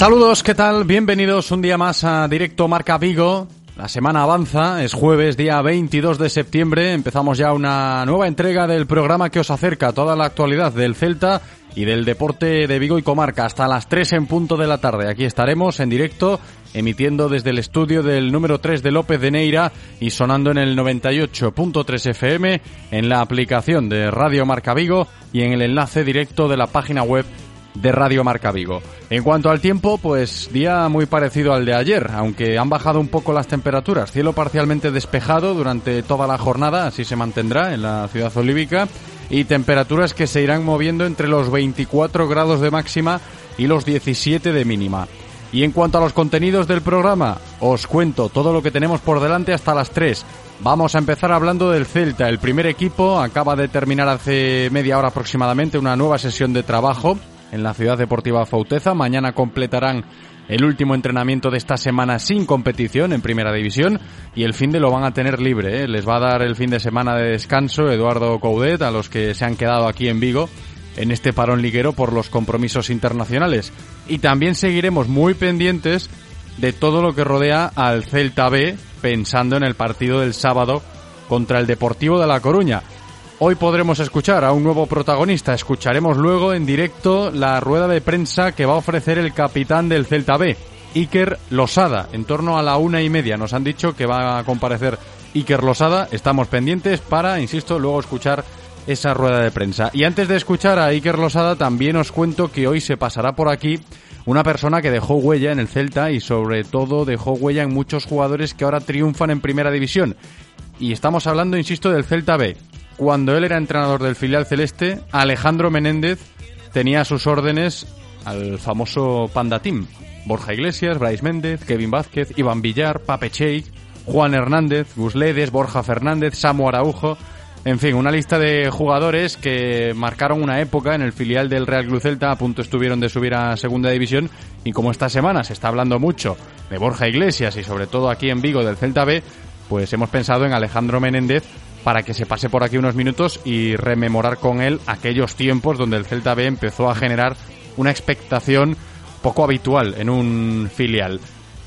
Saludos, ¿qué tal? Bienvenidos un día más a Directo Marca Vigo. La semana avanza, es jueves, día 22 de septiembre. Empezamos ya una nueva entrega del programa que os acerca toda la actualidad del Celta y del deporte de Vigo y Comarca hasta las 3 en punto de la tarde. Aquí estaremos en directo, emitiendo desde el estudio del número 3 de López de Neira y sonando en el 98.3 FM, en la aplicación de Radio Marca Vigo y en el enlace directo de la página web de Radio Marca Vigo. En cuanto al tiempo, pues día muy parecido al de ayer, aunque han bajado un poco las temperaturas. Cielo parcialmente despejado durante toda la jornada, así se mantendrá en la ciudad olívica, y temperaturas que se irán moviendo entre los 24 grados de máxima y los 17 de mínima. Y en cuanto a los contenidos del programa, os cuento todo lo que tenemos por delante hasta las 3. Vamos a empezar hablando del Celta. El primer equipo acaba de terminar hace media hora aproximadamente una nueva sesión de trabajo en la Ciudad Deportiva Fauteza. Mañana completarán el último entrenamiento de esta semana sin competición en Primera División y el fin de lo van a tener libre. ¿eh? Les va a dar el fin de semana de descanso Eduardo Coudet a los que se han quedado aquí en Vigo en este parón liguero por los compromisos internacionales. Y también seguiremos muy pendientes de todo lo que rodea al Celta B pensando en el partido del sábado contra el Deportivo de La Coruña. Hoy podremos escuchar a un nuevo protagonista. Escucharemos luego en directo la rueda de prensa que va a ofrecer el capitán del Celta B, Iker Losada. En torno a la una y media nos han dicho que va a comparecer Iker Losada. Estamos pendientes para, insisto, luego escuchar esa rueda de prensa. Y antes de escuchar a Iker Losada, también os cuento que hoy se pasará por aquí una persona que dejó huella en el Celta y sobre todo dejó huella en muchos jugadores que ahora triunfan en Primera División. Y estamos hablando, insisto, del Celta B cuando él era entrenador del filial celeste, Alejandro Menéndez tenía a sus órdenes al famoso Panda Team. Borja Iglesias, Bryce Méndez, Kevin Vázquez, Iván Villar, Pape Cheik, Juan Hernández, Gusledes, Borja Fernández, Samu Araujo. En fin, una lista de jugadores que marcaron una época en el filial del Real Club Celta, a punto estuvieron de subir a Segunda División y como esta semana se está hablando mucho de Borja Iglesias y sobre todo aquí en Vigo del Celta B, pues hemos pensado en Alejandro Menéndez para que se pase por aquí unos minutos y rememorar con él aquellos tiempos donde el Celta B empezó a generar una expectación poco habitual en un filial.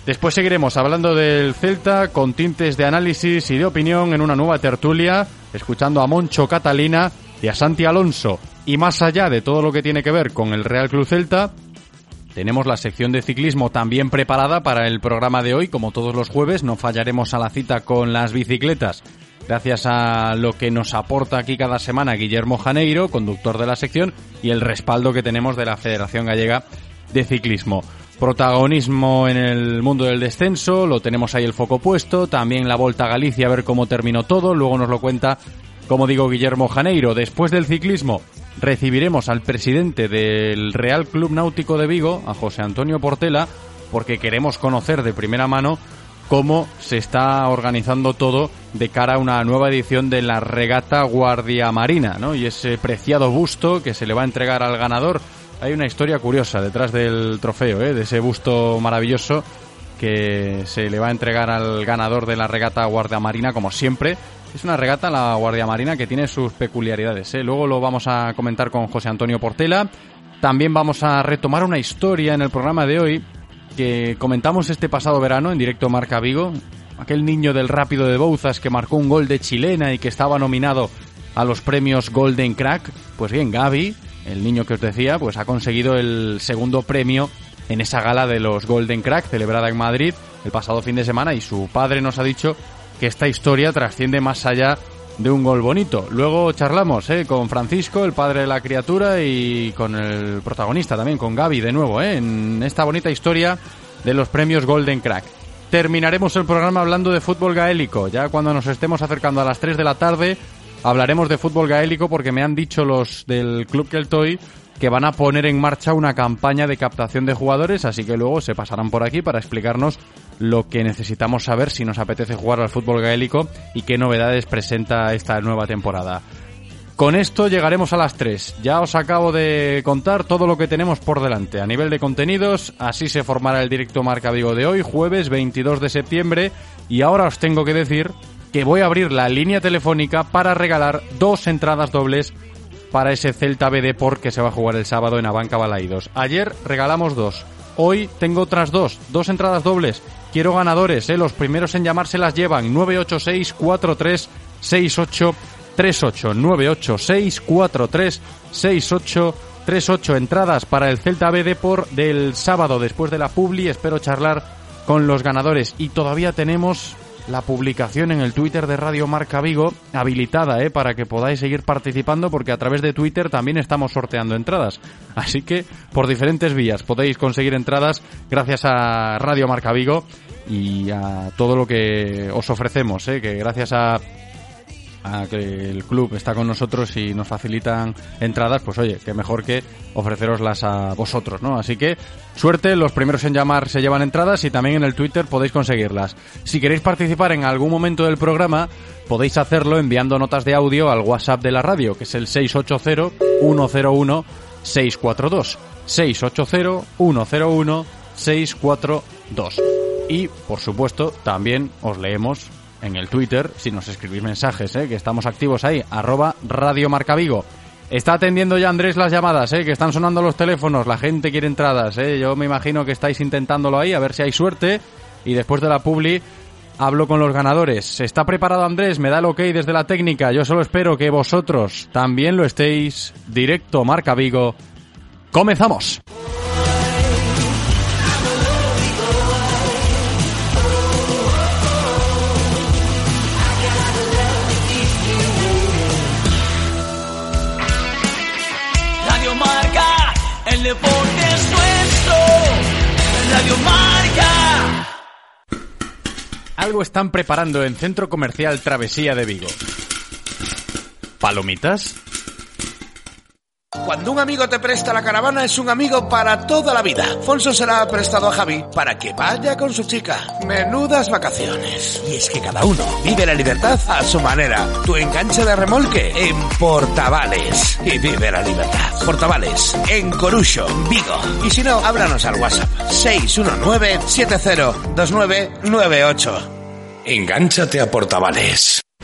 Después seguiremos hablando del Celta con tintes de análisis y de opinión en una nueva tertulia, escuchando a Moncho Catalina y a Santi Alonso. Y más allá de todo lo que tiene que ver con el Real Club Celta, tenemos la sección de ciclismo también preparada para el programa de hoy, como todos los jueves, no fallaremos a la cita con las bicicletas gracias a lo que nos aporta aquí cada semana Guillermo Janeiro, conductor de la sección, y el respaldo que tenemos de la Federación Gallega de Ciclismo. Protagonismo en el mundo del descenso, lo tenemos ahí el foco puesto, también la Volta a Galicia a ver cómo terminó todo, luego nos lo cuenta, como digo, Guillermo Janeiro. Después del ciclismo recibiremos al presidente del Real Club Náutico de Vigo, a José Antonio Portela, porque queremos conocer de primera mano cómo se está organizando todo de cara a una nueva edición de la regata Guardia Marina, ¿no? Y ese preciado busto que se le va a entregar al ganador. Hay una historia curiosa detrás del trofeo, ¿eh? de ese busto maravilloso que se le va a entregar al ganador de la regata Guardia Marina, como siempre. Es una regata, la Guardia Marina, que tiene sus peculiaridades. ¿eh? Luego lo vamos a comentar con José Antonio Portela. También vamos a retomar una historia en el programa de hoy que comentamos este pasado verano en directo Marca Vigo. Aquel niño del rápido de Bouzas que marcó un gol de chilena y que estaba nominado a los premios Golden Crack. Pues bien, Gaby, el niño que os decía, pues ha conseguido el segundo premio en esa gala de los Golden Crack celebrada en Madrid el pasado fin de semana y su padre nos ha dicho que esta historia trasciende más allá de un gol bonito. Luego charlamos ¿eh? con Francisco, el padre de la criatura, y con el protagonista también, con Gaby de nuevo, ¿eh? en esta bonita historia de los premios Golden Crack. Terminaremos el programa hablando de fútbol gaélico. Ya cuando nos estemos acercando a las 3 de la tarde hablaremos de fútbol gaélico porque me han dicho los del Club Keltoy que van a poner en marcha una campaña de captación de jugadores, así que luego se pasarán por aquí para explicarnos lo que necesitamos saber si nos apetece jugar al fútbol gaélico y qué novedades presenta esta nueva temporada. Con esto llegaremos a las 3. Ya os acabo de contar todo lo que tenemos por delante. A nivel de contenidos, así se formará el directo Marca Vigo de hoy, jueves 22 de septiembre. Y ahora os tengo que decir que voy a abrir la línea telefónica para regalar dos entradas dobles para ese Celta B Deport que se va a jugar el sábado en Abanca Balaidos. Ayer regalamos dos. Hoy tengo otras dos, dos entradas dobles. Quiero ganadores, ¿eh? los primeros en llamar se las llevan 986 43 68 38 986 43 68 38 entradas para el Celta B Deport del sábado después de la Publi. Espero charlar con los ganadores y todavía tenemos la publicación en el Twitter de Radio Marca Vigo habilitada, ¿eh? para que podáis seguir participando porque a través de Twitter también estamos sorteando entradas. Así que por diferentes vías podéis conseguir entradas gracias a Radio Marca Vigo y a todo lo que os ofrecemos, ¿eh? que gracias a a que el club está con nosotros y nos facilitan entradas, pues oye, que mejor que ofreceroslas a vosotros, ¿no? Así que suerte, los primeros en llamar se llevan entradas y también en el Twitter podéis conseguirlas. Si queréis participar en algún momento del programa, podéis hacerlo enviando notas de audio al WhatsApp de la radio, que es el 680-101-642. 680-101-642. Y, por supuesto, también os leemos en el Twitter, si nos escribís mensajes, ¿eh? que estamos activos ahí, arroba Radio Marca Vigo. Está atendiendo ya Andrés las llamadas, ¿eh? que están sonando los teléfonos, la gente quiere entradas. ¿eh? Yo me imagino que estáis intentándolo ahí, a ver si hay suerte. Y después de la publi, hablo con los ganadores. ¿Está preparado Andrés? Me da el ok desde la técnica. Yo solo espero que vosotros también lo estéis. Directo Marca Vigo. ¡Comenzamos! Algo están preparando en Centro Comercial Travesía de Vigo. ¿Palomitas? Cuando un amigo te presta la caravana es un amigo para toda la vida. Fonso se la ha prestado a Javi para que vaya con su chica. Menudas vacaciones. Y es que cada uno vive la libertad a su manera. Tu enganche de remolque en Portavales. Y vive la libertad. Portavales, en Corucho, Vigo. Y si no, háblanos al WhatsApp. 619-702998. Engánchate a Portavales.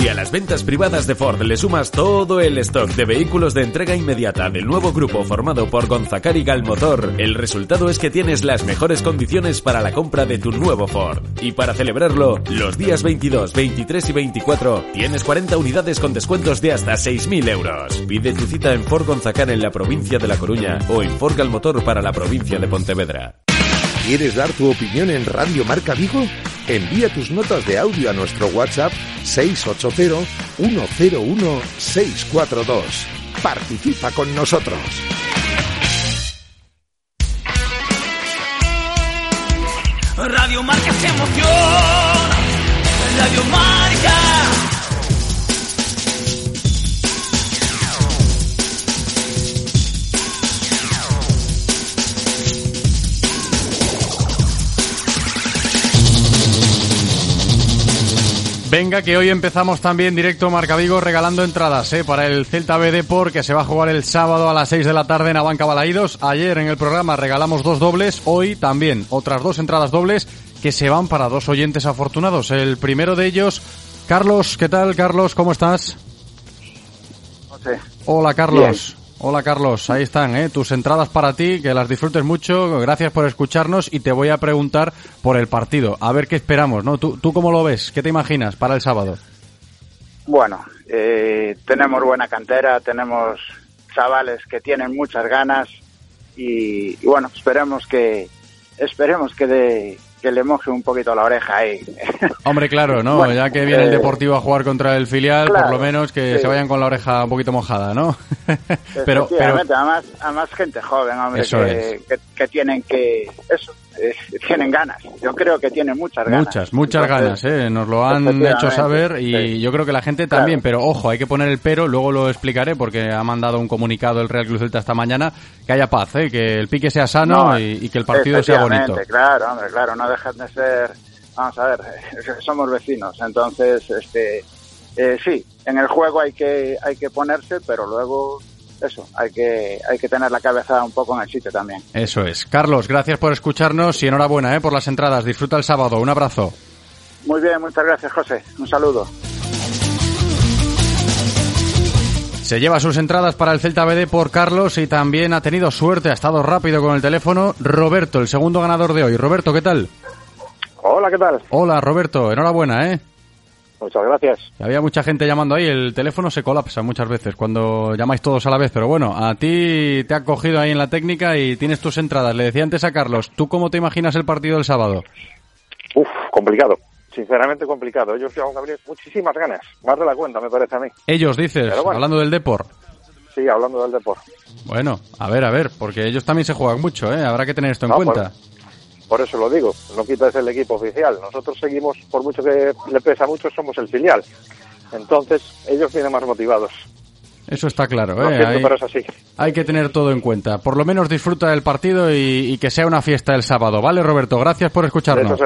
Si a las ventas privadas de Ford le sumas todo el stock de vehículos de entrega inmediata del nuevo grupo formado por Gonzacari Galmotor, el resultado es que tienes las mejores condiciones para la compra de tu nuevo Ford. Y para celebrarlo, los días 22, 23 y 24 tienes 40 unidades con descuentos de hasta 6.000 euros. Pide tu cita en Ford Gonzacar en la provincia de La Coruña o en Ford Galmotor para la provincia de Pontevedra. ¿Quieres dar tu opinión en Radio Marca Vigo? Envía tus notas de audio a nuestro WhatsApp 680-101-642. Participa con nosotros. Radio Marca se emociona. Radio Marca. Venga, que hoy empezamos también directo Marca Vigo regalando entradas ¿eh? para el Celta B Deport que se va a jugar el sábado a las 6 de la tarde en Abanca Balaídos. Ayer en el programa regalamos dos dobles, hoy también otras dos entradas dobles que se van para dos oyentes afortunados. El primero de ellos, Carlos, ¿qué tal Carlos? ¿Cómo estás? José. Hola Carlos. Hola Carlos, ahí están, ¿eh? tus entradas para ti, que las disfrutes mucho, gracias por escucharnos y te voy a preguntar por el partido, a ver qué esperamos, ¿no? ¿Tú, tú cómo lo ves? ¿Qué te imaginas para el sábado? Bueno, eh, tenemos buena cantera, tenemos chavales que tienen muchas ganas y, y bueno, esperemos que esperemos que de, que le moje un poquito la oreja ahí. Hombre, claro, ¿no? Bueno, ya que viene el eh, Deportivo a jugar contra el filial, por lo menos que sí. se vayan con la oreja un poquito mojada, ¿no? pero, pero además, además gente joven, hombre, Eso que, es. que, que tienen que eso, eh, tienen ganas. Yo creo que tienen muchas ganas. muchas, muchas Entonces, ganas, ¿eh? Nos lo han hecho saber y sí. yo creo que la gente Claro. también, pero ojo, hay que poner el pero, luego lo explicaré porque ha mandado un comunicado el Real Cruz Celta esta mañana, que haya paz, ¿eh? Que el pique sea sano No, y, y que el partido sea bonito. Claro, hombre, claro, no dejan de ser, vamos a ver, somos vecinos, entonces, este, eh, sí, en el juego hay que, hay que ponerse, pero luego, eso, hay que, hay que tener la cabeza un poco en el sitio también. Eso es. Carlos, gracias por escucharnos y enhorabuena, ¿eh? Por las entradas. Disfruta el sábado. Un abrazo. Muy bien, muchas gracias, José. Un saludo. Se lleva sus entradas para el Celta BD por Carlos y también ha tenido suerte, ha estado rápido con el teléfono. Roberto, el segundo ganador de hoy. Roberto, ¿qué tal? Hola, ¿qué tal? Hola, Roberto, enhorabuena, ¿eh? Muchas gracias. Había mucha gente llamando ahí, el teléfono se colapsa muchas veces cuando llamáis todos a la vez, pero bueno, a ti te ha cogido ahí en la técnica y tienes tus entradas. Le decía antes a Carlos, ¿tú cómo te imaginas el partido del sábado? Uf, complicado. Sinceramente complicado. Ellos llevan muchísimas ganas. Más de la cuenta, me parece a mí. Ellos, dices, bueno. hablando del Depor. Sí, hablando del deporte. Bueno, a ver, a ver, porque ellos también se juegan mucho, ¿eh? Habrá que tener esto en No, cuenta. Por eso lo digo. No quitas el equipo oficial. Nosotros seguimos, por mucho que le pesa mucho, somos el filial. Entonces, ellos vienen más motivados. Eso está claro, ¿eh? siento, Hay, pero es así. hay que tener todo en cuenta. Por lo menos disfruta del partido y, y que sea una fiesta el sábado. ¿Vale, Roberto? Gracias por escucharnos.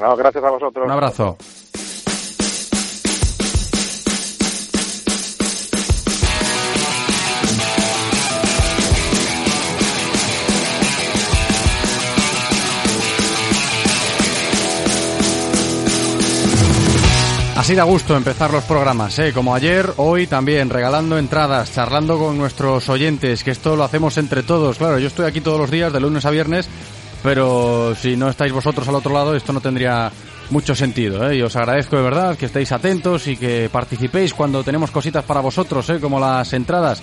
No, gracias a vosotros. Un abrazo. Así da gusto empezar los programas, ¿eh? como ayer, hoy también, regalando entradas, charlando con nuestros oyentes, que esto lo hacemos entre todos. Claro, yo estoy aquí todos los días, de lunes a viernes, pero si no estáis vosotros al otro lado, esto no tendría mucho sentido. ¿eh? Y os agradezco de verdad que estéis atentos y que participéis cuando tenemos cositas para vosotros, ¿eh? como las entradas.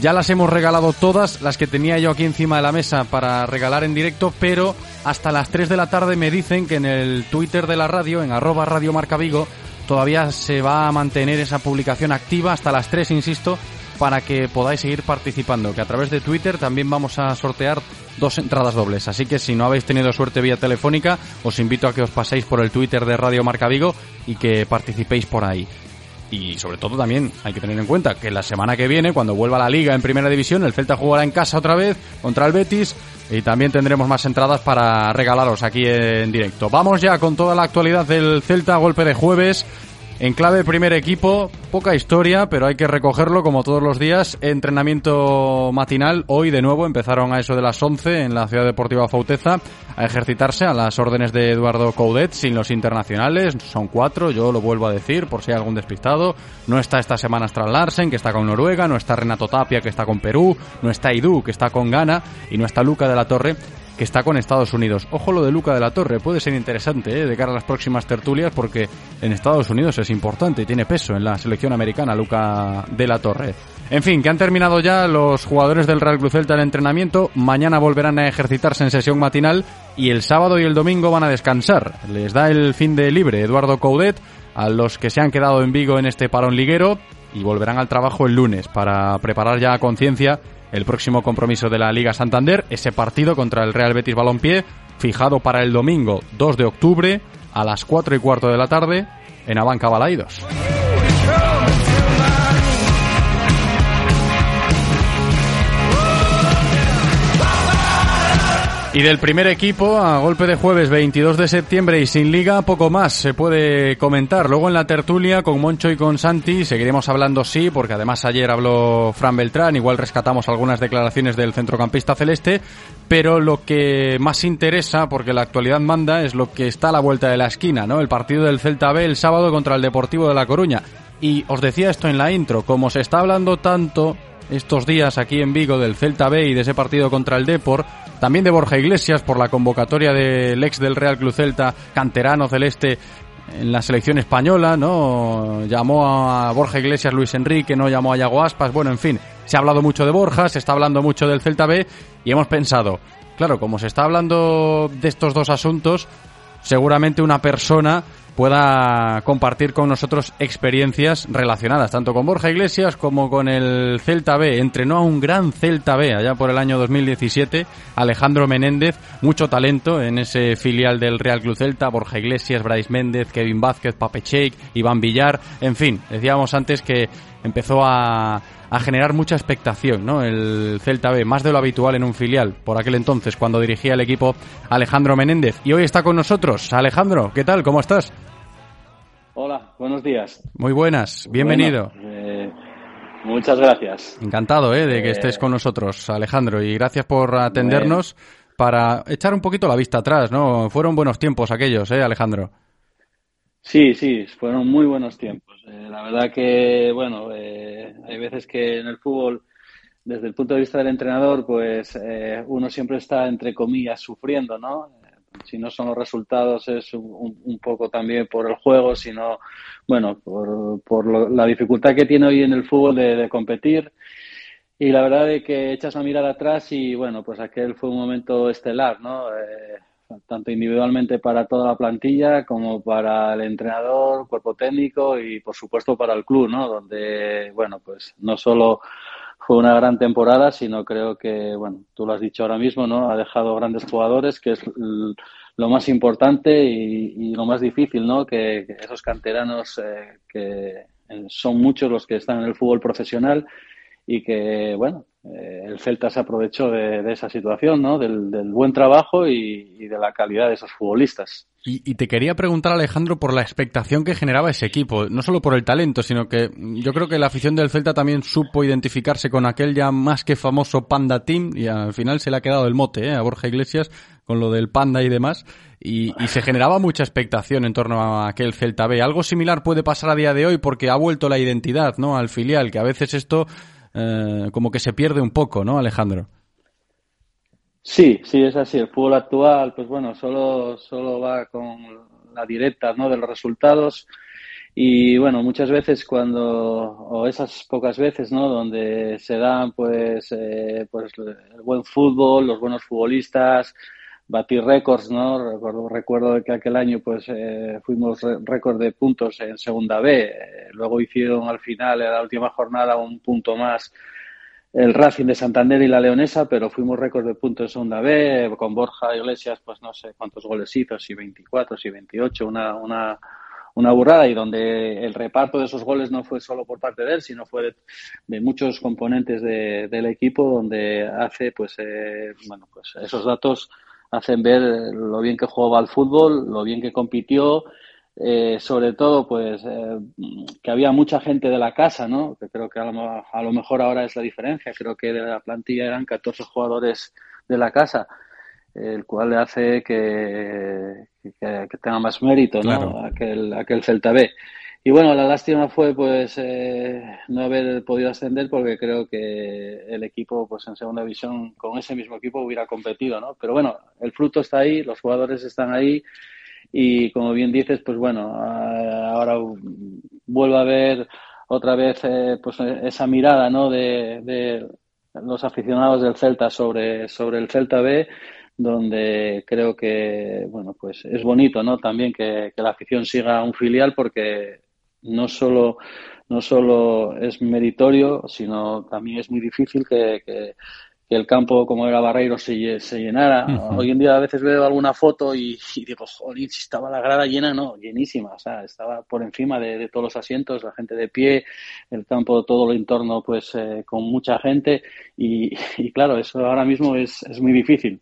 Ya las hemos regalado todas, las que tenía yo aquí encima de la mesa para regalar en directo, pero hasta las 3 de la tarde me dicen que en el Twitter de la radio, en arroba Radio Marca Vigo, todavía se va a mantener esa publicación activa hasta las 3, insisto, para que podáis seguir participando, que a través de Twitter también vamos a sortear dos entradas dobles. Así que si no habéis tenido suerte vía telefónica, os invito a que os paséis por el Twitter de Radio Marca Vigo y que participéis por ahí. Y sobre todo también hay que tener en cuenta que la semana que viene, cuando vuelva la liga en primera división, el Celta jugará en casa otra vez contra el Betis y también tendremos más entradas para regalaros aquí en directo. Vamos ya con toda la actualidad del Celta, golpe de jueves. En clave primer equipo, poca historia, pero hay que recogerlo como todos los días. Entrenamiento matinal, hoy de nuevo empezaron a eso de las 11 en la Ciudad Deportiva Fauteza a ejercitarse a las órdenes de Eduardo Coudet sin los internacionales. Son cuatro, yo lo vuelvo a decir por si hay algún despistado. No está esta semana Strand Larsen, que está con Noruega, no está Renato Tapia, que está con Perú, no está Idú, que está con Ghana, y no está Luca de la Torre, que está con Estados Unidos. Ojo lo de Luca de la Torre, puede ser interesante ¿eh? de cara a las próximas tertulias porque en Estados Unidos es importante y tiene peso en la selección americana Luca de la Torre. En fin, que han terminado ya los jugadores del Real Cruz Celta el entrenamiento, mañana volverán a ejercitarse en sesión matinal y el sábado y el domingo van a descansar. Les da el fin de libre Eduardo Coudet a los que se han quedado en Vigo en este parón liguero y volverán al trabajo el lunes para preparar ya a conciencia el próximo compromiso de la Liga Santander, ese partido contra el Real Betis Balompié, fijado para el domingo 2 de octubre a las 4 y cuarto de la tarde en Abanca Balaidos. Y del primer equipo, a golpe de jueves 22 de septiembre y sin liga, poco más se puede comentar. Luego en la tertulia con Moncho y con Santi seguiremos hablando sí, porque además ayer habló Fran Beltrán, igual rescatamos algunas declaraciones del centrocampista celeste, pero lo que más interesa, porque la actualidad manda, es lo que está a la vuelta de la esquina, ¿no? El partido del Celta B el sábado contra el Deportivo de La Coruña. Y os decía esto en la intro, como se está hablando tanto estos días aquí en Vigo del Celta B y de ese partido contra el Depor, también de Borja Iglesias por la convocatoria del ex del Real Club Celta, canterano celeste en la selección española, ¿no? Llamó a Borja Iglesias Luis Enrique, no llamó a Yago Aspas, bueno, en fin, se ha hablado mucho de Borja, se está hablando mucho del Celta B y hemos pensado, claro, como se está hablando de estos dos asuntos, seguramente una persona pueda compartir con nosotros experiencias relacionadas tanto con Borja Iglesias como con el Celta B. Entrenó a un gran Celta B allá por el año 2017, Alejandro Menéndez, mucho talento en ese filial del Real Club Celta, Borja Iglesias, Bryce Méndez, Kevin Vázquez, Pape Cheik, Iván Villar, en fin, decíamos antes que empezó a, a generar mucha expectación, ¿no? El Celta B, más de lo habitual en un filial, por aquel entonces, cuando dirigía el equipo Alejandro Menéndez. Y hoy está con nosotros. Alejandro, ¿qué tal? ¿Cómo estás? Hola, buenos días. Muy buenas, bienvenido. eh, muchas gracias. Encantado ¿eh? de que Eh, estés con nosotros, Alejandro, y gracias por atendernos para echar un poquito la vista atrás, ¿no? Fueron buenos tiempos aquellos, ¿eh, Alejandro? Sí, sí, fueron muy buenos tiempos. Eh, la verdad que, bueno, eh, hay veces que en el fútbol, desde el punto de vista del entrenador, pues eh, uno siempre está, entre comillas, sufriendo, ¿no? Eh, Si no son los resultados es un, un poco también por el juego, sino, bueno, por, por lo- la dificultad que tiene hoy en el fútbol de, de competir. Y la verdad es que echas a mirar atrás y, bueno, pues aquel fue un momento estelar, ¿no? Tanto individualmente para toda la plantilla como para el entrenador, cuerpo técnico y por supuesto para el club, ¿no? Donde, bueno, pues no solo fue una gran temporada, sino creo que, bueno, tú lo has dicho ahora mismo, ¿no? Ha dejado grandes jugadores, que es lo más importante y, lo más difícil, ¿no? Que, esos canteranos eh, que son muchos los que están en el fútbol profesional y que, bueno, eh, el Celta se aprovechó de, esa situación, ¿no? Del, buen trabajo y, de la calidad de esos futbolistas. Y, y te quería preguntar, Alejandro, por la expectación que generaba ese equipo, no solo por el talento, sino que yo creo que la afición del Celta también supo identificarse con aquel ya más que famoso Panda Team, y al final se le ha quedado el mote ¿eh? a Borja Iglesias con lo del Panda y demás, y, y se generaba mucha expectación en torno a aquel Celta B. Algo similar puede pasar a día de hoy porque ha vuelto la identidad ¿no? al filial, que a veces esto eh, como que se pierde un poco, ¿no, Alejandro? Sí, sí, es así. El fútbol actual, pues bueno, solo, solo va con la directa, ¿no? de los resultados. Y bueno, muchas veces cuando, o esas pocas veces, ¿no? Donde se dan, pues, eh, pues el buen fútbol, los buenos futbolistas, batir récords, ¿no? Recuerdo, recuerdo que aquel año, pues, eh, fuimos récord de puntos en Segunda B. Eh, luego hicieron al final, en la última jornada, un punto más el Racing de Santander y la Leonesa, pero fuimos récord de puntos en Segunda B, con Borja Iglesias, pues no sé cuántos goles hizo, si 24, si 28, una, una, una burrada, y donde el reparto de esos goles no fue solo por parte de él, sino fue de, de muchos componentes de- del equipo, donde hace, pues, eh, bueno, pues esos datos hacen ver lo bien que jugaba al fútbol, lo bien que compitió, eh, sobre todo, pues, eh, que había mucha gente de la casa, ¿no? Que creo que a lo, a lo mejor ahora es la diferencia. Creo que de la plantilla eran 14 jugadores de la casa, el cual le hace que, que, que tenga más mérito, ¿no? Claro. Aquel, aquel Celta B. Y bueno, la lástima fue pues eh, no haber podido ascender porque creo que el equipo pues en segunda división con ese mismo equipo hubiera competido, ¿no? Pero bueno, el fruto está ahí, los jugadores están ahí y como bien dices, pues bueno, ah, ahora vuelvo a ver otra vez eh, pues esa mirada, ¿no? De, de los aficionados del Celta sobre, sobre el Celta B donde creo que bueno pues es bonito no también que, que la afición siga un filial porque no solo no solo es meritorio sino también es muy difícil que, que, que el campo como era Barreiro se, se llenara. Hoy en día a veces veo alguna foto y, digo, jolín, si estaba la grada llena, no, llenísima, o sea, estaba por encima de, todos los asientos, la gente de pie, el campo, todo el entorno pues eh, con mucha gente y, y, claro, eso ahora mismo es, es muy difícil.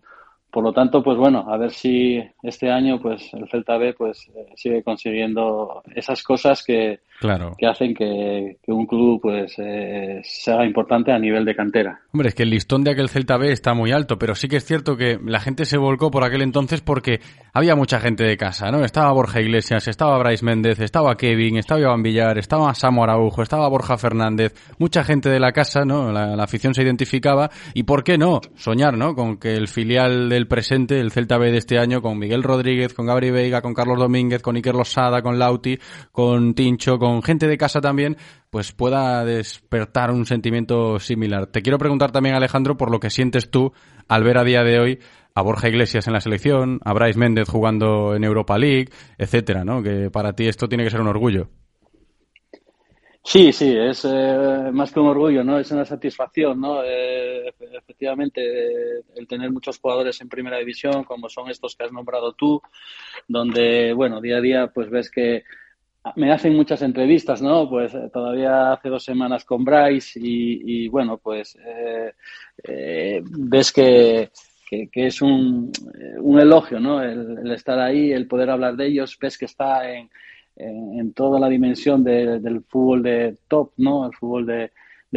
Por lo tanto, pues bueno, a ver si este año pues el Celta B pues eh, sigue consiguiendo esas cosas que, claro. que hacen que, un club pues eh, sea importante a nivel de cantera. Hombre, es que el listón de aquel Celta B está muy alto, pero sí que es cierto que la gente se volcó por aquel entonces porque había mucha gente de casa, ¿no? Estaba Borja Iglesias, estaba Bryce Méndez, estaba Kevin, estaba Iván Villar, estaba Samu Araujo, estaba Borja Fernández, mucha gente de la casa, ¿no? La, la afición se identificaba y ¿por qué no? Soñar, ¿no? Con que el filial del presente, el Celta B de este año, con Miguel Rodríguez, con Gabriel Veiga, con Carlos Domínguez, con Iker Losada, con Lauti, con Tincho, con gente de casa también, pues pueda despertar un sentimiento similar. Te quiero preguntar también, Alejandro, por lo que sientes tú al ver a día de hoy a Borja Iglesias en la selección, a Bryce Méndez jugando en Europa League, etcétera, ¿no? Que para ti esto tiene que ser un orgullo. Sí, sí, es eh, más que un orgullo, ¿no? Es una satisfacción, ¿no? Eh, efectivamente, el tener muchos jugadores en primera división, como son estos que has nombrado tú, donde, bueno, día a día, pues ves que me hacen muchas entrevistas, ¿no? Pues eh, todavía hace dos semanas con Bryce y, bueno, pues ves que, que, es un, un elogio, ¿no? el estar ahí, el poder hablar de ellos, ves que está en en, toda la dimensión del fútbol de top, ¿no? El fútbol de,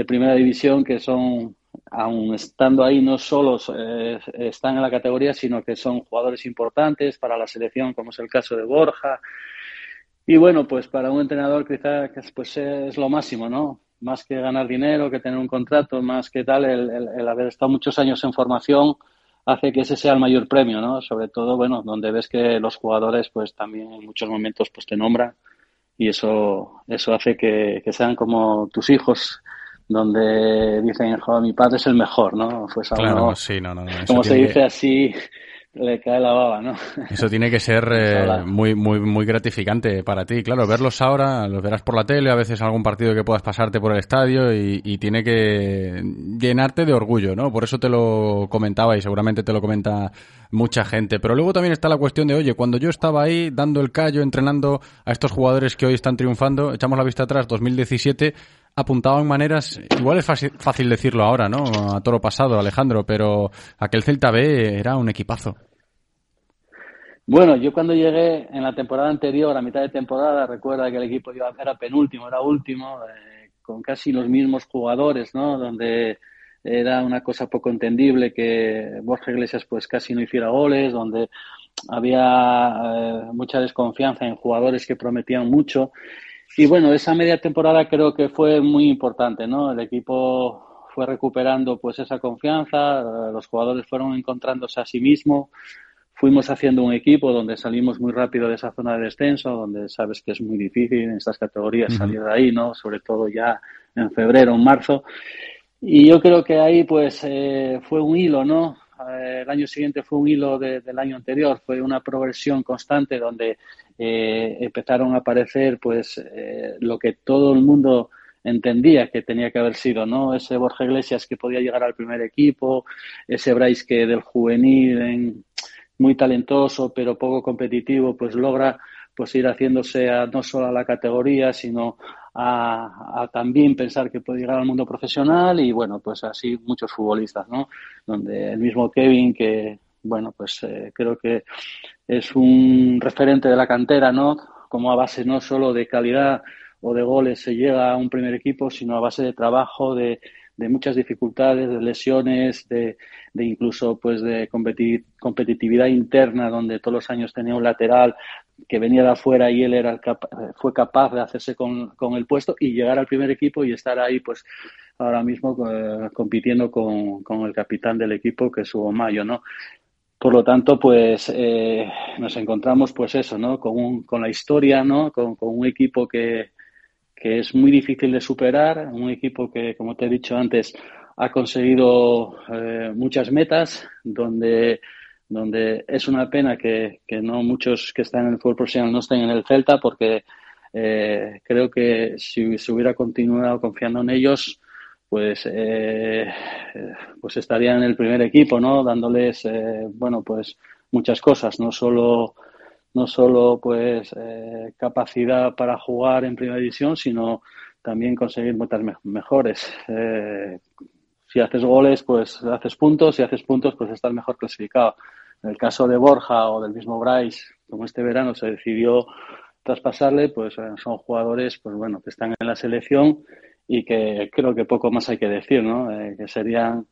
primera división, que son, aún estando ahí, no solo eh, están en la categoría, sino que son jugadores importantes para la selección, como es el caso de Borja. Y bueno, pues para un entrenador quizás pues es lo máximo, ¿no? Más que ganar dinero, que tener un contrato, más que tal, el haber estado muchos años en formación, hace que ese sea el mayor premio, ¿no? Sobre todo, bueno, donde ves que los jugadores, pues también en muchos momentos, pues te nombran y eso, eso hace que, sean como tus hijos, donde dicen, joder, mi padre es el mejor, ¿no? Pues claro, sí, no, no, como se dice así, le cae la baba, ¿no? Eso tiene que ser eh, muy, muy, muy gratificante para ti. Claro, verlos ahora, los verás por la tele, a veces algún partido que puedas pasarte por el estadio y, y, tiene que llenarte de orgullo, ¿no? Por eso te lo comentaba y seguramente te lo comenta mucha gente. Pero luego también está la cuestión de, oye, cuando yo estaba ahí dando el callo, entrenando a estos jugadores que hoy están triunfando, echamos la vista atrás, 2017, apuntaban maneras, igual es fácil, fácil, decirlo ahora, ¿no? A toro pasado, Alejandro, pero aquel Celta B era un equipazo. Bueno, yo cuando llegué en la temporada anterior, a mitad de temporada, recuerda que el equipo era penúltimo, era último, eh, con casi los mismos jugadores, ¿no? Donde era una cosa poco entendible que Borja Iglesias pues casi no hiciera goles, donde había eh, mucha desconfianza en jugadores que prometían mucho y bueno, esa media temporada creo que fue muy importante, ¿no? El equipo fue recuperando pues esa confianza, los jugadores fueron encontrándose a sí mismos, fuimos haciendo un equipo donde salimos muy rápido de esa zona de descenso, donde sabes que es muy difícil en estas categorías salir de ahí, ¿no? Sobre todo ya en febrero, en marzo. Y yo creo que ahí pues eh, fue un hilo, ¿no? Eh, el año siguiente fue un hilo del año anterior, fue una progresión constante donde eh, empezaron a aparecer pues eh, lo que todo el mundo entendía que tenía que haber sido, ¿no? Ese Borja Iglesias que podía llegar al primer equipo, ese Bryce que del juvenil muy talentoso pero poco competitivo, pues logra pues ir haciéndose no solo a la categoría, sino a, también pensar que puede llegar al mundo profesional y bueno, pues así muchos futbolistas, ¿no? Donde el mismo Kevin que, bueno, pues eh, creo que es un referente de la cantera, ¿no? Como a base no solo de calidad o de goles se llega a un primer equipo, sino a base de trabajo, de, de muchas dificultades, de lesiones, de, de incluso pues de competitividad interna, donde todos los años tenía un lateral que venía de afuera y él era fue capaz de hacerse con, con, el puesto y llegar al primer equipo y estar ahí pues ahora mismo eh, compitiendo con, con, el capitán del equipo que es Hugo Mayo, ¿no? Por lo tanto, pues eh, nos encontramos pues eso, ¿no? Con, un, con la historia, ¿no? Con, con un equipo que, que es muy difícil de superar, un equipo que, como te he dicho antes, ha conseguido eh, muchas metas, donde, donde es una pena que, que, no muchos que están en el fútbol profesional no estén en el Celta, porque eh, creo que si se hubiera continuado confiando en ellos, pues, pues estarían en el primer equipo, ¿no? Dándoles, bueno, pues muchas cosas, no solo no solo pues capacidad para jugar en primera división, sino también conseguir metas mejores. Eh, si haces goles, pues haces puntos, si haces puntos, pues estás mejor clasificado. En el caso de Borja o del mismo Bryce, como este verano se decidió traspasarle, pues eh, son jugadores, pues bueno, que están en la selección y que creo que poco más hay que decir, ¿no? Eh, que serían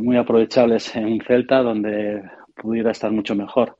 muy aprovechables en un Celta donde pudiera estar mucho mejor.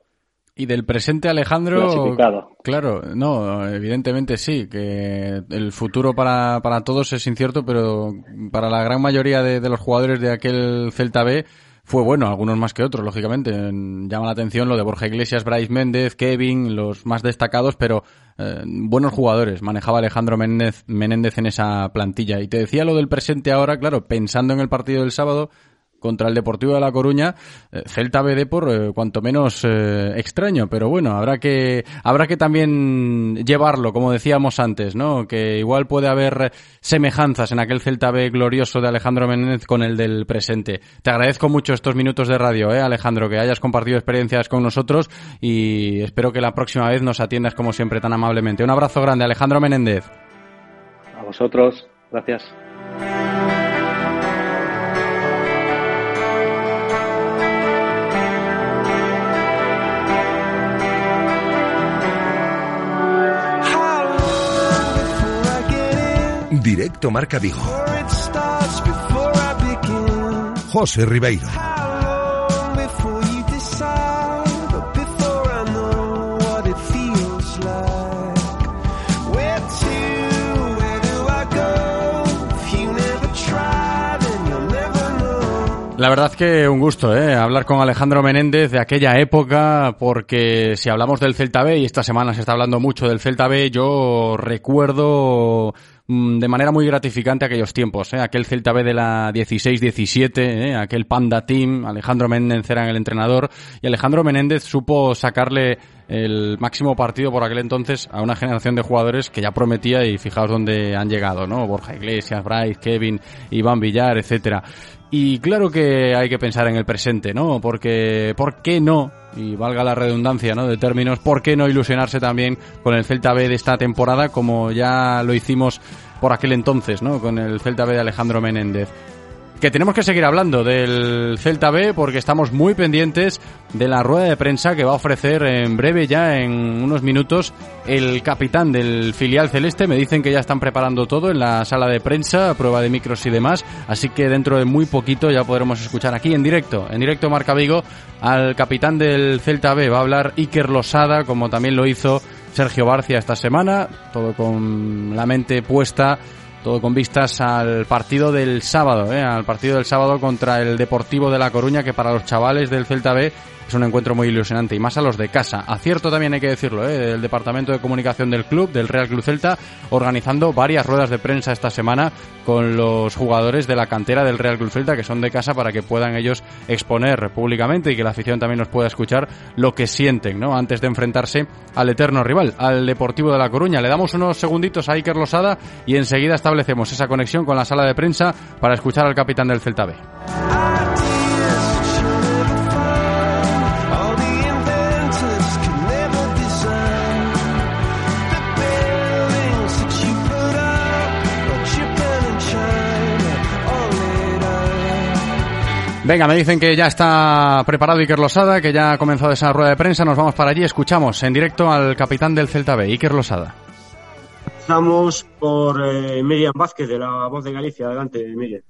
Y del presente, Alejandro. Claro, no, evidentemente sí, que el futuro para, para todos es incierto, pero para la gran mayoría de, los jugadores de aquel Celta B fue bueno, algunos más que otros, lógicamente. Llama la atención lo de Borja Iglesias, Bryce Méndez, Kevin, los más destacados, pero eh, buenos jugadores. Manejaba Alejandro Menéndez, Menéndez en esa plantilla. Y te decía lo del presente ahora, claro, pensando en el partido del sábado, contra el Deportivo de La Coruña, eh, Celta BD por eh, cuanto menos eh, extraño, pero bueno, habrá que habrá que también llevarlo, como decíamos antes, ¿no? Que igual puede haber semejanzas en aquel Celta B glorioso de Alejandro Menéndez con el del presente. Te agradezco mucho estos minutos de radio, eh, Alejandro, que hayas compartido experiencias con nosotros y espero que la próxima vez nos atiendas como siempre tan amablemente. Un abrazo grande, Alejandro Menéndez. A vosotros, gracias. Directo Marca Vigo. José Ribeiro. La verdad que un gusto, ¿eh? Hablar con Alejandro Menéndez de aquella época, porque si hablamos del Celta B, y esta semana se está hablando mucho del Celta B, yo recuerdo de manera muy gratificante aquellos tiempos, ¿eh? aquel Celta B de la 16-17, ¿eh? aquel Panda Team, Alejandro Menéndez era el entrenador y Alejandro Menéndez supo sacarle el máximo partido por aquel entonces a una generación de jugadores que ya prometía y fijaos dónde han llegado, ¿no? Borja Iglesias, Bryce, Kevin, Iván Villar, etcétera. Y claro que hay que pensar en el presente, ¿no? Porque, ¿por qué no? Y valga la redundancia, ¿no? De términos, ¿por qué no ilusionarse también con el Celta B de esta temporada como ya lo hicimos por aquel entonces, ¿no? Con el Celta B de Alejandro Menéndez que tenemos que seguir hablando del Celta B porque estamos muy pendientes de la rueda de prensa que va a ofrecer en breve ya en unos minutos el capitán del filial celeste. Me dicen que ya están preparando todo en la sala de prensa, prueba de micros y demás, así que dentro de muy poquito ya podremos escuchar aquí en directo, en directo Marca Vigo, al capitán del Celta B. Va a hablar Iker Losada, como también lo hizo Sergio Barcia esta semana, todo con la mente puesta todo con vistas al partido del sábado, ¿eh? al partido del sábado contra el Deportivo de La Coruña, que para los chavales del Celta B es un encuentro muy ilusionante y más a los de casa. Acierto también hay que decirlo, ¿eh? del Departamento de Comunicación del club, del Real Club Celta, organizando varias ruedas de prensa esta semana con los jugadores de la cantera del Real Club Celta que son de casa para que puedan ellos exponer públicamente y que la afición también nos pueda escuchar lo que sienten, ¿no? Antes de enfrentarse al eterno rival, al Deportivo de La Coruña. Le damos unos segunditos a Iker Losada y enseguida establecemos esa conexión con la sala de prensa para escuchar al capitán del Celta B. Venga, me dicen que ya está preparado Iker Losada, que ya ha comenzado esa rueda de prensa. Nos vamos para allí. Escuchamos en directo al capitán del Celta B, Iker Losada. Estamos por eh, Miriam Vázquez, de la Voz de Galicia. Adelante, Miriam.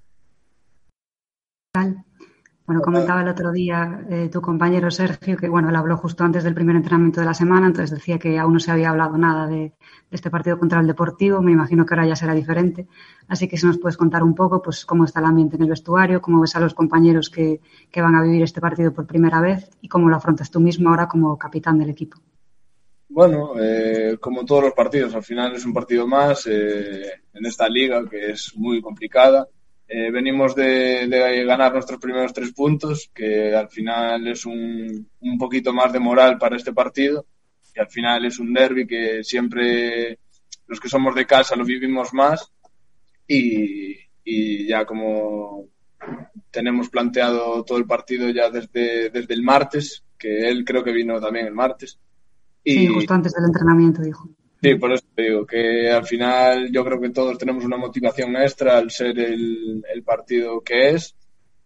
Bueno, comentaba el otro día eh, tu compañero Sergio que, bueno, él habló justo antes del primer entrenamiento de la semana, entonces decía que aún no se había hablado nada de, este partido contra el Deportivo. Me imagino que ahora ya será diferente. Así que si nos puedes contar un poco, pues, cómo está el ambiente en el vestuario, cómo ves a los compañeros que, van a vivir este partido por primera vez y cómo lo afrontas tú mismo ahora como capitán del equipo. Bueno, eh, como todos los partidos, al final es un partido más eh, en esta liga que es muy complicada eh, venimos de, ganar nuestros primeros tres puntos, que al final es un, un poquito más de moral para este partido. Y al final es un derby que siempre los que somos de casa lo vivimos más. Y, y ya como tenemos planteado todo el partido ya desde, desde el martes, que él creo que vino también el martes. Y, sí, justo antes del entrenamiento dijo. Sí, por eso te digo que al final yo creo que todos tenemos una motivación extra al ser el, partido que es,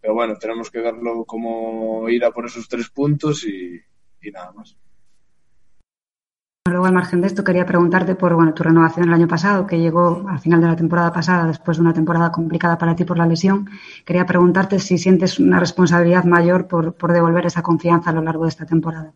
pero bueno, tenemos que verlo como ir a por esos tres puntos y, y nada más. Luego, al margen de esto, quería preguntarte por bueno, tu renovación el año pasado, que llegó al final de la temporada pasada, después de una temporada complicada para ti por la lesión. Quería preguntarte si sientes una responsabilidad mayor por, por devolver esa confianza a lo largo de esta temporada.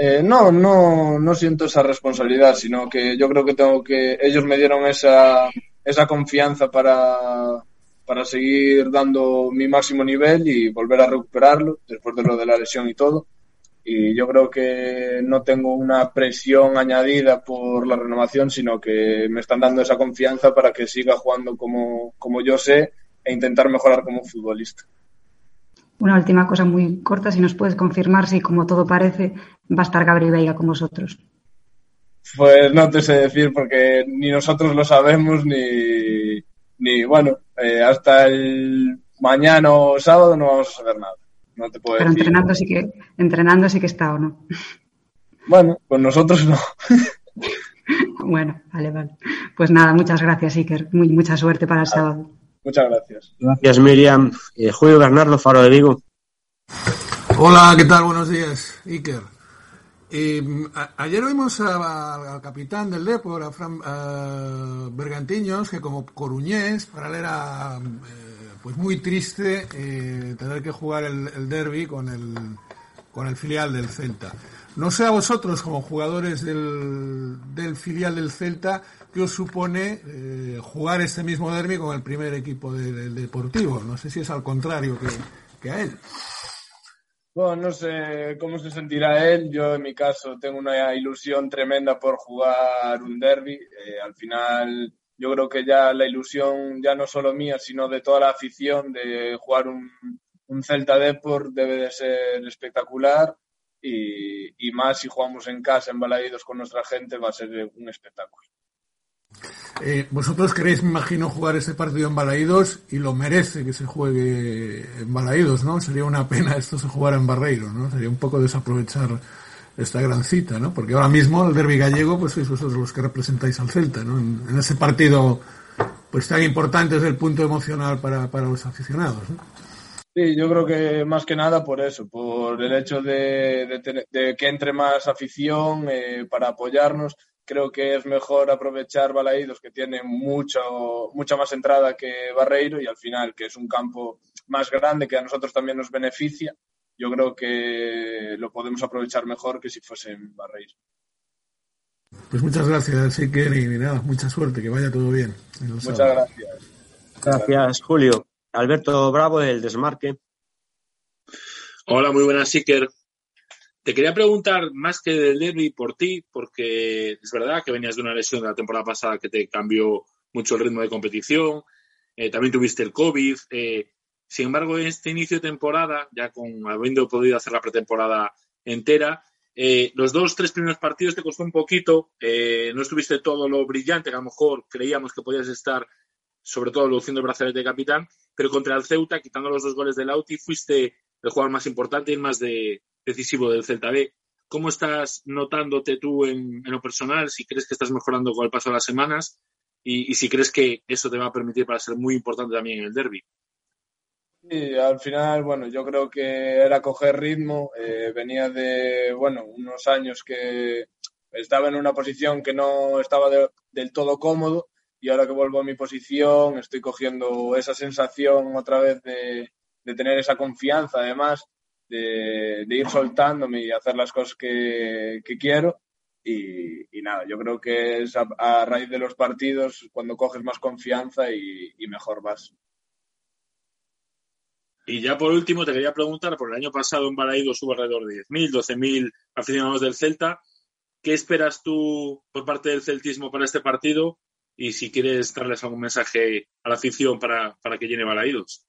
Eh, no, no, no siento esa responsabilidad, sino que yo creo que tengo que. Ellos me dieron esa, esa confianza para, para seguir dando mi máximo nivel y volver a recuperarlo después de lo de la lesión y todo y yo creo que no tengo una presión añadida por la renovación, sino que me están dando esa confianza para que siga jugando como, como yo sé e intentar mejorar como futbolista. Una última cosa muy corta, si nos puedes confirmar si, como todo parece, va a estar Gabriel Veiga con vosotros. Pues no te sé decir porque ni nosotros lo sabemos ni, ni bueno, eh, hasta el mañana o sábado no vamos a saber nada no te puedo Pero entrenando sí que, entrenando sí que está o no. Bueno, pues nosotros no. bueno, vale, vale. Pues nada, muchas gracias, Iker. Muy, mucha suerte para el sábado. Muchas gracias. Gracias, Miriam. Eh, Julio Bernardo, Faro de Vigo. Hola, ¿qué tal? Buenos días, Iker. Eh, ayer oímos al capitán del Depor, a Fran Bergantiños, que como coruñés, para leer a pues muy triste eh, tener que jugar el, derby con el, con el filial del Celta. No sé a vosotros, como jugadores del, del filial del Celta, qué os supone eh, jugar este mismo derby con el primer equipo del Deportivo. No sé si es al contrario que, que a él. Bueno, no sé cómo se sentirá él. Yo, en mi caso, tengo una ilusión tremenda por jugar un derby. Eh, al final, yo creo que ya la ilusión, ya no solo mía, sino de toda la afición de jugar un, un Celta Deport debe de ser espectacular y, y, más si jugamos en casa, en Balaídos con nuestra gente, va a ser un espectáculo. Eh, vosotros queréis, me imagino, jugar ese partido en Balaídos y lo merece que se juegue en Balaídos, ¿no? Sería una pena esto se jugara en Barreiro, ¿no? Sería un poco desaprovechar esta gran cita, ¿no? Porque ahora mismo el derby gallego, pues sois vosotros los que representáis al Celta, ¿no? En, ese partido, pues tan importante es el punto emocional para, para los aficionados, ¿no? Sí, yo creo que más que nada por eso, por el hecho de, de, que entre más afición eh, para apoyarnos. Creo que es mejor aprovechar Balaídos, que tiene mucho, mucha más entrada que Barreiro, y al final, que es un campo más grande que a nosotros también nos beneficia yo creo que lo podemos aprovechar mejor que si fuese en Barreiro. Pues muchas gracias, Iker, y nada, mucha suerte, que vaya todo bien. Muchas gracias. Gracias, Julio. Alberto Bravo, del Desmarque. Hola, muy buenas, Iker. Te quería preguntar más que del derby por ti, porque es verdad que venías de una lesión de la temporada pasada que te cambió mucho el ritmo de competición. Eh, también tuviste el COVID. Eh, sin embargo, en este inicio de temporada, ya con habiendo podido hacer la pretemporada entera, eh, los dos, tres primeros partidos te costó un poquito, no estuviste todo lo brillante que a lo mejor creíamos que podías estar, sobre todo luciendo el brazalete de capitán, pero contra el Ceuta, quitando los dos goles del Auti, fuiste el jugador más importante y el más decisivo del Celta B. ¿Cómo estás notándote tú en, lo personal? Si crees que estás mejorando con el paso de las semanas y, y si crees que eso te va a permitir para ser muy importante también en el derby. Sí, al final, bueno, yo creo que era coger ritmo. Eh, venía de, bueno, unos años que estaba en una posición que no estaba del todo cómodo y ahora que vuelvo a mi posición estoy cogiendo esa sensación otra vez de, tener esa confianza, además, de, ir soltándome y hacer las cosas que, quiero. Y, nada, yo creo que es a, raíz de los partidos cuando coges más confianza y mejor vas. Y ya por último te quería preguntar, por el año pasado en Balaídos hubo alrededor de 10.000, 12.000 aficionados del Celta. ¿Qué esperas tú por parte del celtismo para este partido? Y si quieres darles algún mensaje a la afición para, para que llene Balaídos.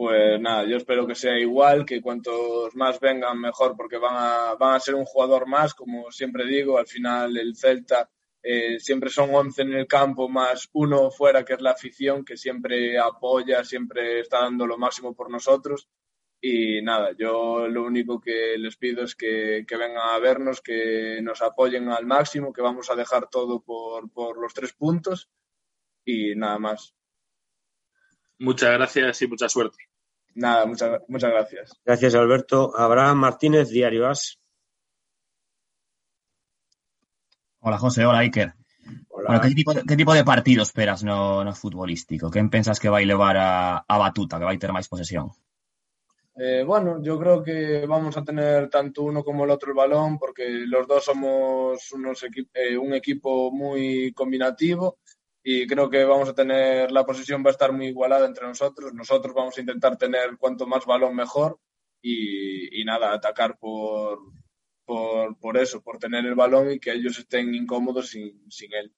Pues nada, yo espero que sea igual, que cuantos más vengan mejor, porque van a, van a ser un jugador más, como siempre digo. Al final el Celta eh, siempre son 11 en el campo más uno fuera, que es la afición, que siempre apoya, siempre está dando lo máximo por nosotros. Y nada, yo lo único que les pido es que, que vengan a vernos, que nos apoyen al máximo, que vamos a dejar todo por, por los tres puntos y nada más. Muchas gracias y mucha suerte. Nada, muchas, muchas gracias. Gracias, Alberto. Abraham Martínez, Diario As. Hola, José. Hola, Iker. Bueno, ¿qué, tipo de, ¿qué tipo de partido esperas no, no futbolístico? Quen pensas que levar a, a batuta, que vai ter máis posesión? Eh, bueno, yo creo que vamos a tener tanto uno como el otro el balón porque los dos somos unos equi eh, un equipo muy combinativo y creo que vamos a tener, la posición va a estar muy igualada entre nosotros. Nosotros vamos a intentar tener cuanto más balón mejor y, y nada, atacar por, por, por, eso, por tener el balón y que ellos estén incómodos sin, sin él.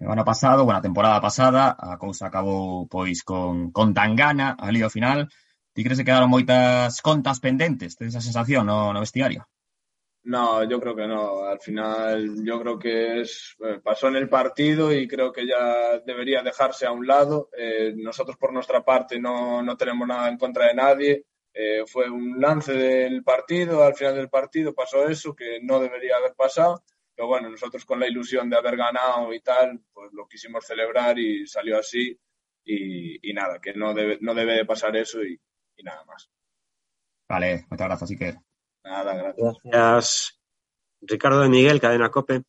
Ano pasado, bueno, temporada pasada, a cousa acabou pois con, con Tangana, ali ao final. Ti crees que quedaron moitas contas pendentes? Tens esa sensación no, no vestiario? No, yo creo que no. Al final, yo creo que es eh, pasó en el partido y creo que ya debería dejarse a un lado. Eh, nosotros, por nuestra parte, no, no, tenemos nada en contra de nadie. Eh, fue un lance del partido, al final del partido pasó eso que no debería haber pasado. Pero bueno, nosotros con la ilusión de haber ganado y tal, pues lo quisimos celebrar y salió así. Y, nada, que no debe, no debe de pasar eso y, y nada más. Vale, muchas gracias, Iker. Nada, gracias. Gracias. Ricardo de Miguel, Cadena Cope.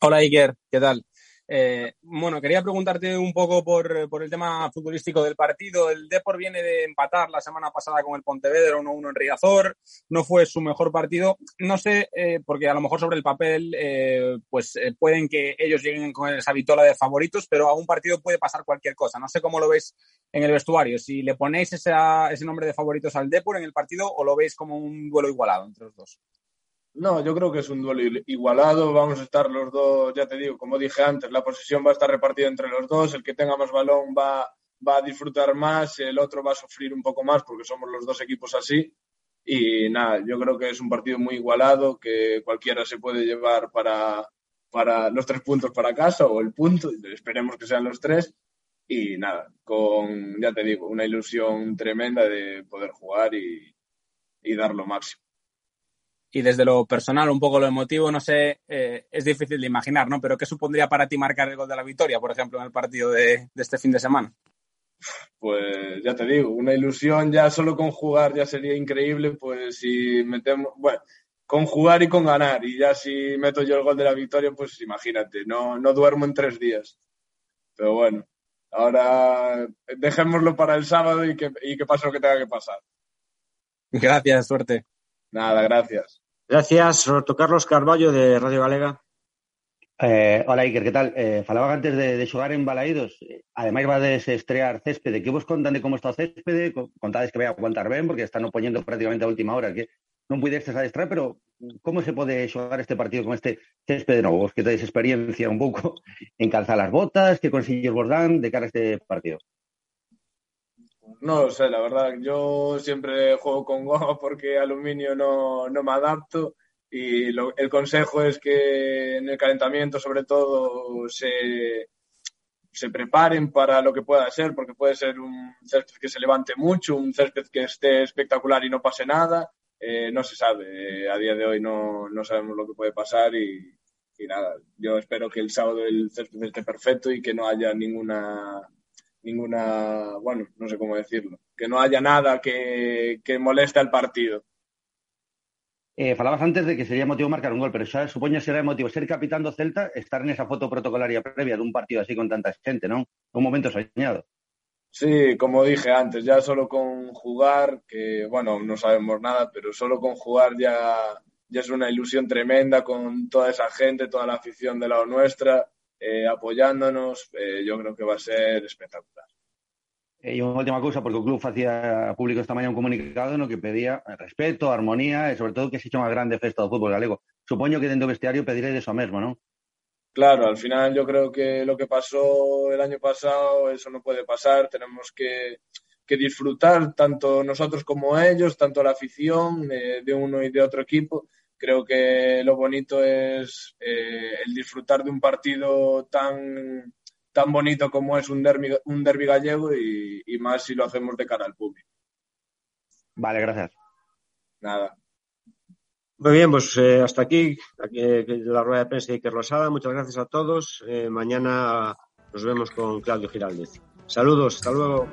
Hola Iker, ¿qué tal? Eh, bueno, quería preguntarte un poco por, por, el tema futbolístico del partido. El Depor viene de empatar la semana pasada con el Pontevedra 1-1 en Riazor. No fue su mejor partido. No sé, eh, porque a lo mejor sobre el papel, eh, pues eh, pueden que ellos lleguen con esa vitola de favoritos, pero a un partido puede pasar cualquier cosa. No sé cómo lo veis en el vestuario. Si le ponéis ese nombre de favoritos al Depor en el partido o lo veis como un duelo igualado entre los dos. No, yo creo que es un duelo igualado. Vamos a estar los dos, ya te digo, como dije antes, la posición va a estar repartida entre los dos. El que tenga más balón va, va a disfrutar más, el otro va a sufrir un poco más porque somos los dos equipos así. Y nada, yo creo que es un partido muy igualado, que cualquiera se puede llevar para, para los tres puntos para casa o el punto, esperemos que sean los tres. Y nada, con, ya te digo, una ilusión tremenda de poder jugar y, y dar lo máximo y desde lo personal, un poco lo emotivo, no sé, eh, es difícil de imaginar, ¿no? Pero ¿qué supondría para ti marcar el gol de la victoria, por ejemplo, en el partido de, de, este fin de semana? Pues ya te digo, una ilusión ya solo con jugar ya sería increíble, pues si metemos, bueno, con jugar y con ganar, y ya si meto yo el gol de la victoria, pues imagínate, no, no duermo en tres días. Pero bueno, ahora dejémoslo para el sábado y que, y que pase lo que tenga que pasar. Gracias, suerte. Nada, gracias. Gracias, Roberto Carlos Carballo, de Radio Galega. Eh, hola, Iker, que tal? Eh, falaba antes de, de xogar en Balaídos. Ademais va de se estrear céspede. Que vos contan de como está o céspede? Contades que vai a aguantar ben, porque están poñendo prácticamente a última hora. Que non pudestes adestrar, pero como se pode xogar este partido con este céspede novo? Vos que tedes experiencia un pouco en calzar as botas, que consillos vos dan de cara a este partido? No lo sé, la verdad. Yo siempre juego con goma porque aluminio no, no me adapto y lo, el consejo es que en el calentamiento sobre todo se, se preparen para lo que pueda ser, porque puede ser un césped que se levante mucho, un césped que esté espectacular y no pase nada. Eh, no se sabe, a día de hoy no, no sabemos lo que puede pasar y, nada, yo espero que el sábado el césped esté perfecto y que no haya ninguna ninguna, bueno, no sé cómo decirlo, que no haya nada que, que moleste al partido. Eh, falabas antes de que sería motivo marcar un gol, pero xa supoño será motivo ser capitán do Celta, estar nesa foto protocolaria previa dun partido así con tanta xente, non? Un momento soñado. Sí, como dije antes, ya solo con jugar, que bueno, no sabemos nada, pero solo con jugar ya, ya es una ilusión tremenda con toda esa gente, toda la afición de lado nuestra eh, apoyándonos, eh, yo creo que va a ser espectacular. E unha última cousa, porque o club facía público esta mañá un comunicado no que pedía respeto, armonía e sobre todo que se echa unha grande festa do fútbol galego. Supoño que dentro do vestiario pediréis eso mesmo, non? Claro, al final yo creo que lo que pasó el año pasado, eso no puede pasar. Tenemos que, que disfrutar tanto nosotros como ellos, tanto la afición eh, de uno y de otro equipo, creo que lo bonito es eh, el disfrutar de un partido tan, tan bonito como es un derbi, un derbi gallego y, y más si lo hacemos de cara al público. Vale, gracias. Nada. Muy bien, pues eh, hasta aquí, la rueda de prensa de Iker Losada. Muchas gracias a todos. Eh, mañana nos vemos con Claudio Giraldez. Saludos, hasta luego.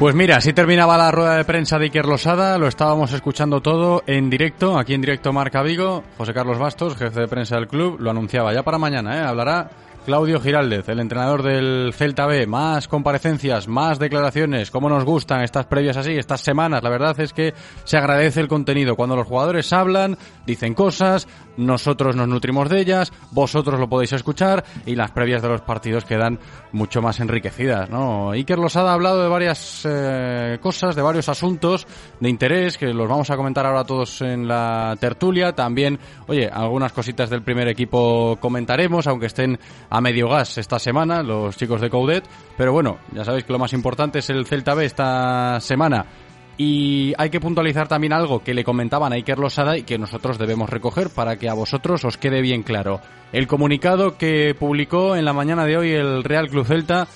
Pues mira, así terminaba la rueda de prensa de Iker Losada, lo estábamos escuchando todo en directo, aquí en directo Marca Vigo, José Carlos Bastos, jefe de prensa del club, lo anunciaba ya para mañana, ¿eh? hablará Claudio Giraldez, el entrenador del Celta B. Más comparecencias, más declaraciones. ¿Cómo nos gustan estas previas así, estas semanas? La verdad es que se agradece el contenido. Cuando los jugadores hablan, dicen cosas, nosotros nos nutrimos de ellas, vosotros lo podéis escuchar y las previas de los partidos quedan mucho más enriquecidas, ¿no? Iker Losada ha hablado de varias eh, cosas, de varios asuntos de interés que los vamos a comentar ahora todos en la tertulia. También, oye, algunas cositas del primer equipo comentaremos, aunque estén a medio gas esta semana los chicos de Coudet. Pero bueno, ya sabéis que lo más importante es el Celta B esta semana. Y hay que puntualizar también algo que le comentaban a Iker Losada y que nosotros debemos recoger para que a vosotros os quede bien claro. El comunicado que publicó en la mañana de hoy el Real Club Celta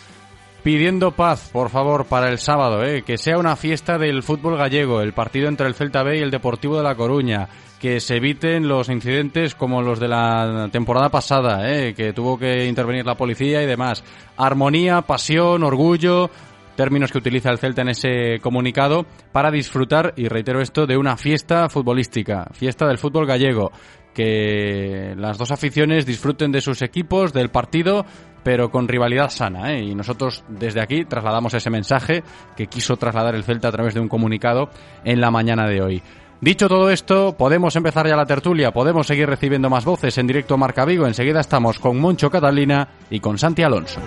pidiendo paz, por favor, para el sábado, ¿eh? que sea una fiesta del fútbol gallego, el partido entre el Celta B y el Deportivo de La Coruña, que se eviten los incidentes como los de la temporada pasada, ¿eh? que tuvo que intervenir la policía y demás. Armonía, pasión, orgullo, términos que utiliza el Celta en ese comunicado, para disfrutar, y reitero esto, de una fiesta futbolística, fiesta del fútbol gallego, que las dos aficiones disfruten de sus equipos, del partido, pero con rivalidad sana. ¿eh? Y nosotros desde aquí trasladamos ese mensaje que quiso trasladar el Celta a través de un comunicado en la mañana de hoy. Dicho todo esto, podemos empezar ya la tertulia, podemos seguir recibiendo más voces en directo Marca Vigo. Enseguida estamos con Moncho Catalina y con Santi Alonso.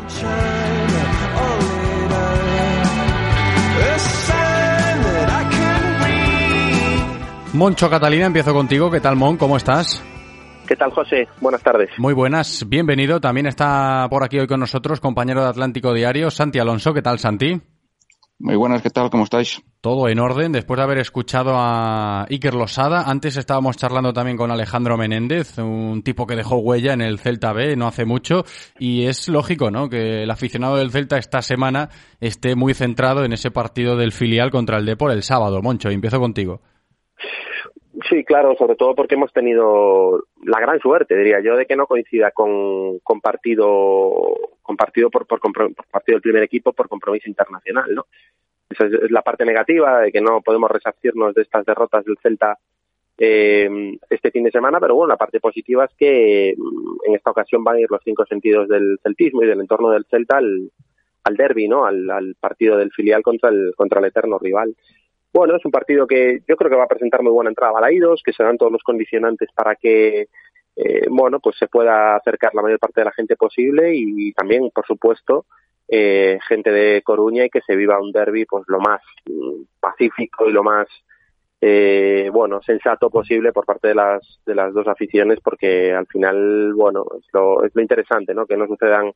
Moncho Catalina, empiezo contigo. ¿Qué tal, Mon? ¿Cómo estás? ¿Qué tal, José? Buenas tardes. Muy buenas, bienvenido. También está por aquí hoy con nosotros, compañero de Atlántico Diario, Santi Alonso. ¿Qué tal, Santi? Muy buenas, ¿qué tal? ¿Cómo estáis? Todo en orden, después de haber escuchado a Iker Losada. Antes estábamos charlando también con Alejandro Menéndez, un tipo que dejó huella en el Celta B no hace mucho. Y es lógico, ¿no? Que el aficionado del Celta esta semana esté muy centrado en ese partido del filial contra el Depor el sábado. Moncho, empiezo contigo. Sí, claro, sobre todo porque hemos tenido la gran suerte, diría yo, de que no coincida con, con partido, con partido por, por, por partido del primer equipo por compromiso internacional, ¿no? Esa es la parte negativa de que no podemos resarcirnos de estas derrotas del Celta eh, este fin de semana, pero bueno, la parte positiva es que en esta ocasión van a ir los cinco sentidos del celtismo y del entorno del Celta al, al derby, ¿no? Al, al partido del filial contra el, contra el eterno rival. Bueno, es un partido que yo creo que va a presentar muy buena entrada a Balaídos, que se dan todos los condicionantes para que, eh, bueno, pues se pueda acercar la mayor parte de la gente posible y también, por supuesto, eh, gente de Coruña y que se viva un derby pues lo más mm, pacífico y lo más eh, bueno sensato posible por parte de las de las dos aficiones porque al final bueno es lo, es lo interesante no que no sucedan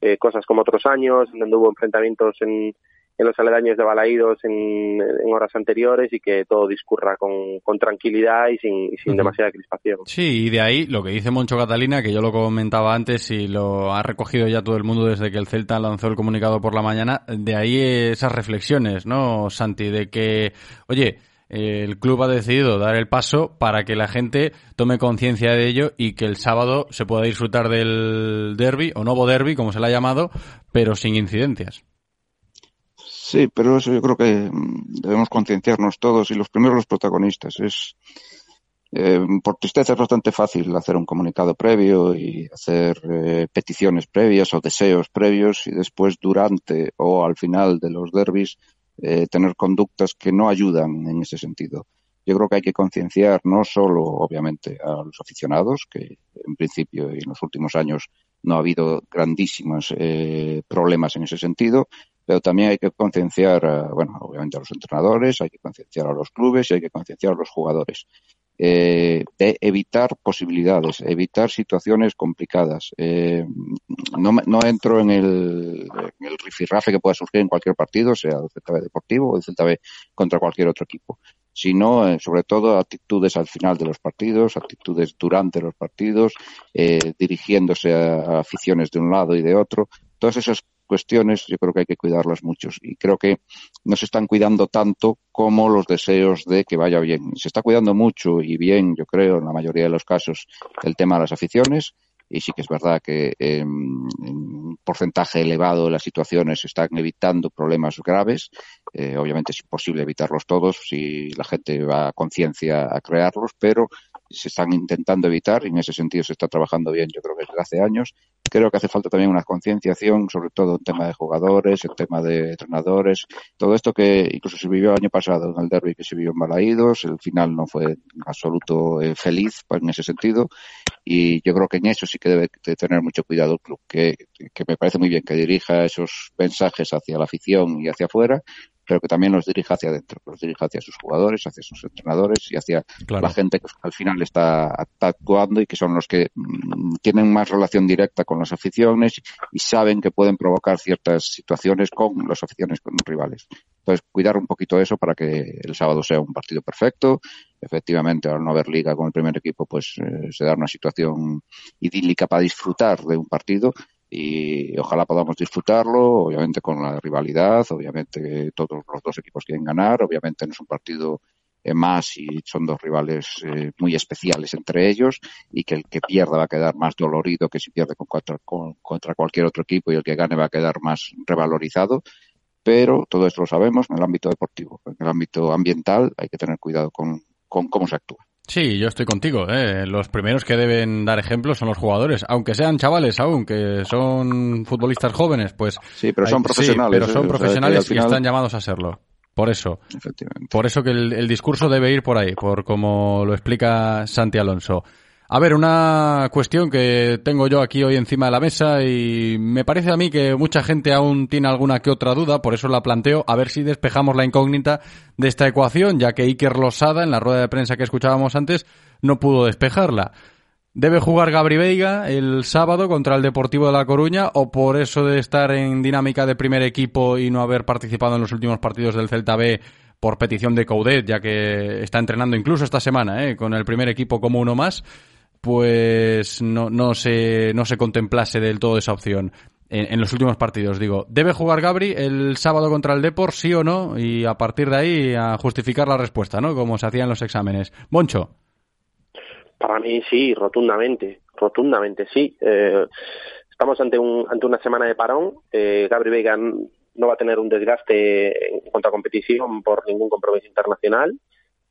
eh, cosas como otros años donde hubo enfrentamientos en en los aledaños de Balaídos en, en, horas anteriores y que todo discurra con, con tranquilidad y sin, y sin uh -huh. demasiada crispación. Sí, y de ahí lo que dice Moncho Catalina, que yo lo comentaba antes y lo ha recogido ya todo el mundo desde que el Celta lanzó el comunicado por la mañana, de ahí esas reflexiones, ¿no, Santi? De que, oye, el club ha decidido dar el paso para que la gente tome conciencia de ello y que el sábado se pueda disfrutar del derby o nuevo derby, como se le ha llamado, pero sin incidencias. Sí, pero eso yo creo que mm, debemos concienciarnos todos y los primeros los protagonistas. Es eh, por tristeza es bastante fácil hacer un comunicado previo y hacer eh, peticiones previas o deseos previos y después durante o al final de los derbis eh, tener conductas que no ayudan en ese sentido. Yo creo que hay que concienciar no solo, obviamente, a los aficionados, que en principio y en los últimos años no ha habido grandísimos problemas en ese sentido, pero también hay que concienciar, bueno, obviamente a los entrenadores, hay que concienciar a los clubes y hay que concienciar a los jugadores. eh, de evitar posibilidades, evitar situaciones complicadas. Eh, no, no, entro en el, en rifirrafe que pueda surgir en cualquier partido, sea el Celta B Deportivo o el Celta B contra cualquier otro equipo, sino eh, sobre todo actitudes al final de los partidos, actitudes durante los partidos, dirigiéndose a, a aficiones de un lado y de otro. Todas esas cuestiones yo creo que hay que cuidarlas muchos y creo que no se están cuidando tanto como los deseos de que vaya bien. Se está cuidando mucho y bien, yo creo, en la mayoría de los casos, el tema de las aficiones y sí que es verdad que eh, un porcentaje elevado de las situaciones están evitando problemas graves. Eh, obviamente es imposible evitarlos todos si la gente va a conciencia a crearlos, pero se están intentando evitar y en ese sentido se está trabajando bien, yo creo que desde hace años. Creo que hace falta también una concienciación, sobre todo en tema de jugadores, en tema de entrenadores, todo esto que incluso se vivió el año pasado en el derby que se vivió en Balaídos, el final no fue absoluto eh, feliz en ese sentido y yo creo que en eso sí que debe de tener mucho cuidado el club, que, que me parece muy bien que dirija esos mensajes hacia la afición y hacia afuera, pero que también los dirija hacia adentro, los dirija hacia sus jugadores, hacia sus entrenadores y hacia claro. la gente que al final está, está, actuando y que son los que mmm, tienen más relación directa con las aficiones y saben que pueden provocar ciertas situaciones con las aficiones con los rivales. Entonces, cuidar un poquito eso para que el sábado sea un partido perfecto. Efectivamente, al no haber liga con el primer equipo, pues eh, se da una situación idílica para disfrutar de un partido y ojalá podamos disfrutarlo, obviamente con la rivalidad, obviamente todos los dos equipos quieren ganar, obviamente no es un partido eh, más y son dos rivales eh, muy especiales entre ellos y que el que pierda va a quedar más dolorido que si pierde con contra, con, contra cualquier otro equipo y el que gane va a quedar más revalorizado. Pero todo esto lo sabemos en el ámbito deportivo. En el ámbito ambiental hay que tener cuidado con, con cómo se actúa. Sí, yo estoy contigo. ¿eh? Los primeros que deben dar ejemplo son los jugadores, aunque sean chavales aún, que son futbolistas jóvenes, pues. Sí, pero son hay, profesionales. Sí, pero son ¿eh? profesionales o sea, final... y están llamados a serlo. Por eso. Por eso que el, el, discurso debe ir por ahí, por como lo explica Santi Alonso. A ver, una cuestión que tengo yo aquí hoy encima de la mesa y me parece a mí que mucha gente aún tiene alguna que otra duda, por eso la planteo, a ver si despejamos la incógnita de esta ecuación, ya que Iker Losada, en la rueda de prensa que escuchábamos antes, no pudo despejarla. ¿Debe jugar Gabri Veiga el sábado contra el Deportivo de La Coruña o por eso de estar en dinámica de primer equipo y no haber participado en los últimos partidos del Celta B por petición de Coudet, ya que está entrenando incluso esta semana ¿eh? con el primer equipo como uno más? Pues no, no, se, no se contemplase del todo esa opción. En, en, los últimos partidos, digo, ¿debe jugar Gabri el sábado contra el Depor, sí o no? Y a partir de ahí a justificar la respuesta, ¿no? Como se hacía en los exámenes. Moncho. Para mí sí, rotundamente, rotundamente sí. Eh, estamos ante, un, ante una semana de parón. Eh, Gabri Veiga no va a tener un desgaste en cuanto a competición por ningún compromiso internacional.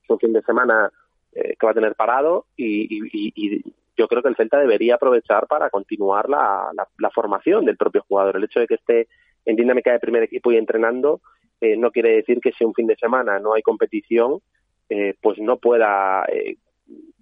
Es un fin de semana eh, que va a tener parado y, y, yo creo que el Celta debería aprovechar para continuar la, la, la, formación del propio jugador. El hecho de que esté en dinámica de primer equipo y entrenando eh, no quiere decir que si un fin de semana no hay competición, eh, pues no pueda eh,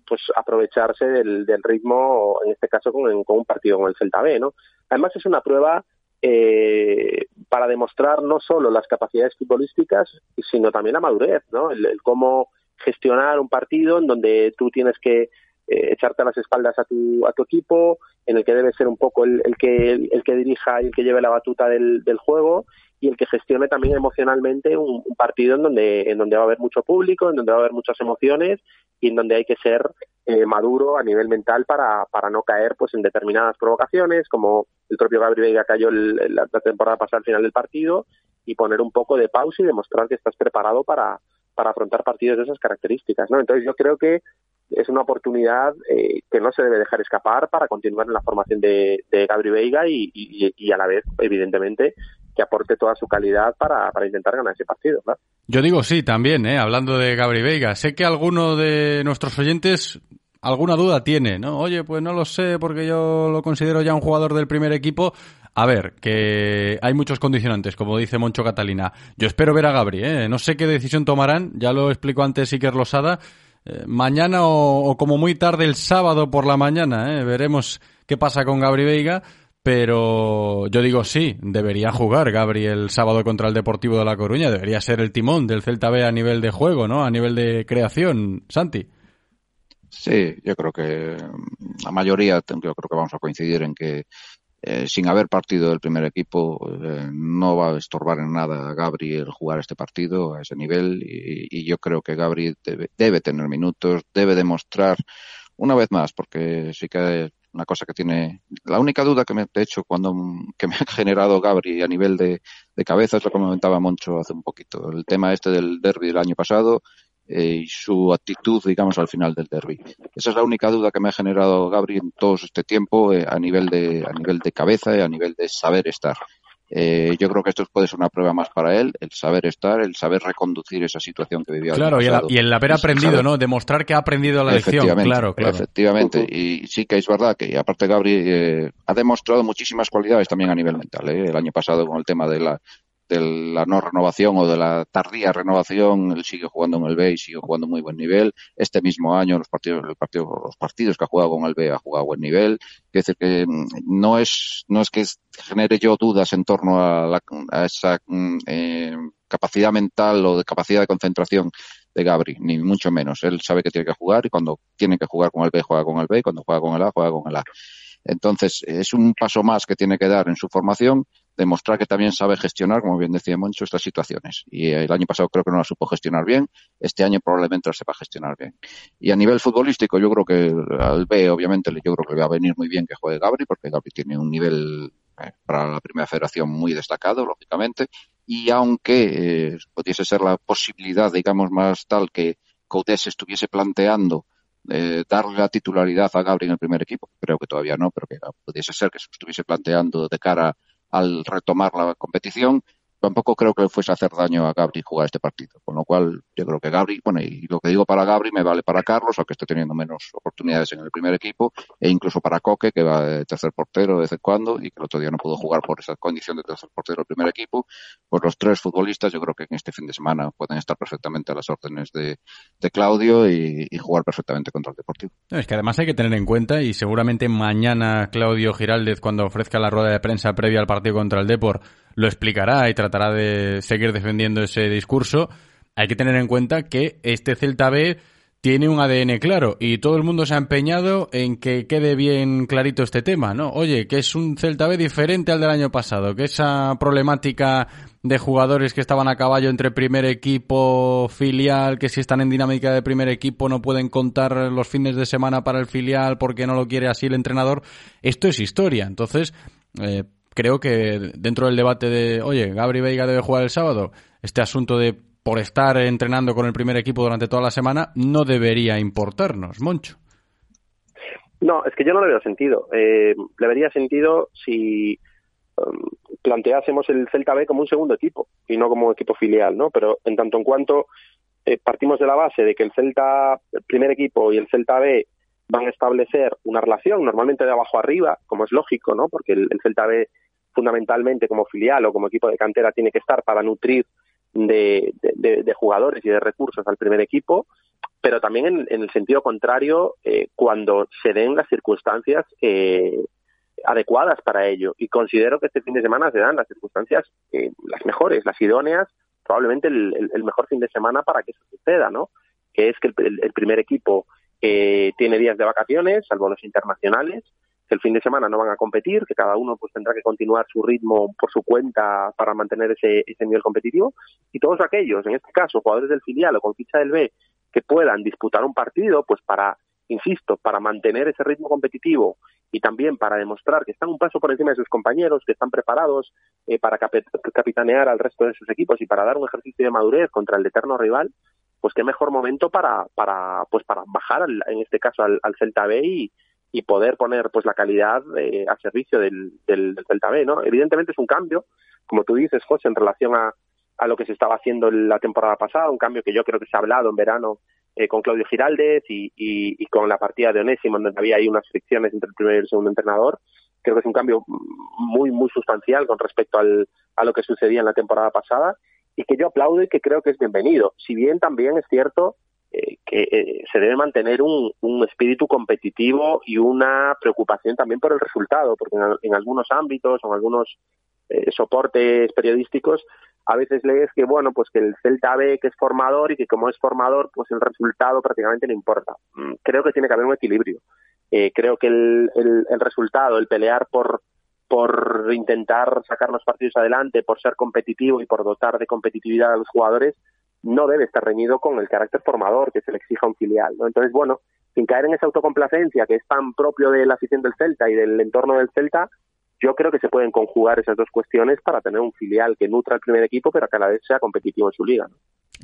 pues aprovecharse del, del, ritmo, en este caso con, un partido con el Celta B. ¿no? Además es una prueba eh, para demostrar no solo las capacidades futbolísticas, sino también la madurez, ¿no? el cómo gestionar un partido en donde tú tienes que eh, echarte las espaldas a tu, a tu equipo, en el que debe ser un poco el, que, el, que dirija y el que lleve la batuta del, juego y el que gestione también emocionalmente un, partido en donde, en donde va a haber mucho público, en donde va a haber muchas emociones y en donde hay que ser eh, maduro a nivel mental para, para no caer pues en determinadas provocaciones, como el propio Gabriel Veiga cayó el, la temporada pasada al final del partido, y poner un poco de pausa y demostrar que estás preparado para, para afrontar partidos de esas características, ¿no? Entonces yo creo que es una oportunidad eh, que no se debe dejar escapar para continuar en la formación de, de Gabri Veiga y, y, a la vez, evidentemente, que aporte toda su calidad para, para intentar ganar ese partido, ¿no? Yo digo sí también, ¿eh? hablando de Gabri Veiga. Sé que alguno de nuestros oyentes alguna duda tiene, ¿no? Oye, pues no lo sé porque yo lo considero ya un jugador del primer equipo. A ver, que hay muchos condicionantes, como dice Moncho Catalina. Yo espero ver a Gabri, ¿eh? No sé qué decisión tomarán, ya lo explicó antes Iker Losada. Eh, mañana o, como muy tarde el sábado por la mañana, ¿eh? Veremos qué pasa con Gabri Veiga. Pero yo digo sí, debería jugar Gabri el sábado contra el Deportivo de La Coruña. Debería ser el timón del Celta B a nivel de juego, ¿no? A nivel de creación. Santi. Sí, yo creo que la mayoría, yo creo que vamos a coincidir en que eh, sin haber partido del primer equipo, eh, no va a estorbar en nada a Gabri el jugar este partido a ese nivel y, y yo creo que Gabri debe, debe, tener minutos, debe demostrar una vez más, porque sí que es una cosa que tiene. La única duda que me he hecho cuando que me ha generado Gabri a nivel de, de cabeza es lo que comentaba Moncho hace un poquito. El tema este del derby del año pasado eh, y su actitud, digamos, al final del derby. Esa es la única duda que me ha generado Gabri en todo este tiempo eh, a nivel de a nivel de cabeza y a nivel de saber estar. Eh, yo creo que esto puede ser una prueba más para él, el saber estar, el saber reconducir esa situación que vivía. Claro, y el, y el, haber aprendido, saber... ¿no? Demostrar que ha aprendido la lección. Claro, claro. Efectivamente. Y sí que es verdad que, aparte, Gabri eh, ha demostrado muchísimas cualidades también a nivel mental. ¿eh? El año pasado con el tema de la, de la no renovación o de la tardía renovación, él sigue jugando en el B y sigue jugando muy buen nivel. Este mismo año, los partidos, el partido, los partidos que ha jugado con el B ha jugado buen nivel. Es decir, que no es, no es que genere yo dudas en torno a, la, esa eh, capacidad mental o de capacidad de concentración de Gabri, ni mucho menos. Él sabe que tiene que jugar y cuando tiene que jugar con el B, juega con el B, y cuando juega con el A, juega con el A. Entonces, es un paso más que tiene que dar en su formación demostrar que también sabe gestionar, como bien decía Moncho, estas situaciones. Y el año pasado creo que no la supo gestionar bien, este año probablemente la sepa gestionar bien. Y a nivel futbolístico, yo creo que al B, obviamente, yo creo que le va a venir muy bien que juegue Gabri, porque Gabri tiene un nivel eh, para la primera federación muy destacado, lógicamente. Y aunque eh, pudiese ser la posibilidad, digamos, más tal que Coutés estuviese planteando eh, darle la titularidad a Gabri en el primer equipo, creo que todavía no, pero que pudiese ser que se estuviese planteando de cara al retomar la competición, tampoco creo que le fuese a hacer daño a Gabri jugar este partido. Con lo cual, yo creo que Gabri, bueno, y lo que digo para Gabri me vale para Carlos, aunque esté teniendo menos oportunidades en el primer equipo, e incluso para Coque, que va de tercer portero de vez en cuando, y que el otro día no pudo jugar por esa condición de tercer portero del primer equipo. Pues los tres futbolistas, yo creo que en este fin de semana pueden estar perfectamente a las órdenes de, de Claudio y, jugar perfectamente contra el Deportivo. Es que además hay que tener en cuenta, y seguramente mañana Claudio Giraldez, cuando ofrezca la rueda de prensa previa al partido contra el Deport, lo explicará y tratará de seguir defendiendo ese discurso, hay que tener en cuenta que este Celta B tiene un ADN claro y todo el mundo se ha empeñado en que quede bien clarito este tema, ¿no? Oye, que es un Celta B diferente al del año pasado, que esa problemática de jugadores que estaban a caballo entre primer equipo, filial, que si están en dinámica de primer equipo no pueden contar los fines de semana para el filial porque no lo quiere así el entrenador, esto es historia. Entonces, eh, creo que dentro del debate de, oye, Gabri Veiga debe jugar el sábado, este asunto de por estar entrenando con el primer equipo durante toda la semana no debería importarnos, Moncho. No, es que yo no le veo sentido. Eh, le vería sentido si um, planteásemos el Celta B como un segundo equipo y no como equipo filial, ¿no? Pero en tanto en cuanto eh, partimos de la base de que el Celta, el primer equipo y el Celta B van a establecer una relación, normalmente de abajo arriba, como es lógico, ¿no? Porque el, el Celta B fundamentalmente como filial o como equipo de cantera tiene que estar para nutrir de, de, de jugadores y de recursos al primer equipo, pero también en, el sentido contrario, eh, cuando se den las circunstancias eh, adecuadas para ello. Y considero que este fin de semana se dan las circunstancias eh, las mejores, las idóneas, probablemente el, el, el, mejor fin de semana para que eso suceda, ¿no? Que es que el, el primer equipo eh, tiene días de vacaciones, salvo los internacionales, que el fin de semana no van a competir, que cada uno pues tendrá que continuar su ritmo por su cuenta para mantener ese, ese nivel competitivo, y todos aquellos, en este caso, jugadores del filial o con ficha del B, que puedan disputar un partido, pues para, insisto, para mantener ese ritmo competitivo y también para demostrar que están un paso por encima de sus compañeros, que están preparados eh, para cap capitanear al resto de sus equipos y para dar un ejercicio de madurez contra el eterno rival, pues qué mejor momento para, para, pues para bajar, al, en este caso, al, Celta B y, y poder poner pues la calidad eh, a servicio del, del, del Celta B, ¿no? Evidentemente es un cambio, como tú dices, José, en relación a, a lo que se estaba haciendo la temporada pasada, un cambio que yo creo que se ha hablado en verano eh, con Claudio Giraldez y, y, y, con la partida de Onésimo, donde había ahí unas fricciones entre el primer y el segundo entrenador. Creo que es un cambio muy, muy sustancial con respecto al, a lo que sucedía en la temporada pasada y que yo aplaudo y que creo que es bienvenido. Si bien también es cierto eh, que eh, se debe mantener un, un, espíritu competitivo y una preocupación también por el resultado, porque en, algunos ámbitos o en algunos eh, soportes periodísticos a veces lees que bueno pues que el Celta B que es formador y que como es formador pues el resultado prácticamente no importa mm, creo que tiene que haber un equilibrio eh, creo que el, el, el, resultado el pelear por por intentar sacar los partidos adelante por ser competitivo y por dotar de competitividad a los jugadores no debe estar reñido con el carácter formador que se le exija a un filial ¿no? entonces bueno sin caer en esa autocomplacencia que es tan propio de la afición del Celta y del entorno del Celta yo creo que se pueden conjugar esas dos cuestiones para tener un filial que nutra al primer equipo, pero que a la vez sea competitivo en su liga. ¿no?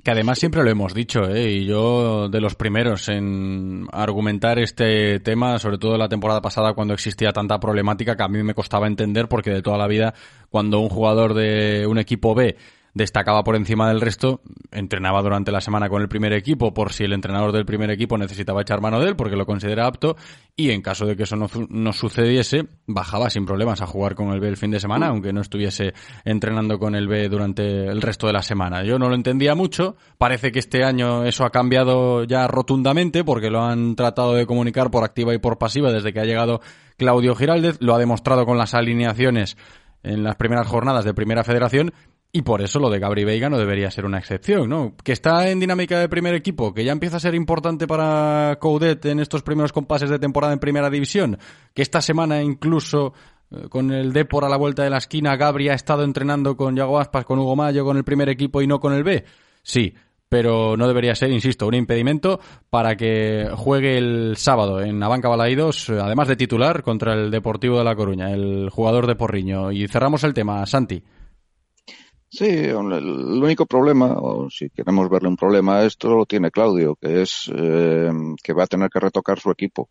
Que además siempre lo hemos dicho, ¿eh? y yo de los primeros en argumentar este tema, sobre todo la temporada pasada cuando existía tanta problemática que a mí me costaba entender porque de toda la vida cuando un jugador de un equipo B destacaba por encima del resto, entrenaba durante la semana con el primer equipo por si el entrenador del primer equipo necesitaba echar mano de él porque lo considera apto y en caso de que eso no, no sucediese, bajaba sin problemas a jugar con el B el fin de semana, aunque no estuviese entrenando con el B durante el resto de la semana. Yo no lo entendía mucho, parece que este año eso ha cambiado ya rotundamente porque lo han tratado de comunicar por activa y por pasiva desde que ha llegado Claudio Giraldez, lo ha demostrado con las alineaciones en las primeras jornadas de Primera Federación y por eso lo de Gabri Veiga no debería ser una excepción, ¿no? Que está en dinámica de primer equipo, que ya empieza a ser importante para Coudet en estos primeros compases de temporada en primera división, que esta semana incluso eh, con el Depor a la vuelta de la esquina, Gabri ha estado entrenando con Yago Aspas, con Hugo Mayo, con el primer equipo y no con el B. Sí, pero no debería ser, insisto, un impedimento para que juegue el sábado en la banca Balaídos, además de titular, contra el Deportivo de La Coruña, el jugador de Porriño. Y cerramos el tema, Santi. Sí, el único problema, o si queremos verle un problema esto, lo tiene Claudio, que es eh, que va a tener que retocar su equipo.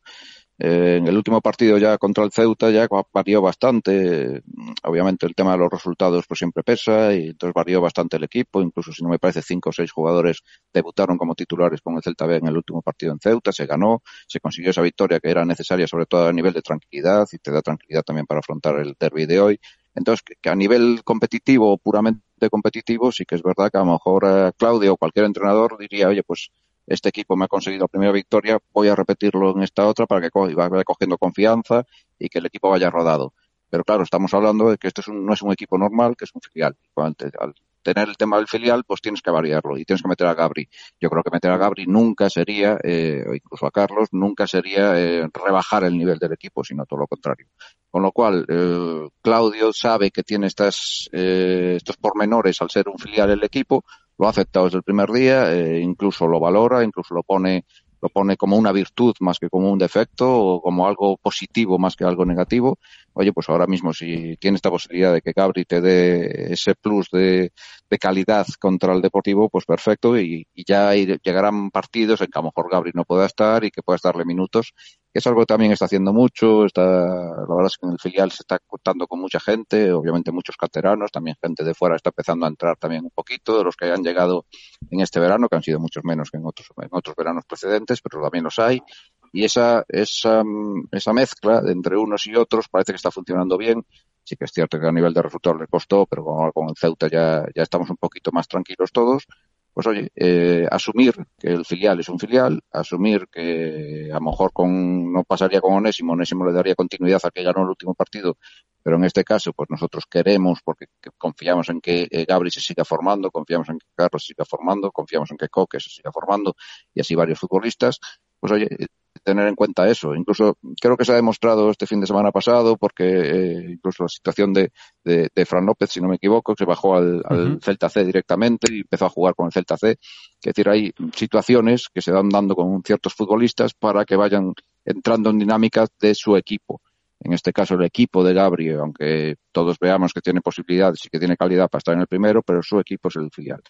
Eh, en el último partido ya contra el Ceuta ya varió bastante. Obviamente el tema de los resultados pues siempre pesa y entonces varió bastante el equipo. Incluso si no me parece cinco o seis jugadores debutaron como titulares con el Celta B en el último partido en Ceuta. Se ganó, se consiguió esa victoria que era necesaria sobre todo a nivel de tranquilidad y te da tranquilidad también para afrontar el derby de hoy. Entonces, que, a nivel competitivo, puramente competitivo, sí que es verdad que a lo mejor eh, Claudio o cualquier entrenador diría, oye, pues este equipo me ha conseguido la primera victoria, voy a repetirlo en esta otra para que vaya cogiendo confianza y que el equipo vaya rodado. Pero claro, estamos hablando de que este no es un equipo normal, que es un filial. Al tener el tema del filial, pues tienes que variarlo y tienes que meter a Gabri. Yo creo que meter a Gabri nunca sería, eh, incluso a Carlos, nunca sería eh, rebajar el nivel del equipo, sino todo lo contrario. Con lo cual, eh, Claudio sabe que tiene estas, eh, estos pormenores al ser un filial del equipo, lo ha aceptado desde el primer día, incluso lo valora, incluso lo pone lo pone como una virtud más que como un defecto o como algo positivo más que algo negativo. Oye, pues ahora mismo si tiene esta posibilidad de que Gabri te dé ese plus de, calidad contra el Deportivo, pues perfecto y, ya llegarán partidos en que a lo mejor Gabri no pueda estar y que puedas darle minutos que es algo que también está haciendo mucho. Está, la verdad es que en el filial se está contando con mucha gente, obviamente muchos canteranos, también gente de fuera está empezando a entrar también un poquito, de los que han llegado en este verano, que han sido muchos menos que en otros, en otros veranos precedentes, pero también los hay. Y esa, esa, esa mezcla entre unos y otros parece que está funcionando bien. Sí que es cierto que a nivel de resultados le costó, pero con, el Ceuta ya, ya estamos un poquito más tranquilos todos pues oye, eh, asumir que el filial es un filial, asumir que a lo mejor con, no pasaría con Onésimo, Onésimo le daría continuidad a que ganó el último partido, pero en este caso, pues nosotros queremos, porque confiamos en que eh, Gabri se siga formando, confiamos en que Carlos se siga formando, confiamos en que Coque se siga formando, y así varios futbolistas, pues oye, tener en cuenta eso. Incluso creo que se ha demostrado este fin de semana pasado, porque eh, incluso la situación de, de, de, Fran López, si no me equivoco, que bajó al, uh -huh. Celta C directamente y empezó a jugar con el Celta C. Es decir, hay situaciones que se van dando con ciertos futbolistas para que vayan entrando en dinámicas de su equipo. En este caso, el equipo de Gabriel, aunque todos veamos que tiene posibilidades y que tiene calidad para estar en el primero, pero su equipo es el filial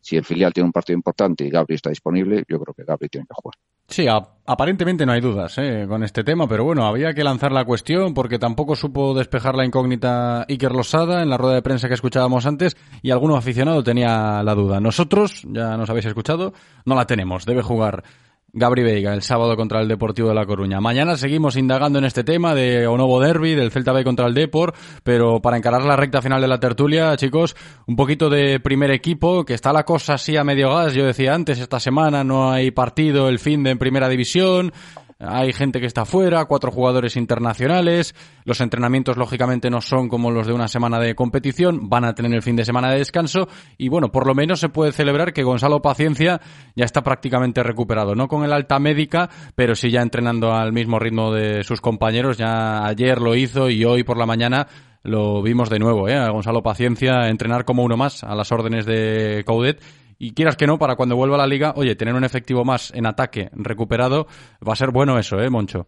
si el filial tiene un partido importante y Gabri está disponible, yo creo que Gabri tiene que jugar. Sí, aparentemente no hay dudas ¿eh? con este tema, pero bueno, había que lanzar la cuestión porque tampoco supo despejar la incógnita Iker Losada en la rueda de prensa que escuchábamos antes y alguno aficionado tenía la duda. Nosotros, ya nos habéis escuchado, no la tenemos, debe jugar Gabri Veiga el sábado contra el Deportivo de La Coruña. Mañana seguimos indagando en este tema de Onovo Derby, del Celta B contra el Depor, pero para encarar la recta final de la tertulia, chicos, un poquito de primer equipo, que está la cosa así a medio gas. Yo decía antes, esta semana no hay partido, el fin de primera división. Hay gente que está fuera, cuatro jugadores internacionales, los entrenamientos lógicamente no son como los de una semana de competición, van a tener el fin de semana de descanso y bueno, por lo menos se puede celebrar que Gonzalo Paciencia ya está prácticamente recuperado, no con el alta médica, pero sí ya entrenando al mismo ritmo de sus compañeros, ya ayer lo hizo y hoy por la mañana lo vimos de nuevo, ¿eh? Gonzalo Paciencia entrenar como uno más a las órdenes de Caudet y quieras que no, para cuando vuelva a la liga, oye, tener un efectivo más en ataque recuperado, va a ser bueno eso, ¿eh, Moncho?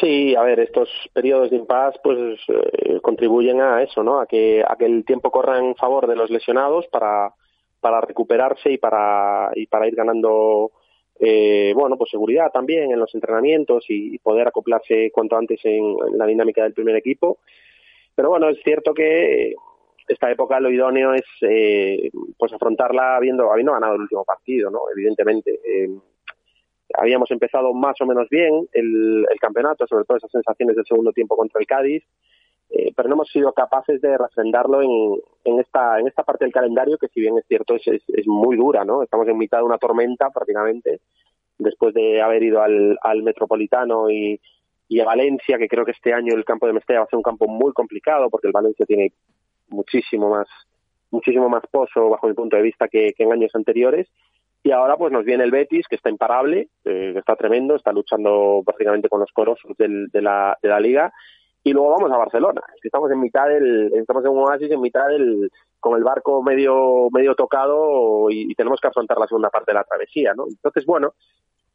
Sí, a ver, estos periodos de impas pues eh, contribuyen a eso, ¿no? A que, a que el tiempo corra en favor de los lesionados para, para recuperarse y para, y para ir ganando, eh, bueno, pues seguridad también en los entrenamientos y, poder acoplarse cuanto antes en, la dinámica del primer equipo. Pero bueno, es cierto que esta época lo idóneo es eh, pues afrontarla habiendo, habiendo ganado el último partido, ¿no? Evidentemente. Eh, habíamos empezado más o menos bien el, campeonato, sobre todo esas sensaciones del segundo tiempo contra el Cádiz, eh, pero no hemos sido capaces de refrendarlo en, en, esta, en esta parte del calendario que si bien es cierto es, es, muy dura, ¿no? Estamos en mitad de una tormenta prácticamente, después de haber ido al, al Metropolitano y, y a Valencia, que creo que este año el campo de Mestalla va a ser un campo muy complicado porque el Valencia tiene muchísimo más muchísimo más pozo bajo mi punto de vista que, en años anteriores. Y ahora pues nos viene el Betis que está imparable eh, que está tremendo está luchando prácticamente con los corosos del, de, la, de la liga. Y luego vamos a Barcelona estamos en mitad del estamos en un oasis en mitad del con el barco medio medio tocado y, tenemos que afrontar la segunda parte de la travesía no entonces bueno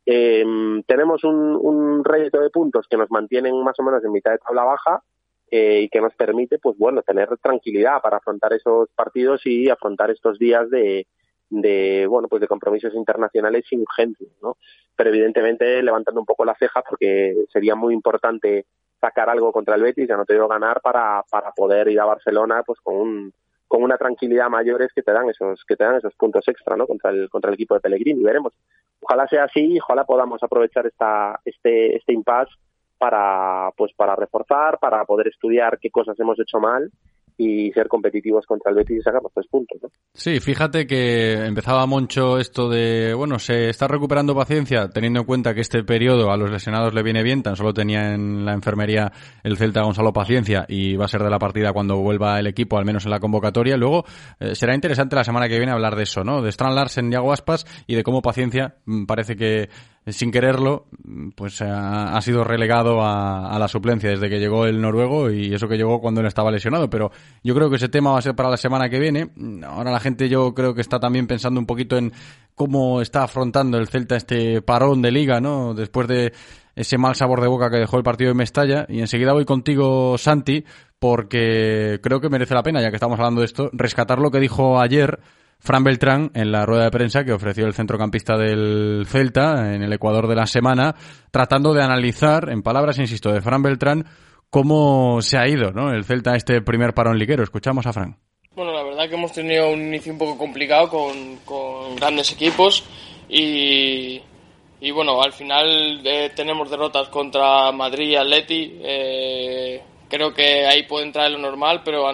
eh, tenemos un, un rédito de puntos que nos mantienen más o menos en mitad de tabla baja eh, y que nos permite, pues bueno, tener tranquilidad para afrontar esos partidos y afrontar estos días de, de bueno, pues de compromisos internacionales sin urgencia, ¿no? Pero evidentemente levantando un poco la ceja porque sería muy importante sacar algo contra el Betis, ya no te digo ganar para, para poder ir a Barcelona pues con un con una tranquilidad mayores que te dan esos que te dan esos puntos extra no contra el contra el equipo de Pellegrini veremos ojalá sea así ojalá podamos aprovechar esta este este impasse para pues para reforzar, para poder estudiar qué cosas hemos hecho mal y ser competitivos contra el Betis y sacar los tres puntos. ¿no? Sí, fíjate que empezaba Moncho esto de, bueno, se está recuperando paciencia, teniendo en cuenta que este periodo a los lesionados le viene bien, tan solo tenía en la enfermería el Celta Gonzalo Paciencia y va a ser de la partida cuando vuelva el equipo, al menos en la convocatoria. Luego eh, será interesante la semana que viene hablar de eso, ¿no? De Strand Larsen y Aguaspas y de cómo Paciencia mm, parece que sin quererlo, pues ha, sido relegado a, la suplencia desde que llegó el noruego y eso que llegó cuando él estaba lesionado. Pero yo creo que ese tema va a ser para la semana que viene. Ahora la gente yo creo que está también pensando un poquito en cómo está afrontando el Celta este parón de liga, ¿no? Después de ese mal sabor de boca que dejó el partido de Mestalla. Y enseguida voy contigo, Santi, porque creo que merece la pena, ya que estamos hablando de esto, rescatar lo que dijo ayer Fran Beltrán en la rueda de prensa que ofreció el centrocampista del Celta en el Ecuador de la semana, tratando de analizar, en palabras, insisto, de Fran Beltrán, cómo se ha ido ¿no? el Celta a este primer parón liguero. Escuchamos a Fran. Bueno, la verdad que hemos tenido un inicio un poco complicado con, grandes equipos y, y bueno, al final eh, tenemos derrotas contra Madrid y Atleti. Eh, creo que ahí puede entrar lo normal, pero,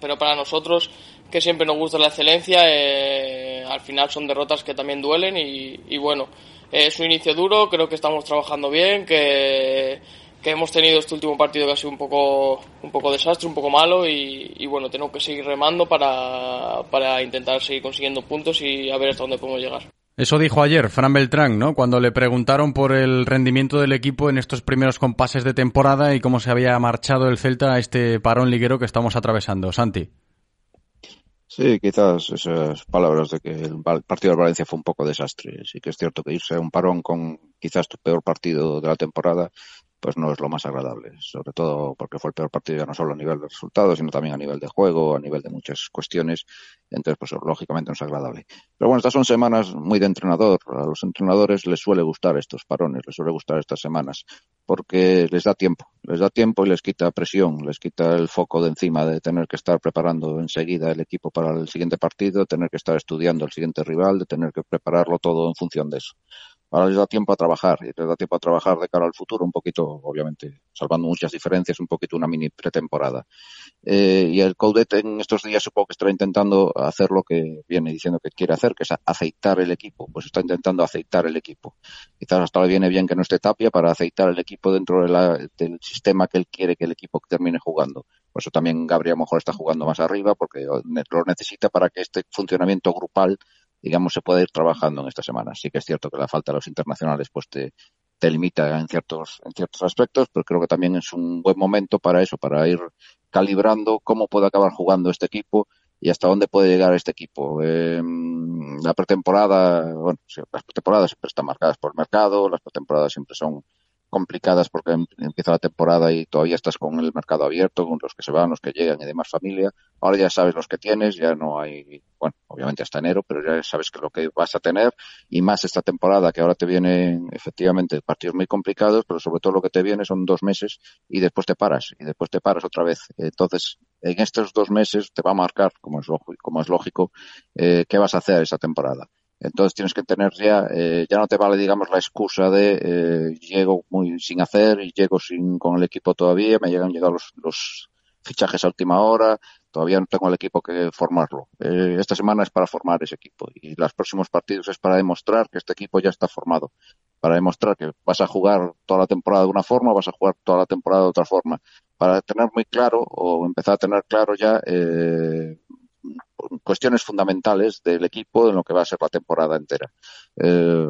pero para nosotros que siempre nos gusta la excelencia, eh, al final son derrotas que también duelen y, bueno, es un inicio duro, creo que estamos trabajando bien, que, hemos tenido este último partido que ha sido un poco, un poco desastre, un poco malo y, bueno, tenemos que seguir remando para, para intentar seguir consiguiendo puntos y a ver hasta dónde podemos llegar. Eso dijo ayer Fran Beltrán, ¿no? Cuando le preguntaron por el rendimiento del equipo en estos primeros compases de temporada y cómo se había marchado el Celta a este parón liguero que estamos atravesando. Santi. Sí, quizás esas palabras de que el partido de Valencia fue un poco desastre. Sí que es cierto que irse a un parón con quizás tu peor partido de la temporada pues no es lo más agradable, sobre todo porque fue el peor partido ya no solo a nivel de resultados, sino también a nivel de juego, a nivel de muchas cuestiones, entonces pues lógicamente no es agradable. Pero bueno, estas son semanas muy de entrenador, a los entrenadores les suele gustar estos parones, les suele gustar estas semanas, porque les da tiempo, les da tiempo y les quita presión, les quita el foco de encima de tener que estar preparando enseguida el equipo para el siguiente partido, tener que estar estudiando el siguiente rival, de tener que prepararlo todo en función de eso. Ahora les da tiempo a trabajar, y les da tiempo a trabajar de cara al futuro, un poquito, obviamente, salvando muchas diferencias, un poquito una mini pretemporada. Eh, y el Coudet en estos días supongo que estará intentando hacer lo que viene diciendo que quiere hacer, que es aceitar el equipo, pues está intentando aceitar el equipo. Quizás hasta le viene bien que no esté Tapia para aceitar el equipo dentro del sistema que él quiere que el equipo termine jugando. Por eso también Gabriel a lo mejor está jugando más arriba, porque lo necesita para que este funcionamiento grupal digamos, se puede ir trabajando en esta semana. Sí que es cierto que la falta de los internacionales pues te, te limita en ciertos, en ciertos aspectos, pero creo que también es un buen momento para eso, para ir calibrando cómo puede acabar jugando este equipo y hasta dónde puede llegar este equipo. Eh, la pretemporada, bueno, las pretemporadas siempre están marcadas por el mercado, las pretemporadas siempre son complicadas porque em, empieza la temporada y todavía estás con el mercado abierto, con los que se van, los que llegan y demás familia. Ahora ya sabes los que tienes, ya no hay, bueno, obviamente hasta enero, pero ya sabes que lo que vas a tener y más esta temporada que ahora te vienen efectivamente partidos muy complicados, pero sobre todo lo que te viene son dos meses y después te paras y después te paras otra vez. Entonces, en estos dos meses te va a marcar, como es, como es lógico, eh, qué vas a hacer esa temporada. Entonces tienes que tener ya, eh, ya no te vale, digamos, la excusa de eh, llego muy sin hacer y llego sin con el equipo todavía, me llegan llegado los, los fichajes a última hora, todavía no tengo el equipo que formarlo. Eh, esta semana es para formar ese equipo y los próximos partidos es para demostrar que este equipo ya está formado, para demostrar que vas a jugar toda la temporada de una forma, vas a jugar toda la temporada de otra forma, para tener muy claro o empezar a tener claro ya eh, cuestiones fundamentales del equipo en lo que va a ser la temporada entera. Eh,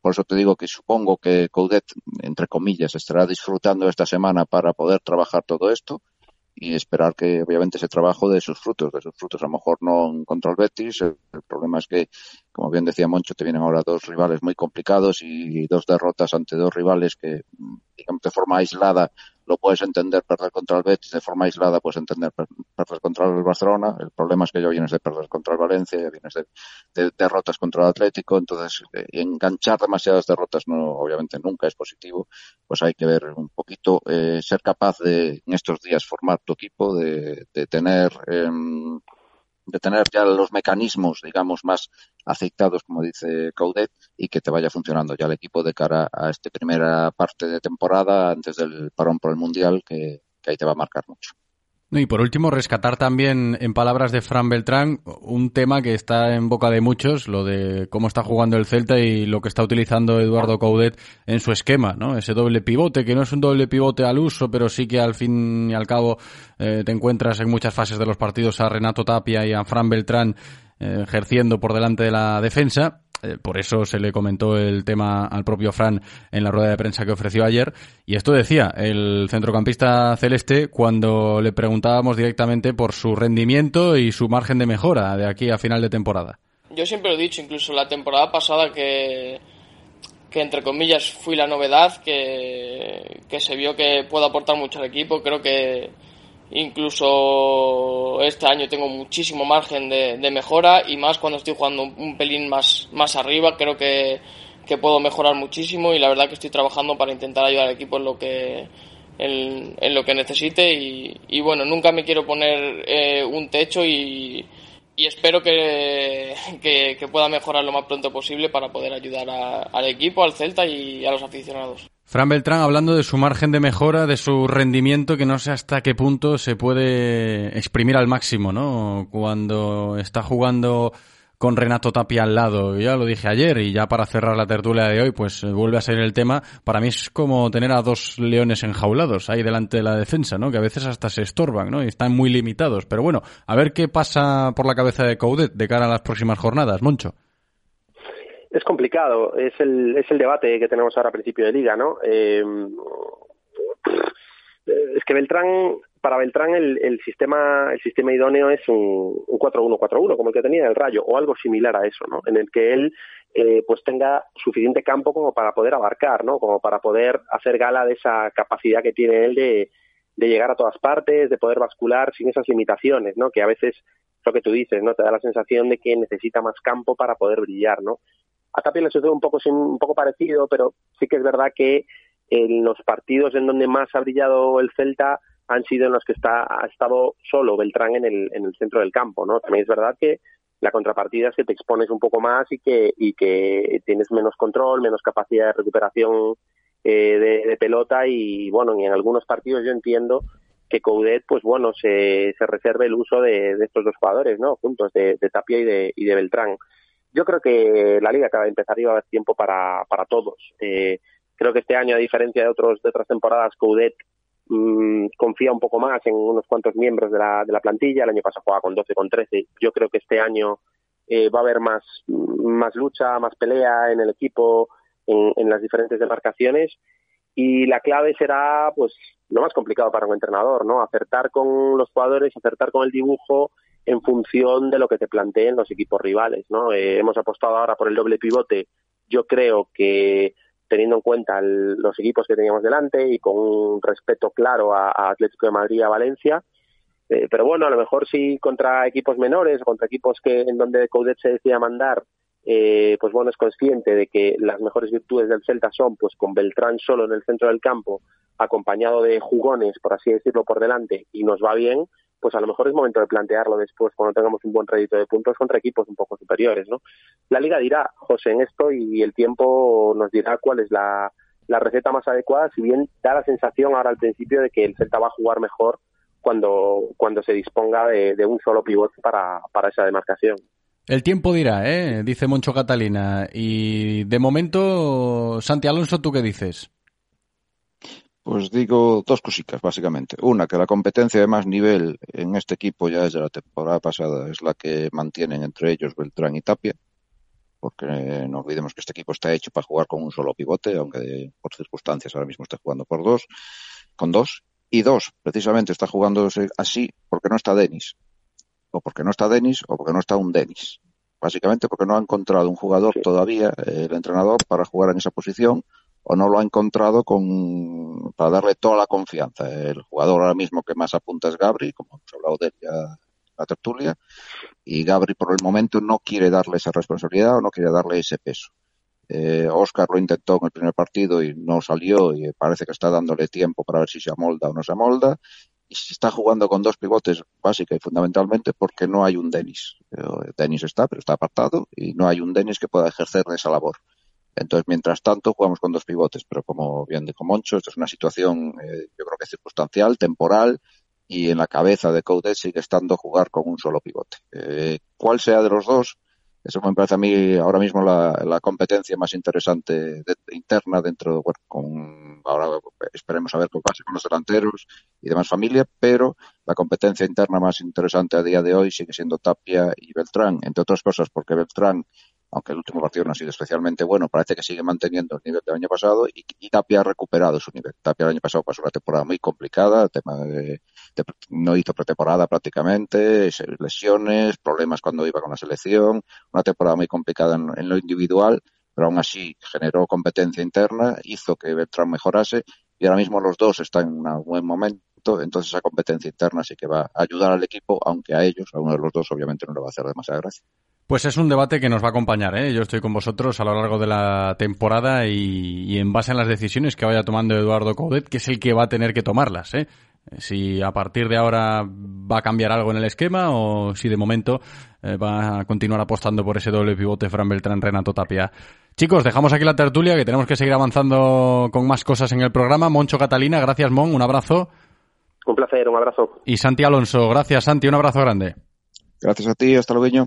por eso te digo que supongo que Coudet, entre comillas, estará disfrutando esta semana para poder trabajar todo esto y esperar que obviamente ese trabajo de sus frutos, de sus frutos a lo mejor no contra el Betis, el, problema es que, como bien decía Moncho, te vienen ahora dos rivales muy complicados y dos derrotas ante dos rivales que, digamos, de forma aislada lo puedes entender perder contra el Betis de forma aislada, puedes entender perder contra el Barcelona. El problema es que ya vienes de perder contra el Valencia, ya vienes de, derrotas contra el Atlético, entonces eh, enganchar demasiadas derrotas no, obviamente nunca es positivo. Pues hay que ver un poquito, eh, ser capaz de en estos días formar tu equipo, de, de tener em, de tener ya los mecanismos, digamos, más aceitados, como dice Caudet, y que te vaya funcionando ya el equipo de cara a esta primera parte de temporada antes del parón por el Mundial, que ahí te va a marcar mucho. Y por último, rescatar también, en palabras de Fran Beltrán, un tema que está en boca de muchos, lo de cómo está jugando el Celta y lo que está utilizando Eduardo Coudet en su esquema, ¿no? Ese doble pivote, que no es un doble pivote al uso, pero sí que al fin y al cabo eh, te encuentras en muchas fases de los partidos a Renato Tapia y a Fran Beltrán eh, ejerciendo por delante de la defensa eh, por eso se le comentó el tema al propio Fran en la rueda de prensa que ofreció ayer. Y esto decía el centrocampista celeste cuando le preguntábamos directamente por su rendimiento y su margen de mejora de aquí a final de temporada. Yo siempre lo he dicho, incluso la temporada pasada que, que entre comillas fui la novedad, que, que se vio que puedo aportar mucho al equipo. Creo que Incluso este año tengo muchísimo margen de, mejora y más cuando estoy jugando un, pelín más, más arriba. Creo que, puedo mejorar muchísimo y la verdad que estoy trabajando para intentar ayudar al equipo en lo que, en, lo que necesite. Y, bueno, nunca me quiero poner eh, un techo y, espero que, que, pueda mejorar lo más pronto posible para poder ayudar al equipo, al Celta y a los aficionados. Fran Beltrán hablando de su margen de mejora, de su rendimiento, que no sé hasta qué punto se puede exprimir al máximo, ¿no? Cuando está jugando con Renato Tapia al lado. Ya lo dije ayer y ya para cerrar la tertulia de hoy, pues eh, vuelve a ser el tema. Para mí es como tener a dos leones enjaulados ahí delante de la defensa, ¿no? Que a veces hasta se estorban, ¿no? Y están muy limitados. Pero bueno, a ver qué pasa por la cabeza de Coudet de cara a las próximas jornadas, Moncho es complicado, es el, es el debate que tenemos ahora a principio de liga, ¿no? Eh, es que Beltrán, para Beltrán el, el, sistema el sistema idóneo es un, un 4-1-4-1, como el que tenía el Rayo, o algo similar a eso, ¿no? En el que él eh, pues tenga suficiente campo como para poder abarcar, ¿no? Como para poder hacer gala de esa capacidad que tiene él de, de llegar a todas partes, de poder bascular sin esas limitaciones, ¿no? Que a veces lo que tú dices, ¿no? Te da la sensación de que necesita más campo para poder brillar, ¿no? A Tapia le sucede un poco, un poco parecido, pero sí que es verdad que en los partidos en donde más ha brillado el Celta han sido en los que está, ha estado solo Beltrán en el, en el centro del campo, ¿no? También es verdad que La contrapartida es que te expones un poco más y que, y que tienes menos control, menos capacidad de recuperación eh, de, pelota y bueno, y en algunos partidos yo entiendo que Coudet, pues bueno, se, se reserve el uso de, de, estos dos jugadores, ¿no? Juntos, de, de Tapia y de, y de Beltrán. Yo creo que la liga acaba de empezar y va a haber tiempo para, para todos. Eh, creo que este año, a diferencia de, otros, de otras temporadas, Coudet mmm, confía un poco más en unos cuantos miembros de la, de la plantilla. El año pasado jugaba con 12, con 13. Yo creo que este año eh, va a haber más, más lucha, más pelea en el equipo, en, en las diferentes demarcaciones y la clave será pues lo más complicado para un entrenador, ¿no? Acertar con los jugadores, acertar con el dibujo en función de lo que te planteen los equipos rivales, ¿no? Eh, hemos apostado ahora por el doble pivote. Yo creo que teniendo en cuenta el, los equipos que teníamos delante y con un respeto claro a, Atlético de Madrid y a Valencia, eh, pero bueno, a lo mejor si contra equipos menores o contra equipos que en donde Coudet se decía mandar eh, pues bueno, es consciente de que las mejores virtudes del Celta son pues con Beltrán solo en el centro del campo, acompañado de jugones, por así decirlo, por delante, y nos va bien, pues a lo mejor es momento de plantearlo después cuando tengamos un buen rédito de puntos contra equipos un poco superiores, ¿no? La liga dirá, José, en esto y el tiempo nos dirá cuál es la, receta más adecuada, si bien da la sensación ahora al principio de que el Celta va a jugar mejor cuando, cuando se disponga de, de un solo pivote para, para esa demarcación. El tiempo dirá, ¿eh? dice Moncho Catalina. Y de momento, Santi Alonso, ¿tú qué dices? Pues digo dos cositas, básicamente. Una, que la competencia de más nivel en este equipo ya desde la temporada pasada es la que mantienen entre ellos Beltrán y Tapia, porque no olvidemos que este equipo está hecho para jugar con un solo pivote, aunque por circunstancias ahora mismo está jugando por dos, con dos. Y dos, precisamente está jugando así porque no está Denis o porque no está Denis o porque no está un Denis. Básicamente porque no ha encontrado un jugador todavía, eh, el entrenador, para jugar en esa posición o no lo ha encontrado con, para darle toda la confianza. El jugador ahora mismo que más apunta es Gabri, como hemos hablado de él ya en la tertulia, y Gabri por el momento no quiere darle esa responsabilidad o no quiere darle ese peso. Eh, Oscar lo intentó en el primer partido y no salió y parece que está dándole tiempo para ver si se amolda o no se amolda y se está jugando con dos pivotes básica y fundamentalmente porque no hay un Denis. Denis está, pero está apartado y no hay un Denis que pueda ejercer esa labor. Entonces, mientras tanto, jugamos con dos pivotes, pero como bien dijo Moncho, esto es una situación, eh, yo creo que circunstancial, temporal, y en la cabeza de Coudet sigue estando jugar con un solo pivote. Eh, ¿Cuál sea de los dos? Eso me parece a mí ahora mismo la, competencia más interesante interna dentro, bueno, con, ahora esperemos a ver qué pasa con los delanteros y demás familia, pero la competencia interna más interesante a día de hoy sigue siendo Tapia y Beltrán, entre otras cosas porque Beltrán aunque el último partido no ha sido especialmente bueno, parece que sigue manteniendo el nivel del año pasado y, Tapia ha recuperado su nivel. Tapia el año pasado pasó una temporada muy complicada, tema de, de, no hizo pretemporada prácticamente, lesiones, problemas cuando iba con la selección, una temporada muy complicada en, en lo individual, pero aún así generó competencia interna, hizo que Beltrán mejorase y ahora mismo los dos están en un buen momento entonces esa competencia interna sí que va a ayudar al equipo, aunque a ellos, a uno de los dos, obviamente no le va a hacer demasiada gracia. Pues es un debate que nos va a acompañar, ¿eh? Yo estoy con vosotros a lo largo de la temporada y, y, en base a las decisiones que vaya tomando Eduardo Coudet, que es el que va a tener que tomarlas, ¿eh? Si a partir de ahora va a cambiar algo en el esquema o si de momento eh, va a continuar apostando por ese doble pivote Fran Beltrán Renato Tapia. Chicos, dejamos aquí la tertulia que tenemos que seguir avanzando con más cosas en el programa. Moncho Catalina, gracias Mon, un abrazo. Un placer, un abrazo. Y Santi Alonso, gracias Santi, un abrazo grande. Gracias a ti, hasta luego.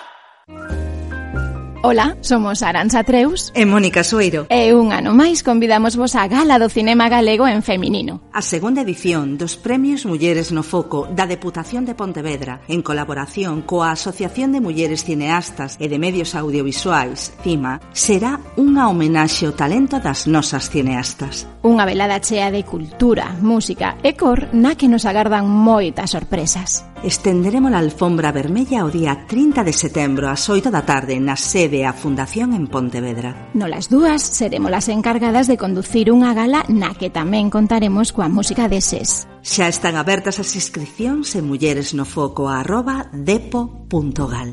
Ola, somos Aranza Treus e Mónica Sueiro. E un ano máis convidamos vos á Gala do Cinema Galego en Feminino. A segunda edición dos Premios Mulleres no Foco da Deputación de Pontevedra en colaboración coa Asociación de Mulleres Cineastas e de Medios Audiovisuais, CIMA, será unha homenaxe ao talento das nosas cineastas. Unha velada chea de cultura, música e cor na que nos agardan moitas sorpresas. Estenderemos a alfombra vermella o día 30 de setembro ás 8 da tarde na sede a Fundación en Pontevedra. No las dúas seremos las encargadas de conducir unha gala na que tamén contaremos coa música deses. Xa están abertas as inscripcións en mulleresnofoco@depo.gal.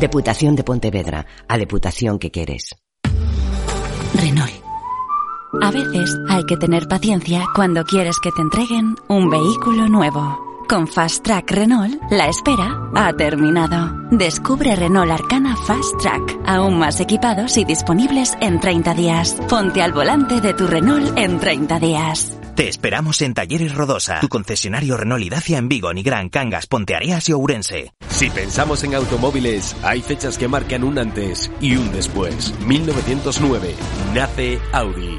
Deputación de Pontevedra, a deputación que queres. Renault. A veces hay que tener paciencia cuando quieres que te entreguen un vehículo nuevo. Con Fast Track Renault, la espera ha terminado. Descubre Renault Arcana Fast Track, aún más equipados y disponibles en 30 días. Ponte al volante de tu Renault en 30 días. Te esperamos en Talleres Rodosa, tu concesionario Renault y Dacia en Vigo, Nigrán, Cangas, Ponteareas y Ourense. Si pensamos en automóviles, hay fechas que marcan un antes y un después. 1909 nace Audi.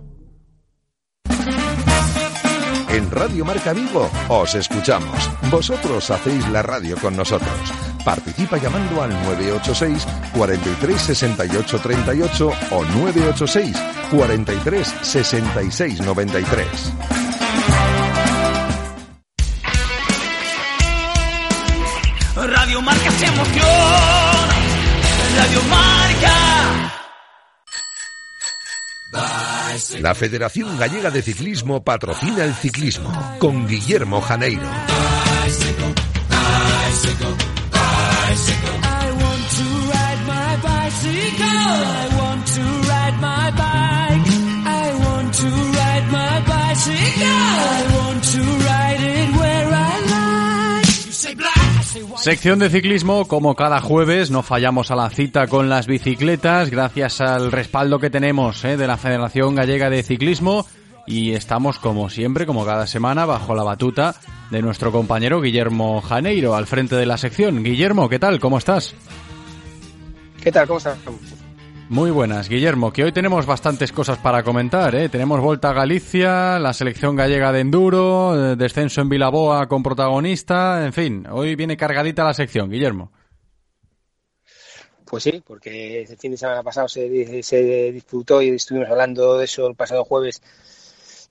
En Radio Marca Vigo os escuchamos. Vosotros hacéis la radio con nosotros. Participa llamando al 986 43 68 38 o 986 43 66 93. Radio Marca se emociona. Radio Marca. La Federación Gallega de Ciclismo patrocina el ciclismo con Guillermo Janeiro. I want to ride Sección de ciclismo, como cada jueves, no fallamos a la cita con las bicicletas, gracias al respaldo que tenemos eh, de la Federación Gallega de Ciclismo. Y estamos, como siempre, como cada semana, bajo la batuta de nuestro compañero Guillermo Janeiro, al frente de la sección. Guillermo, ¿qué tal? ¿Cómo estás? ¿Qué tal? ¿Cómo estás? Muy buenas, Guillermo, que hoy tenemos bastantes cosas para comentar. ¿eh? Tenemos Volta a Galicia, la selección gallega de enduro, eh, descenso en Vilaboa con protagonista, en fin, hoy viene cargadita la sección, Guillermo. Pues sí, porque el fin de semana pasado se, se disputó y estuvimos hablando de eso el pasado jueves.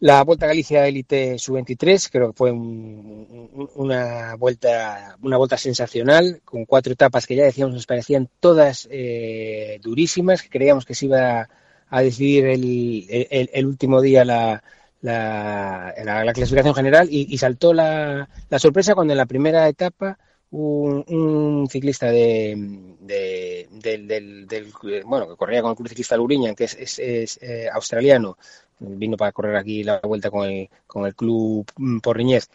La Vuelta Galicia Elite Sub-23 creo que fue un- un- una vuelta una vuelta sensacional con cuatro etapas que ya decíamos nos parecían todas eh, durísimas que creíamos que se iba a decidir el, el- el último día la, la, la- la clasificación general y, y saltó la sorpresa cuando en la primera etapa un, un ciclista de, de- del, del- del- bueno que corría con el Ciclista Luriñan que es, es- eh, australiano vino para correr aquí la vuelta con el, con el club mm, Porriñez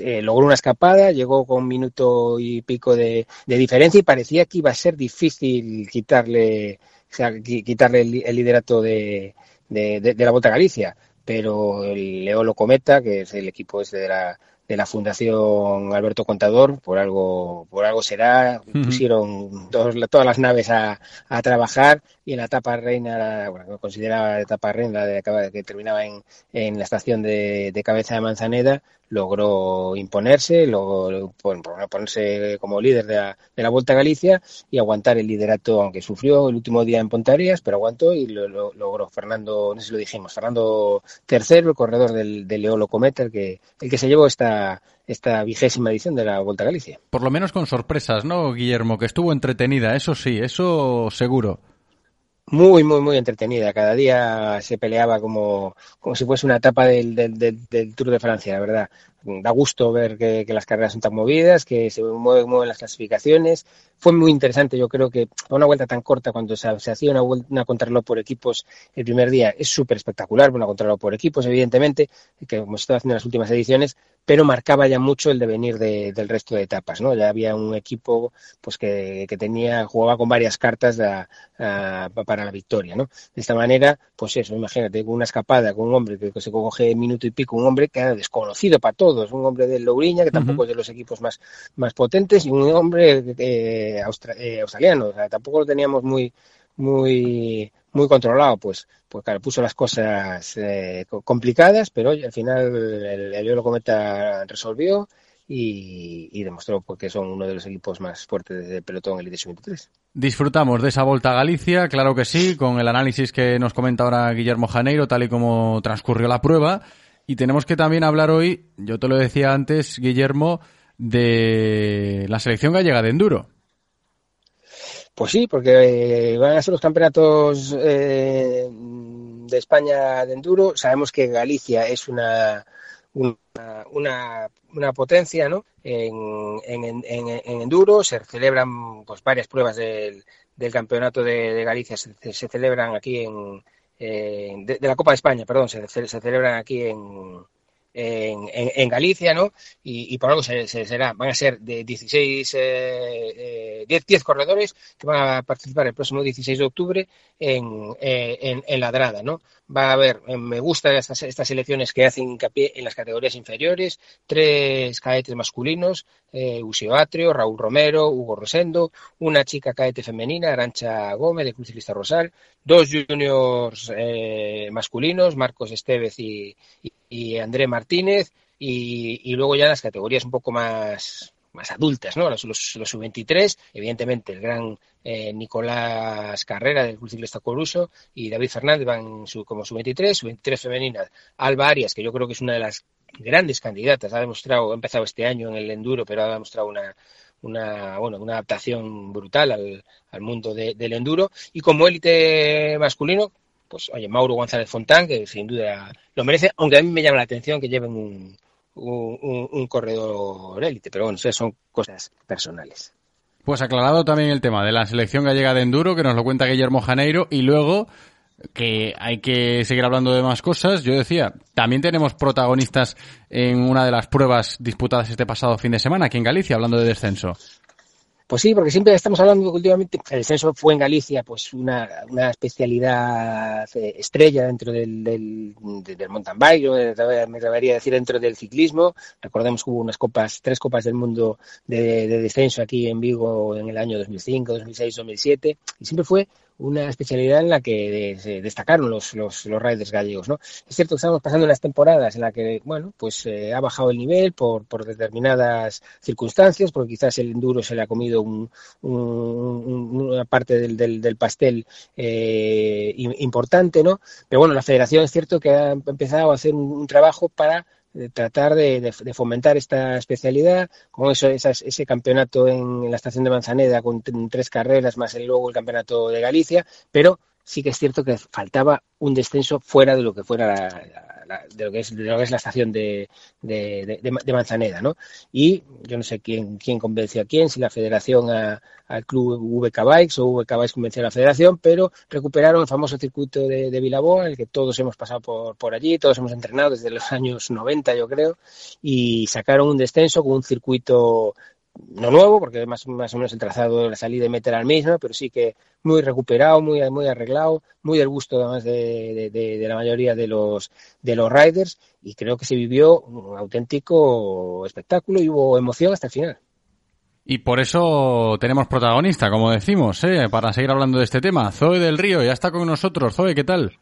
eh, logró una escapada, llegó con un minuto y pico de, diferencia y parecía que iba a ser difícil quitarle, o sea, qui- quitarle el, el liderato de, de, de- de la Vuelta a Galicia. Pero el Leolo Cometa, que es el equipo este de la, de la Fundación Alberto Contador, por algo, por algo será, pusieron todos- todas las naves a, a trabajar y en la etapa reina, bueno, consideraba la etapa reina de, que terminaba en, en la estación de, de Cabeza de Manzaneda, logró imponerse, logró pon- pon- ponerse como líder de la, de la Vuelta a Galicia y aguantar el liderato, aunque sufrió el último día en Pontareas, pero aguantó y lo, lo- logró Fernando, no sé si lo dijimos, Fernando tercero, el corredor del, del Leolo Cometa, el que, el que se llevó esta, esta vigésima edición de la Vuelta a Galicia. Por lo menos con sorpresas, ¿no, Guillermo? Que estuvo entretenida, eso sí, eso seguro. Muy, muy, muy entretenida. Cada día se peleaba como, como si fuese una etapa del, del, del, Tour de Francia, la verdad. Da gusto ver que, que las carreras son tan movidas, que se mueven, mueven las clasificaciones. Fue muy interesante, yo creo que a una vuelta tan corta, cuando se, se hacía una, vuelta, una contrarreloj por equipos el primer día, es súper espectacular, una contrarreloj por equipos, evidentemente, que hemos estado haciendo en las últimas ediciones, pero marcaba ya mucho el devenir de, del resto de etapas, ¿no? Ya había un equipo pues que, que tenía, jugaba con varias cartas a- para la victoria, ¿no? De esta manera, pues eso, imagínate, con una escapada, con un hombre que, que se coge minuto y pico, un hombre que era desconocido para todos, un hombre del Lourinha, que tampoco es de los equipos más, más potentes, y un hombre eh, austra- eh, australiano, o sea, tampoco lo teníamos muy, muy, muy controlado, pues, pues claro, puso las cosas eh, co- complicadas, pero al final el, el Eolo Cometa resolvió y, y demostró pues, que son uno de los equipos más fuertes del pelotón Elite Sub-23. Disfrutamos de esa Volta a Galicia, claro que sí, con el análisis que nos comenta ahora Guillermo Janeiro, tal y como transcurrió la prueba. Y tenemos que también hablar hoy, yo te lo decía antes, Guillermo, de la selección gallega de enduro. Pues sí, porque eh, van a ser los campeonatos eh, de España de enduro. Sabemos que Galicia es una, una, una, una potencia ¿no? en, en, en, en enduro. Se celebran pues, varias pruebas del, del campeonato de, Galicia, se, se, celebran aquí en. Eh, de, de, la Copa de España, perdón, se, se celebran aquí en, en, Galicia, ¿no? Y, por algo se, se, será, van a ser de 16, eh, 10, 10, corredores que van a participar el próximo 16 de octubre en, eh, en, ¿no? Va a haber, eh, me gustan estas, estas elecciones que hacen hincapié en las categorías inferiores, tres cadetes masculinos, eh, Usio Atrio, Raúl Romero, Hugo Rosendo, una chica cadete femenina, Arancha Gómez, de Cruz Rosal, dos juniors eh, masculinos, Marcos Estevez y, y, André Martínez, y, y, luego ya las categorías un poco más, más adultas, ¿no? Los, los, los sub-23, evidentemente el gran eh, Nicolás Carrera del Club Ciclista Coruso y David Fernández van su, como sub-23, sub-23 femeninas, Alba Arias, que yo creo que es una de las grandes candidatas, ha demostrado, ha empezado este año en el enduro, pero ha demostrado una, una, bueno, una adaptación brutal al, al mundo de, del enduro. Y como élite masculino, pues oye, Mauro González Fontán, que sin duda lo merece, aunque a mí me llama la atención que lleven un, un, un, corredor élite, pero bueno, son cosas personales. Pues aclarado también el tema de la selección gallega de enduro, que nos lo cuenta Guillermo Janeiro, y luego que hay que seguir hablando de más cosas. Yo decía, también tenemos protagonistas en una de las pruebas disputadas este pasado fin de semana aquí en Galicia, hablando de descenso. Pues sí, porque siempre estamos hablando últimamente el descenso fue en Galicia pues una, una especialidad estrella dentro del, del, mountain bike, me atrevería a decir dentro del ciclismo. Recordemos que hubo unas copas, tres copas del mundo de, de descenso aquí en Vigo en el año 2005, 2006, 2007 y siempre fue una especialidad en la que se destacaron los, los, los riders gallegos, ¿no? Es cierto que estamos pasando unas temporadas en las que, bueno, pues eh, ha bajado el nivel por, por determinadas circunstancias, porque quizás el enduro se le ha comido un, un, una parte del, del, del pastel eh, importante, ¿no? Pero bueno, la federación es cierto que ha empezado a hacer un, trabajo para tratar de, de, fomentar esta especialidad, con eso, esas, ese campeonato en, en, la estación de Manzaneda con tres carreras más el, luego el campeonato de Galicia, pero sí que es cierto que faltaba un descenso fuera de lo que fuera la, de, lo que es, lo que es la estación de, Manzaneda, ¿no? Y yo no sé quién, quién convenció a quién, si la federación a, al club VK Bikes o VK Bikes convenció a la federación, pero recuperaron el famoso circuito de, de el que todos hemos pasado por, por allí, todos hemos entrenado desde los años 90, yo creo, y sacaron un descenso con un circuito no nuevo, porque más, más o menos el trazado de la salida y meter al mismo, pero sí que muy recuperado, muy, muy arreglado, muy del gusto además de, de, de, la mayoría de los, de los riders, y creo que se vivió un auténtico espectáculo y hubo emoción hasta el final. Y por eso tenemos protagonista, como decimos, ¿eh? para seguir hablando de este tema. Zoe del Río ya está con nosotros. Zoe, ¿qué tal?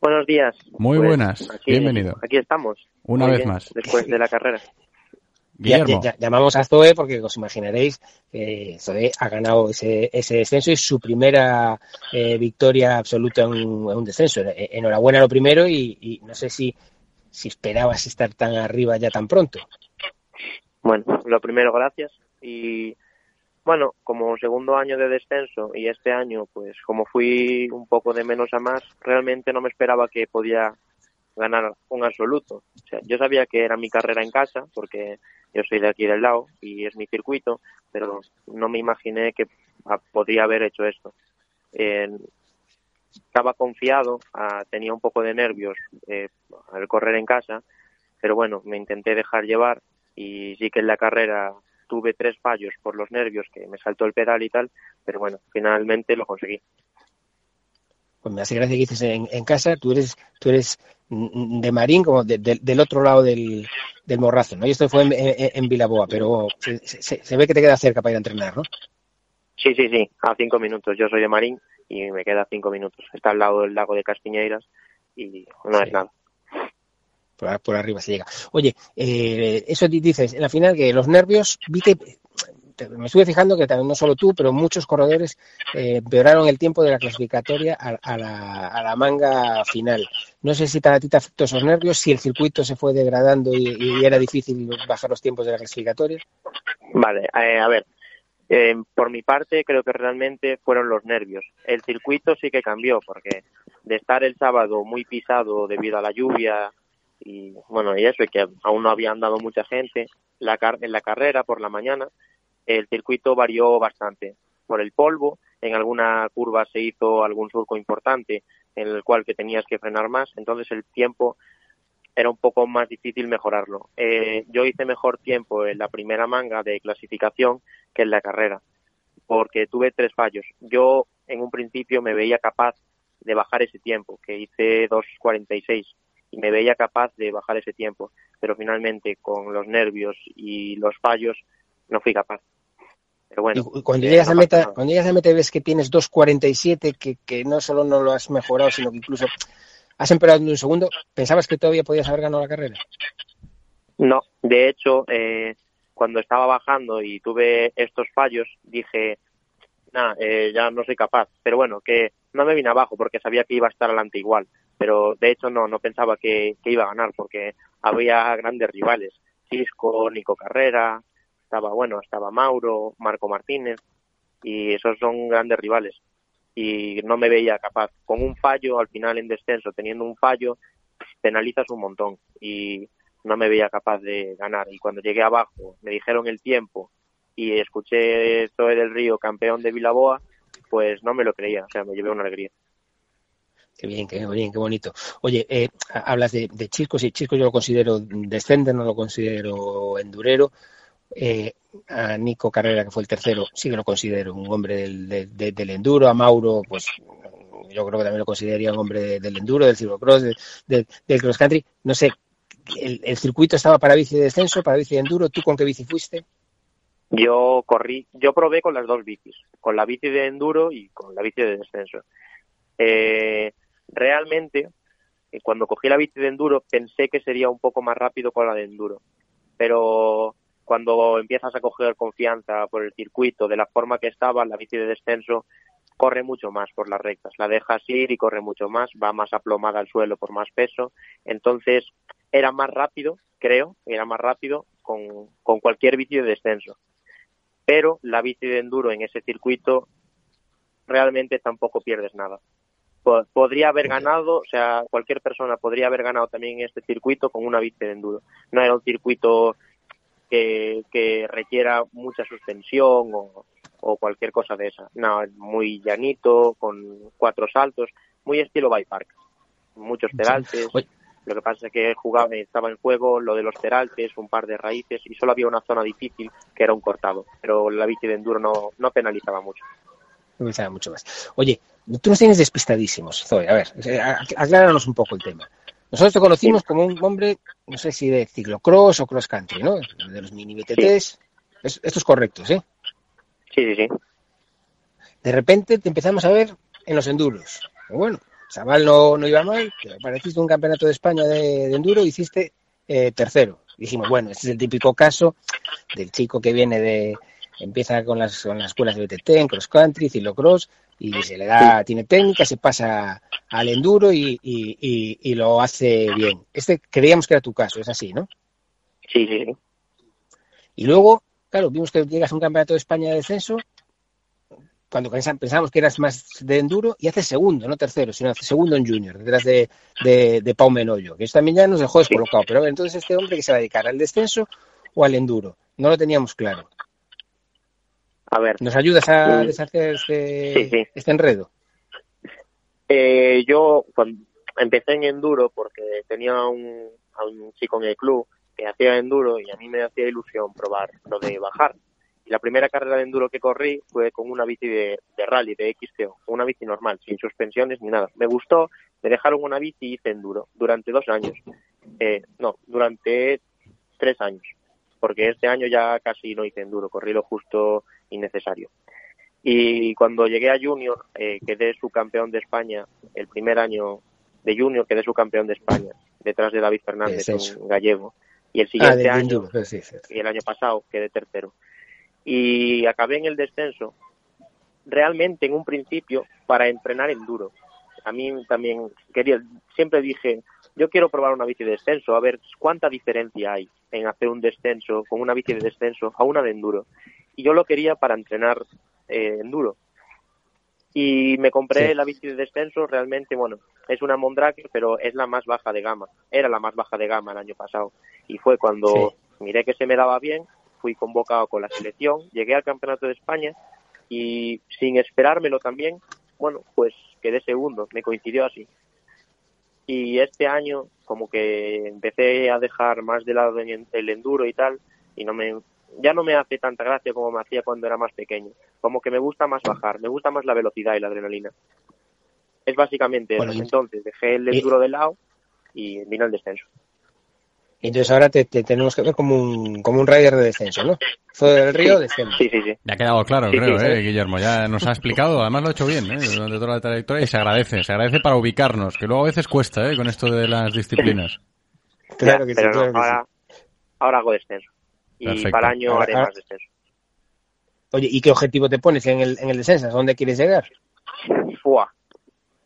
Buenos días. Muy pues buenas. Aquí, Bienvenido. Aquí estamos. Una Muy vez bien, más. Después de la carrera. Guillermo. Ya, ya, llamamos a Zoe porque os imaginaréis que Zoe ha ganado ese, ese descenso y su primera eh, victoria absoluta en un, en un, descenso. Enhorabuena lo primero y, y, no sé si, si esperabas estar tan arriba ya tan pronto. Bueno, lo primero, gracias. Y bueno, como segundo año de descenso y este año, pues como fui un poco de menos a más, realmente no me esperaba que podía ganar un absoluto. O sea, yo sabía que era mi carrera en casa porque yo soy de aquí del lado y es mi circuito, pero no me imaginé que podría haber hecho esto. Eh, estaba confiado, ah, tenía un poco de nervios eh, al correr en casa, pero bueno, me intenté dejar llevar y sí que en la carrera tuve tres fallos por los nervios, que me saltó el pedal y tal, pero bueno, finalmente lo conseguí. Pues me hace gracia que dices en, en casa, tú eres, tú eres de Marín, como de, de, del otro lado del, del morrazo, ¿no? Y esto fue en, en, en Vilaboa, pero se, se, se, ve que te queda cerca para ir a entrenar, ¿no? Sí, sí, sí, a cinco minutos. Yo soy de Marín y me queda cinco minutos. Está al lado del lago de Castiñeiras y no sí. es nada. Por, por, arriba se llega. Oye, eh, eso dices, en la final que los nervios, vi que me estuve fijando que también no solo tú, pero muchos corredores eh, el tiempo de la clasificatoria a, a la, a la manga final. No sé si a ti te afectó esos nervios, si el circuito se fue degradando y, y era difícil bajar los tiempos de la clasificatoria. Vale, eh, a ver, eh, por mi parte creo que realmente fueron los nervios. El circuito sí que cambió porque de estar el sábado muy pisado debido a la lluvia y bueno, y eso, y que aún no había andado mucha gente, la car- en la carrera por la mañana el circuito varió bastante. Por el polvo, en alguna curva se hizo algún surco importante en el cual que tenías que frenar más, entonces el tiempo era un poco más difícil mejorarlo. Eh, yo hice mejor tiempo en la primera manga de clasificación que en la carrera, porque tuve tres fallos. Yo en un principio me veía capaz de bajar ese tiempo, que hice 2.46, y me veía capaz de bajar ese tiempo, pero finalmente con los nervios y los fallos no fui capaz. Pero bueno, Y cuando eh, llegas no a meta, nada. cuando llegas a meta ves que tienes 2.47, que, que no solo no lo has mejorado, sino que incluso has empeorado en un segundo, ¿pensabas que todavía podías haber ganado la carrera? No, de hecho, eh, cuando estaba bajando y tuve estos fallos, dije, nada, ya no soy capaz. Pero bueno, que no me vine abajo porque sabía que iba a estar adelante igual. Pero de hecho no, no pensaba que, que iba a ganar porque había grandes rivales. Cisco, Nico Carrera, estaba, bueno, estaba Mauro, Marco Martínez y esos son grandes rivales. Y no me veía capaz. Con un fallo, al final en descenso, teniendo un fallo, penalizas un montón. Y no me veía capaz de ganar. Y cuando llegué abajo, me dijeron el tiempo y escuché Zoe del Río, campeón de Vilaboa, pues no me lo creía. O sea, me llevé una alegría. Qué bien, qué bien, qué bonito. Oye, eh, hablas de, de y Chiscos yo lo considero descender, no lo considero endurero. Eh, a Nico Carrera, que fue el tercero, sí que lo considero un hombre del, de- de- del enduro. A Mauro, pues yo creo que también lo consideraría un hombre de- del enduro, del ciclocross, de- de- del cross country. No sé, el, el circuito estaba para bici de descenso, para bici de enduro. ¿Tú con qué bici fuiste? Yo corrí, yo probé con las dos bicis, con la bici de enduro y con la bici de descenso. Eh, realmente, eh, cuando cogí la bici de enduro, pensé que sería un poco más rápido con la de enduro. Pero cuando empiezas a coger confianza por el circuito, de la forma que estaba, la bici de descenso corre mucho más por las rectas. La dejas ir y corre mucho más, va más aplomada al suelo por más peso. Entonces, era más rápido, creo, era más rápido con, con cualquier bici de descenso. Pero la bici de enduro en ese circuito realmente tampoco pierdes nada. Po- Podría haber ganado, o sea, cualquier persona podría haber ganado también en este circuito con una bici de enduro. No era un circuito que, que requiera mucha suspensión o, o cualquier cosa de esa. No, es muy llanito, con cuatro saltos, muy estilo bike park. Muchos peraltes. Lo que pasa es que jugaba, estaba en juego lo de los peraltes, un par de raíces y solo había una zona difícil que era un cortado. Pero la bici de enduro no, no penalizaba mucho. No sabe mucho más. Oye, tú nos tienes despistadísimos, Zoe. A ver, eh, ac- acláranos un poco el tema. Nosotros te conocimos como un hombre, no sé si de ciclocross o cross country, ¿no? De los mini BTTs. Es- esto es correcto, ¿sí? Sí, sí, sí. De repente te empezamos a ver en los enduros. Bueno, chaval no, no iba mal, pero apareciste un campeonato de España de, de enduro y hiciste eh, tercero. Dijimos, bueno, este es el típico caso del chico que viene de, empieza con las, con las escuelas de BTT, en cross country, ciclocross, y se le da, tiene técnica, se pasa al enduro y, y, y- y lo hace bien. Este creíamos que era tu caso, es así, ¿no? Sí, sí, sí. Y luego, claro, vimos que llegas a un campeonato de España de descenso, cuando pensábamos que eras más de enduro, y haces segundo, no tercero, sino haces segundo en junior, detrás de, de, de Pau Menollo, que eso también ya nos dejó descolocado. Pero a ver, entonces este hombre que se va a dedicar al descenso o al enduro, no lo teníamos claro. A ver. ¿Nos ayudas a Mm. deshacer este, Sí, sí. este enredo? Eh, yo cuando empecé en enduro porque tenía un, a un chico en el club que hacía enduro y a mí me hacía ilusión probar lo de bajar. Y la primera carrera de enduro que corrí fue con una bici de, de rally, de XTO, una bici normal, sin suspensiones ni nada. Me gustó, me dejaron una bici y hice enduro durante dos años. Eh, no, durante tres años, porque este año ya casi no hice enduro, corrí lo justo y necesario. Y cuando llegué a Junior, eh, quedé subcampeón de España. El primer año de Junior quedé subcampeón de España, detrás de David Fernández, Es un gallego. Y el Ah, siguiente año, pues sí, sí. y el año pasado, quedé tercero. y acabé en el descenso realmente en un principio para entrenar enduro. A mí también quería, siempre dije, yo quiero probar una bici de descenso, a ver cuánta diferencia hay en hacer un descenso con una bici de descenso a una de enduro. Y yo lo quería para entrenar eh, enduro. Y me compré Sí. la bici de descenso, realmente, bueno, es una Mondrake, pero es la más baja de gama. Era la más baja de gama el año pasado. Y fue cuando miré que se me daba bien, fui convocado con la selección, llegué al Campeonato de España y sin esperármelo también, bueno, pues quedé segundo, me coincidió así. Y este año como que empecé a dejar más de lado el enduro y tal, y no me ya no me hace tanta gracia como me hacía cuando era más pequeño. Como que me gusta más bajar, me gusta más la velocidad y la adrenalina. Es básicamente Bueno, eso. Entonces dejé el enduro de lado y vino el descenso. Y entonces ahora te, te tenemos que ver como un, como un rider de descenso, ¿no? Fue del río, descenso. Sí, sí, sí. Ya ha quedado claro, Sí, creo, sí, eh, sí. Guillermo. Ya nos ha explicado, además lo ha hecho bien, ¿eh? durante toda la trayectoria y se agradece. Se agradece para ubicarnos, que luego a veces cuesta, ¿eh? Con esto de las disciplinas. Claro Ya, que sí, pero no, claro que ahora, ahora hago descenso. Y Perfecto. para el año haré más descenso. Oye, ¿y qué objetivo te pones en el, en el descenso? ¿A dónde quieres llegar? Fua.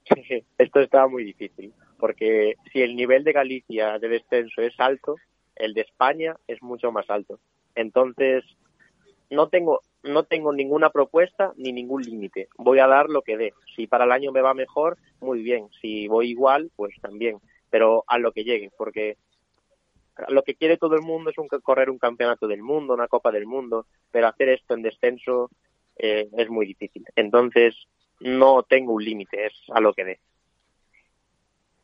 Esto estaba muy difícil, porque si el nivel de Galicia de descenso es alto, el de España es mucho más alto. Entonces, no tengo no tengo ninguna propuesta ni ningún límite. Voy a dar lo que dé. Si para el año me va mejor, muy bien. Si voy igual, pues también. Pero a lo que llegue, porque lo que quiere todo el mundo es un, correr un campeonato del mundo, una Copa del Mundo, pero hacer esto en descenso eh, es muy difícil. Entonces, no tengo un límite, es a lo que dé.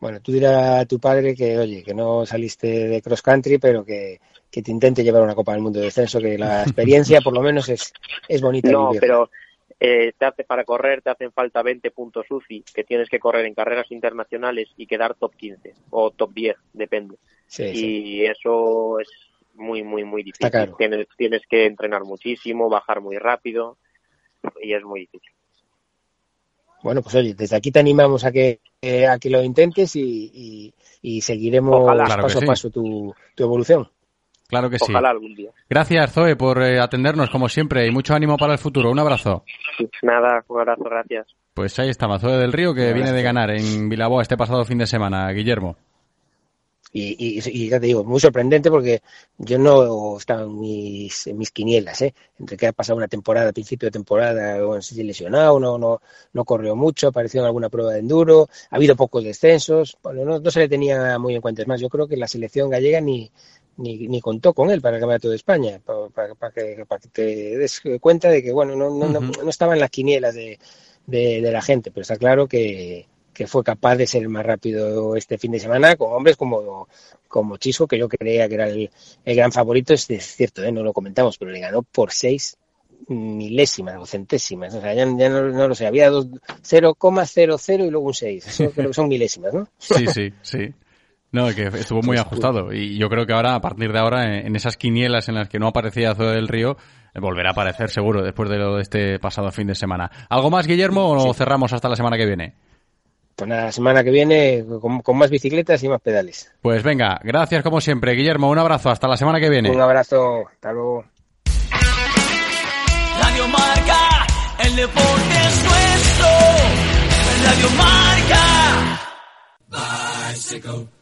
Bueno, tú dirás a tu padre que, oye, que no saliste de cross country, pero que, que te intente llevar una Copa del Mundo de descenso, que la experiencia por lo menos es, es bonita. No, pero eh, te hace para correr te hacen falta 20 puntos UCI que tienes que correr en carreras internacionales y quedar top 15 o top 10, depende. Sí, y sí. eso es muy, muy, muy difícil. Tienes, tienes que entrenar muchísimo, bajar muy rápido y es muy difícil. Bueno, pues oye, desde aquí te animamos a que, eh, a que lo intentes y, y, y seguiremos Ojalá. Claro paso a sí. paso tu, tu evolución. Claro que sí. Ojalá algún día. Gracias, Zoe, por eh, atendernos como siempre y mucho ánimo para el futuro. Un abrazo. Nada, un abrazo, gracias. Pues ahí estaba, Zoe del Río, que viene de ganar en Vilaboa este pasado fin de semana. Guillermo. Y, y, y ya te digo, muy sorprendente porque yo no estaba en mis, en mis quinielas, ¿eh? Entre que ha pasado una temporada, principio de temporada, o se lesionado, no, no, no corrió mucho, apareció en alguna prueba de enduro, ha habido pocos descensos, bueno, no, no se le tenía muy en cuenta. Es más, yo creo que la selección gallega ni, ni, ni contó con él para el Campeonato de España, para, para- para que, para que te des cuenta de que, bueno, no, no, no, no estaba en las quinielas de, de, de la gente, pero está claro que, que fue capaz de ser más rápido este fin de semana con hombres como, como Chisco, que yo creía que era el, el gran favorito, es, es cierto, ¿eh? no lo comentamos, pero le ganó por seis milésimas o centésimas, o sea, ya, ya no, no lo sé, había dos- 0,00 y luego un 6, eso creo que son milésimas, ¿no? Sí, sí, sí. No, que estuvo muy ajustado. Y yo creo que ahora, a partir de ahora, en esas quinielas en las que no aparecía Zoe del Río, eh, volverá a aparecer seguro después de lo de este pasado fin de semana. ¿Algo más, Guillermo, o cerramos hasta la semana que viene? Pues nada, la semana que viene con, con más bicicletas y más pedales. Pues venga, gracias como siempre, Guillermo. Un abrazo, hasta la semana que viene. Un abrazo, hasta luego. Radio Marca, el deporte es nuestro. Radio Marca. Bicycle, bicycle.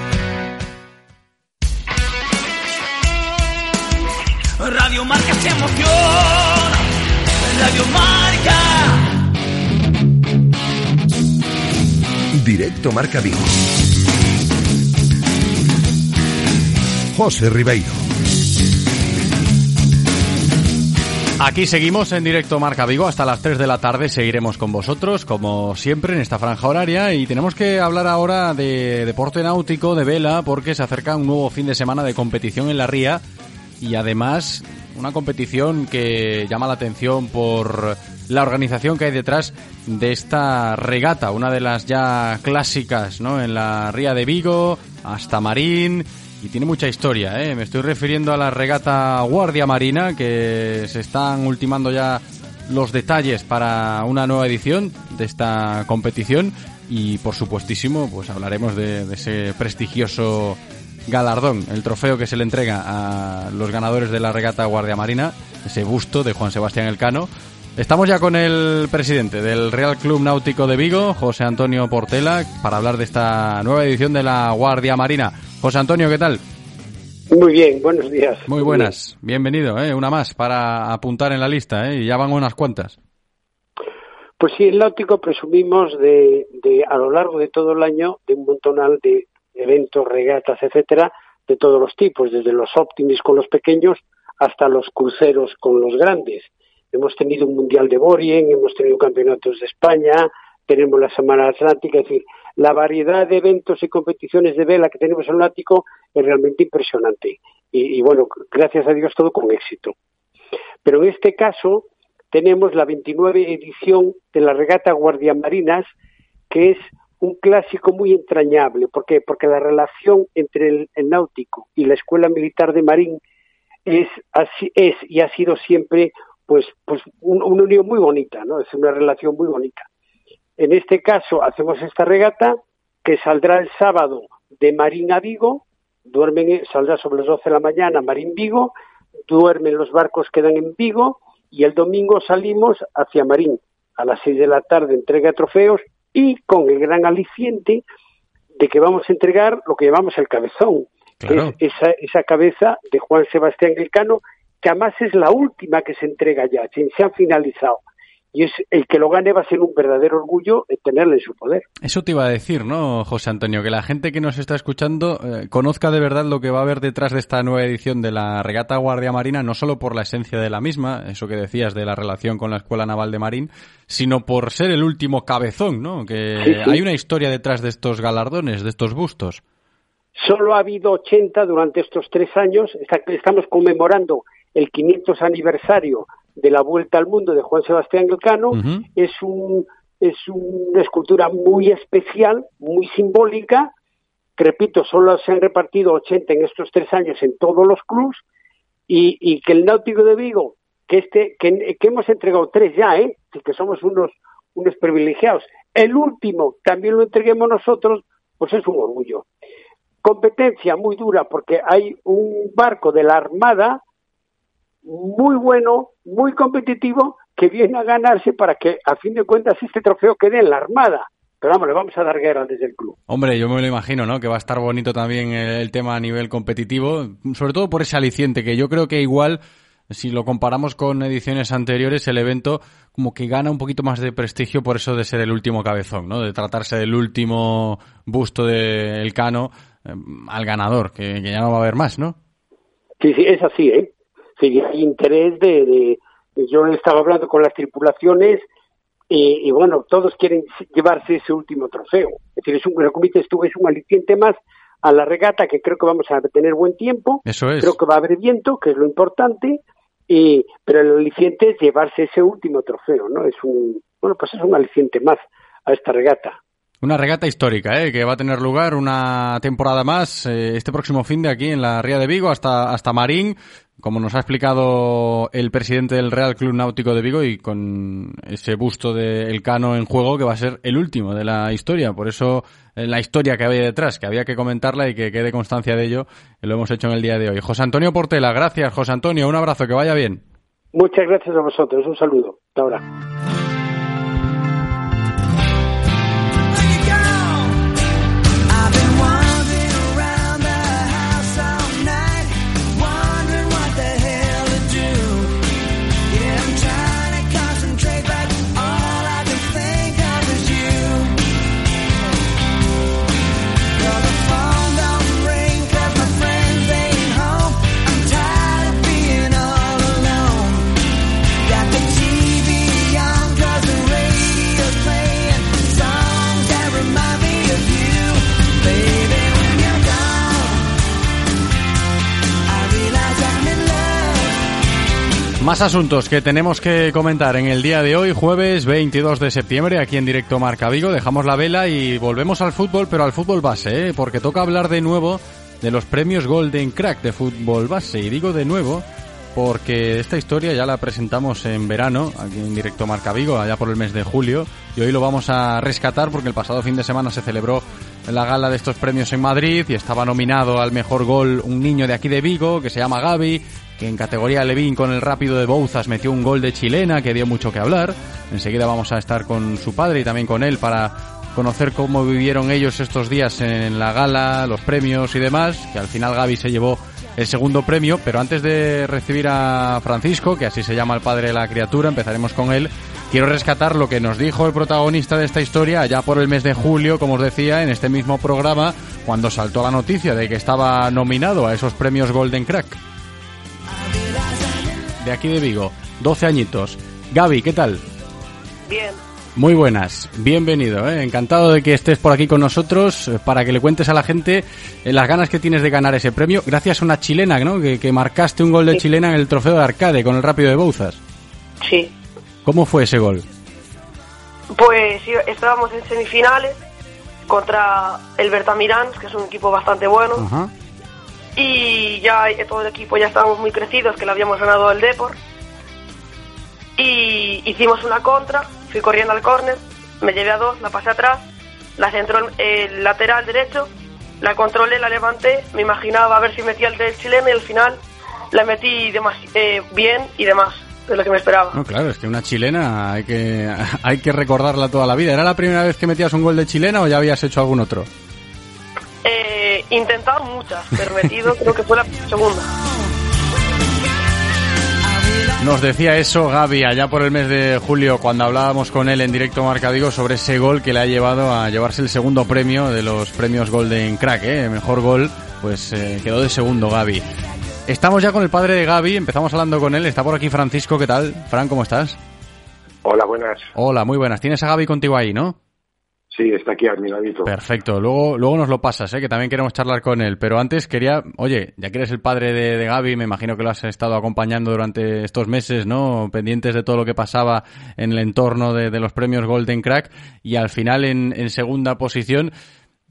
Radio Marca. Directo Marca Vigo. José Ribeiro. Aquí seguimos en directo Marca Vigo hasta las 3 de la tarde. Seguiremos con vosotros, como siempre, en esta franja horaria. Y tenemos que hablar ahora de deporte náutico, de vela, porque se acerca un nuevo fin de semana de competición en la Ría. Y además, una competición que llama la atención por la organización que hay detrás de esta regata, una de las ya clásicas, ¿no? En la Ría de Vigo, hasta Marín, y tiene mucha historia, ¿eh? Me estoy refiriendo a la regata Guardia Marina, que se están ultimando ya los detalles para una nueva edición de esta competición y por supuestísimo pues hablaremos de, de ese prestigioso galardón, el trofeo que se le entrega a los ganadores de la regata Guardia Marina, ese busto de Juan Sebastián Elcano. Estamos ya con el presidente del Real Club Náutico de Vigo, José Antonio Portela, para hablar de esta nueva edición de la Guardia Marina. José Antonio, ¿qué tal? Muy bien, buenos días. Muy buenas, bienvenido, ¿eh? una más para apuntar en la lista, ¿eh? y ya van unas cuantas. Pues sí, en Náutico presumimos de, de, a lo largo de todo el año, de un montonal de eventos, regatas, etcétera, de todos los tipos, desde los Optimis con los pequeños hasta los cruceros con los grandes. Hemos tenido un Mundial de Borien, hemos tenido campeonatos de España, tenemos la Semana Atlántica, es decir, la variedad de eventos y competiciones de vela que tenemos en el Náutico es realmente impresionante. Y, y, bueno, gracias a Dios todo con éxito. Pero en este caso tenemos la 29 edición de la regata Guardiamarinas, que es un clásico muy entrañable. ¿Por qué? Porque la relación entre el, náutico y la Escuela Militar de Marín es, así, es y ha sido siempre pues, pues un, una unión muy bonita, ¿no? Es una relación muy bonita. En este caso hacemos esta regata que saldrá el sábado de Marín a Vigo, duermen, saldrá sobre las 12 de la mañana Marín Vigo, duermen los barcos quedan en Vigo y el domingo salimos hacia Marín. A las 6 de la tarde entrega trofeos y con el gran aliciente de que vamos a entregar lo que llamamos el cabezón, Claro. que es esa, esa cabeza de Juan Sebastián Elcano, que además es la última que se entrega ya, se, se han finalizado. Y es el que lo gane va a ser un verdadero orgullo tenerle en su poder. Eso te iba a decir, ¿no, José Antonio? Que la gente que nos está escuchando eh, conozca de verdad lo que va a haber detrás de esta nueva edición de la regata Guardia Marina, no solo por la esencia de la misma, eso que decías de la relación con la Escuela Naval de Marín, sino por ser el último cabezón, ¿no? Que Sí, sí. hay una historia detrás de estos galardones, de estos bustos. Solo ha habido 80 durante estos tres años. Estamos conmemorando el 500 aniversario de la Vuelta al Mundo de Juan Sebastián Elcano. Es, un, es una escultura muy especial, muy simbólica. Que, repito, solo se han repartido 80 en estos tres años en todos los clubs. Y, y que el Náutico de Vigo, que, este, que, que hemos entregado tres ya, ¿eh? Que somos unos, unos privilegiados. El último también lo entreguemos nosotros, pues es un orgullo competencia muy dura porque hay un barco de la Armada muy bueno, muy competitivo, que viene a ganarse para que, a fin de cuentas, este trofeo quede en la Armada. Pero vamos, le vamos a dar guerra desde el club. Hombre, yo me lo imagino, ¿no? Que va a estar bonito también el, el tema a nivel competitivo, sobre todo por ese aliciente, que yo creo que igual, si lo comparamos con ediciones anteriores, el evento como que gana un poquito más de prestigio por eso de ser el último cabezón, ¿no? De tratarse del último busto de Elcano eh, al ganador, que, que ya no va a haber más, ¿no? Sí, sí, es así, ¿eh? Hay interés de, de- Yo estaba hablando con las tripulaciones y, y, bueno, todos quieren llevarse ese último trofeo. Es decir, es un, dices tú, es un aliciente más a la regata que creo que vamos a tener buen tiempo. Eso es. Creo que va a haber viento, que es lo importante, y, pero el aliciente es llevarse ese último trofeo, ¿no? Es un, bueno, pues es un aliciente más a esta regata. Una regata histórica, ¿eh? que va a tener lugar una temporada más eh, este próximo fin de aquí en la Ría de Vigo hasta, hasta Marín, como nos ha explicado el presidente del Real Club Náutico de Vigo y con ese busto de Elcano en juego que va a ser el último de la historia. Por eso eh, la historia que había detrás, que había que comentarla y que quede constancia de ello, y lo hemos hecho en el día de hoy. José Antonio Portela, gracias José Antonio, un abrazo, que vaya bien. Muchas gracias a vosotros, un saludo. Hasta ahora. Más asuntos que tenemos que comentar en el día de hoy, jueves 22 de septiembre, aquí en directo Marca Vigo. Dejamos la vela y volvemos al fútbol, pero al fútbol base, ¿eh? porque toca hablar de nuevo de los premios Golden Crack de fútbol base. Y digo de nuevo porque esta historia ya la presentamos en verano, aquí en directo Marca Vigo, allá por el mes de julio, y hoy lo vamos a rescatar porque el pasado fin de semana se celebró la gala de estos premios en Madrid y estaba nominado al mejor gol un niño de aquí de Vigo que se llama Gaby, que en categoría Levín con el rápido de Bouzas metió un gol de chilena que dio mucho que hablar. Enseguida vamos a estar con su padre y también con él para conocer cómo vivieron ellos estos días en la gala, los premios y demás, que al final Gaby se llevó el segundo premio, pero antes de recibir a Francisco, que así se llama el padre de la criatura, empezaremos con él. Quiero rescatar lo que nos dijo el protagonista de esta historia allá por el mes de julio, como os decía, en este mismo programa, cuando saltó la noticia de que estaba nominado a esos premios Golden Crack. De aquí de Vigo, 12 añitos. Gaby, ¿qué tal? Bien, Muy buenas, bienvenido, ¿eh? encantado de que estés por aquí con nosotros eh, para que le cuentes a la gente eh, las ganas que tienes de ganar ese premio, gracias a una chilena, ¿no? Que, que marcaste un gol de chilena en el trofeo de arcade con el rápido de Bouzas. sí. ¿Cómo fue ese gol? Pues estábamos en semifinales contra el Bertamirans, que es un equipo bastante bueno. Ajá. Y ya todo el equipo ya estábamos muy crecidos, que le habíamos ganado al Depor. Y hicimos una contra, fui corriendo al córner, me llevé a dos, la pasé atrás, la centró el, lateral derecho, la controlé, la levanté, me imaginaba a ver si metía el del chileno y al final la metí eh, bien y demás, de lo que me esperaba. No, claro, es que una chilena hay que, hay que recordarla toda la vida. ¿Era la primera vez que metías un gol de chilena o ya habías hecho algún otro? Eh, intentado muchas, pero metido creo que fue la segunda. Nos decía eso Gaby allá por el mes de julio cuando hablábamos con él en directo Marca Vigo sobre ese gol que le ha llevado a llevarse el segundo premio de los premios Golden Crack, ¿eh? Mejor gol, pues eh, quedó de segundo Gaby. Estamos ya con el padre de Gaby, empezamos hablando con él, está por aquí Francisco, ¿qué tal? Fran, ¿cómo estás? Hola, buenas. Hola, muy buenas. Tienes a Gaby contigo ahí, ¿no? Sí, está aquí a mi ladito. Perfecto, luego, luego nos lo pasas, ¿eh? que también queremos charlar con él. Pero antes quería, oye, ya que eres el padre de, de Gaby, me imagino que lo has estado acompañando durante estos meses, ¿no? Pendientes de todo lo que pasaba en el entorno de, de los premios Golden Crack y al final en, en segunda posición.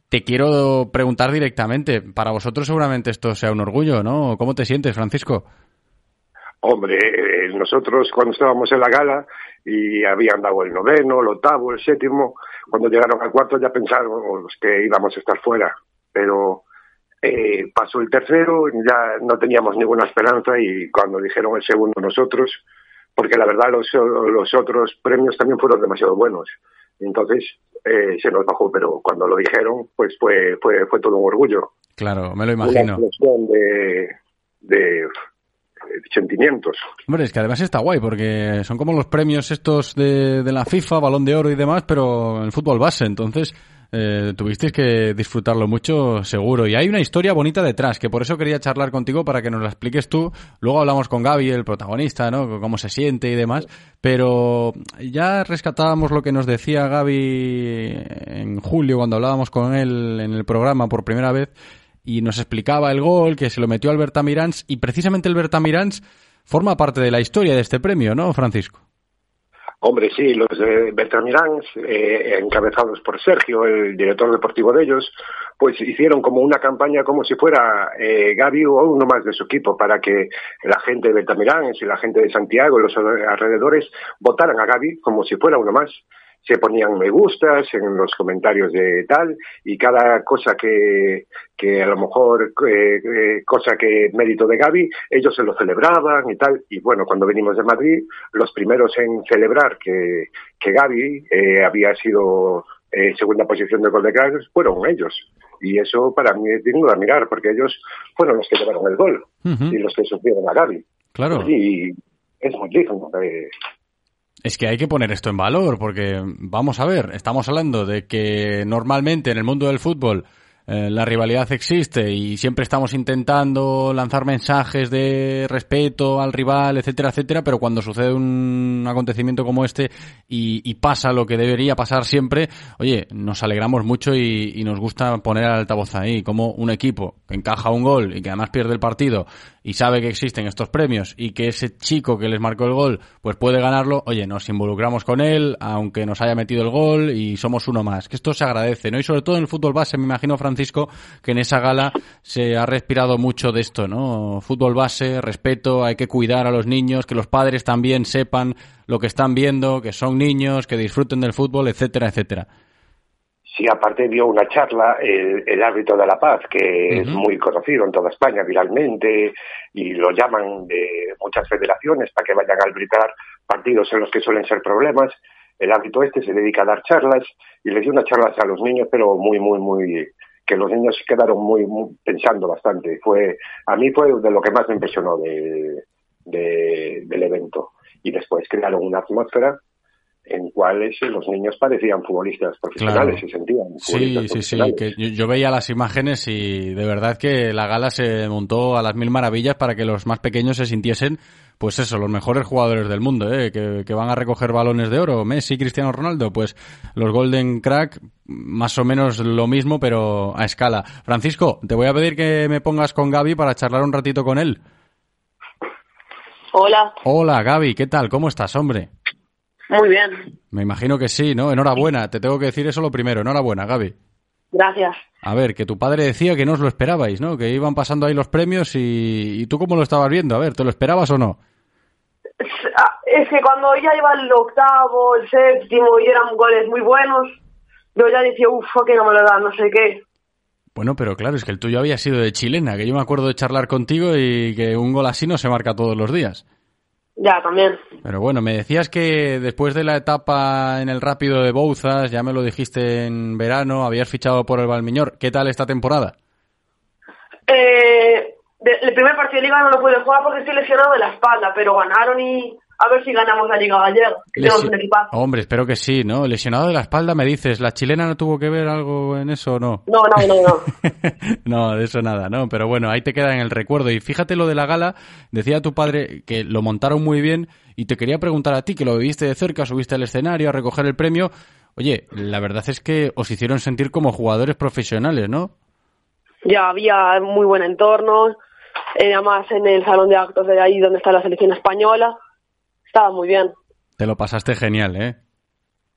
Te quiero preguntar directamente, para vosotros seguramente esto sea un orgullo, ¿no? ¿Cómo te sientes, Francisco? Hombre, eh, nosotros cuando estábamos en la gala y habían dado el noveno, el octavo, el séptimo, cuando llegaron al cuarto ya pensábamos que íbamos a estar fuera. Pero eh, pasó el tercero, ya no teníamos ninguna esperanza y cuando dijeron el segundo nosotros, porque la verdad los, los otros premios también fueron demasiado buenos. Entonces eh, se nos bajó, pero cuando lo dijeron, pues fue, fue, fue todo un orgullo. Claro, me lo Una imagino. explosión de, de sentimientos. Hombre, es que además está guay porque son como los premios estos de, de la FIFA, balón de oro y demás, pero el fútbol base. Entonces, eh, tuvisteis que disfrutarlo mucho, seguro. Y hay una historia bonita detrás, que por eso quería charlar contigo para que nos la expliques tú. Luego hablamos con Gaby, el protagonista, ¿no? Cómo se siente y demás. Pero ya rescatábamos lo que nos decía Gaby en julio cuando hablábamos con él en el programa por primera vez y nos explicaba el gol que se lo metió Alberta Mirans y precisamente Alberta Mirans forma parte de la historia de este premio, ¿no, Francisco? Hombre, sí, los de Bertamirán, eh, encabezados por Sergio, el director deportivo de ellos, pues hicieron como una campaña como si fuera eh, Gaby o uno más de su equipo para que la gente de Bertamirán y la gente de Santiago y los alrededores votaran a Gaby como si fuera uno más se ponían me gustas en los comentarios de tal y cada cosa que, que a lo mejor eh, eh, cosa que mérito de Gaby ellos se lo celebraban y tal. Y bueno cuando venimos de Madrid los primeros en celebrar que, que Gaby eh, había sido eh, segunda posición de gol de Crack fueron ellos. Y eso para mí es digno de admirar porque ellos fueron los que llevaron el gol y los que sufrieron a Gaby. Claro. y es muy digno de, Es que hay que poner esto en valor, porque vamos a ver, estamos hablando de que normalmente en el mundo del fútbol eh, la rivalidad existe y siempre estamos intentando lanzar mensajes de respeto al rival, etcétera, etcétera, pero cuando sucede un acontecimiento como este y, pasa lo que debería pasar siempre, oye, nos alegramos mucho y, nos gusta poner al altavoz ahí, como un equipo que encaja un gol y que además pierde el partido y sabe que existen estos premios y que ese chico que les marcó el gol pues puede ganarlo, oye, nos involucramos con él, aunque nos haya metido el gol y somos uno más. Que esto se agradece, ¿no? Y sobre todo en el fútbol base, me imagino, Francisco, que en esa gala se ha respirado mucho de esto, ¿no? Fútbol base, respeto, hay que cuidar a los niños, que los padres también sepan lo que están viendo, que son niños, que disfruten del fútbol, etcétera, etcétera. Sí, aparte dio una charla el, el árbitro de la paz, que es Ujú. muy conocido en toda España viralmente, y lo llaman de muchas federaciones para que vayan a arbitrar partidos en los que suelen ser problemas. El árbitro este se dedica a dar charlas y les dio unas charlas a los niños, pero muy, muy, muy que los niños quedaron muy, muy pensando bastante. Fue a mí fue de lo que más me impresionó de, de- del evento. Y después crearon una atmósfera en cuales eh, los niños parecían futbolistas profesionales, Claro. se sentían Sí, sí, sí, que yo veía las imágenes y de verdad que la gala se montó a las mil maravillas para que los más pequeños se sintiesen, pues eso, los mejores jugadores del mundo, ¿eh? que, que van a recoger balones de oro, Messi, Cristiano Ronaldo, pues los Golden Crack, más o menos lo mismo, pero a escala. Francisco, te voy a pedir que me pongas con Gaby para charlar un ratito con él. Hola, Hola Gaby, ¿qué tal? ¿Cómo estás, hombre? muy bien, Me imagino que sí, ¿no? Enhorabuena, te tengo que decir eso lo primero, enhorabuena, Gaby. gracias. A ver, que tu padre decía que no os lo esperabais, ¿no? Que iban pasando ahí los premios y, y tú cómo lo estabas viendo. A ver, ¿te lo esperabas o no? Es que cuando ya iba el octavo, el séptimo y eran goles muy buenos, yo ya decía, uff, que no me lo dan, no sé qué. Bueno, pero claro, es que el tuyo había sido de chilena, que yo me acuerdo de charlar contigo y que un gol así no se marca todos los días. Ya, también. Pero bueno, me decías que después de la etapa en el rápido de Bouzas, ya me lo dijiste en verano, habías fichado por el Valmiñor. ¿Qué tal esta temporada? Eh, de- el primer partido de liga no lo pude jugar porque estoy lesionado de la espalda, pero ganaron y a ver si ganamos la liga gallega, que tenemos Lesi- un equipazo. Hombre, espero que sí, ¿no? Lesionado de la espalda, me dices, ¿la chilena no tuvo que ver algo en eso o no? No, no, no, no. No, de eso nada, ¿no? Pero bueno, ahí te queda en el recuerdo. Y fíjate lo de la gala, decía tu padre que lo montaron muy bien y te quería preguntar a ti, que lo viviste de cerca, subiste al escenario a recoger el premio. Oye, la verdad es que os hicieron sentir como jugadores profesionales, ¿no? Ya había muy buen entorno, eh, además en el salón de actos de ahí donde está la selección española, estaba muy bien, Te lo pasaste genial, ¿eh?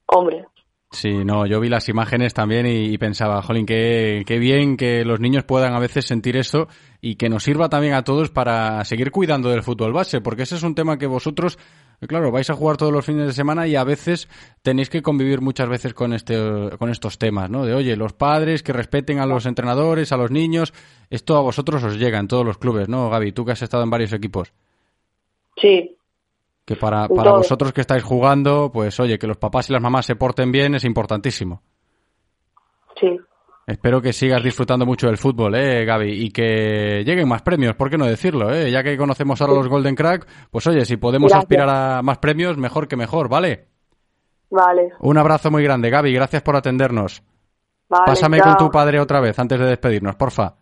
hombre. Sí, no, yo vi las imágenes también y, y pensaba, jolín, qué, qué bien que los niños puedan a veces sentir eso y que nos sirva también a todos para seguir cuidando del fútbol base, porque ese es un tema que vosotros, claro, vais a jugar todos los fines de semana y a veces tenéis que convivir muchas veces con, este, con estos temas, ¿no? De, oye, los padres que respeten a los entrenadores, a los niños, esto a vosotros os llega en todos los clubes, ¿no, Gaby? Tú que has estado en varios equipos. Sí, Que para, para vosotros que estáis jugando, pues oye, que los papás y las mamás se porten bien es importantísimo. sí. Espero que sigas disfrutando mucho del fútbol, eh, Gaby, y que lleguen más premios, ¿por qué no decirlo? Eh? Ya que conocemos ahora los Golden Crack, pues oye, si podemos Gracias. aspirar a más premios, mejor que mejor, ¿vale? Vale, Un abrazo muy grande, Gaby, gracias por atendernos. vale. Pásame chao. con tu padre otra vez, antes de despedirnos, porfa.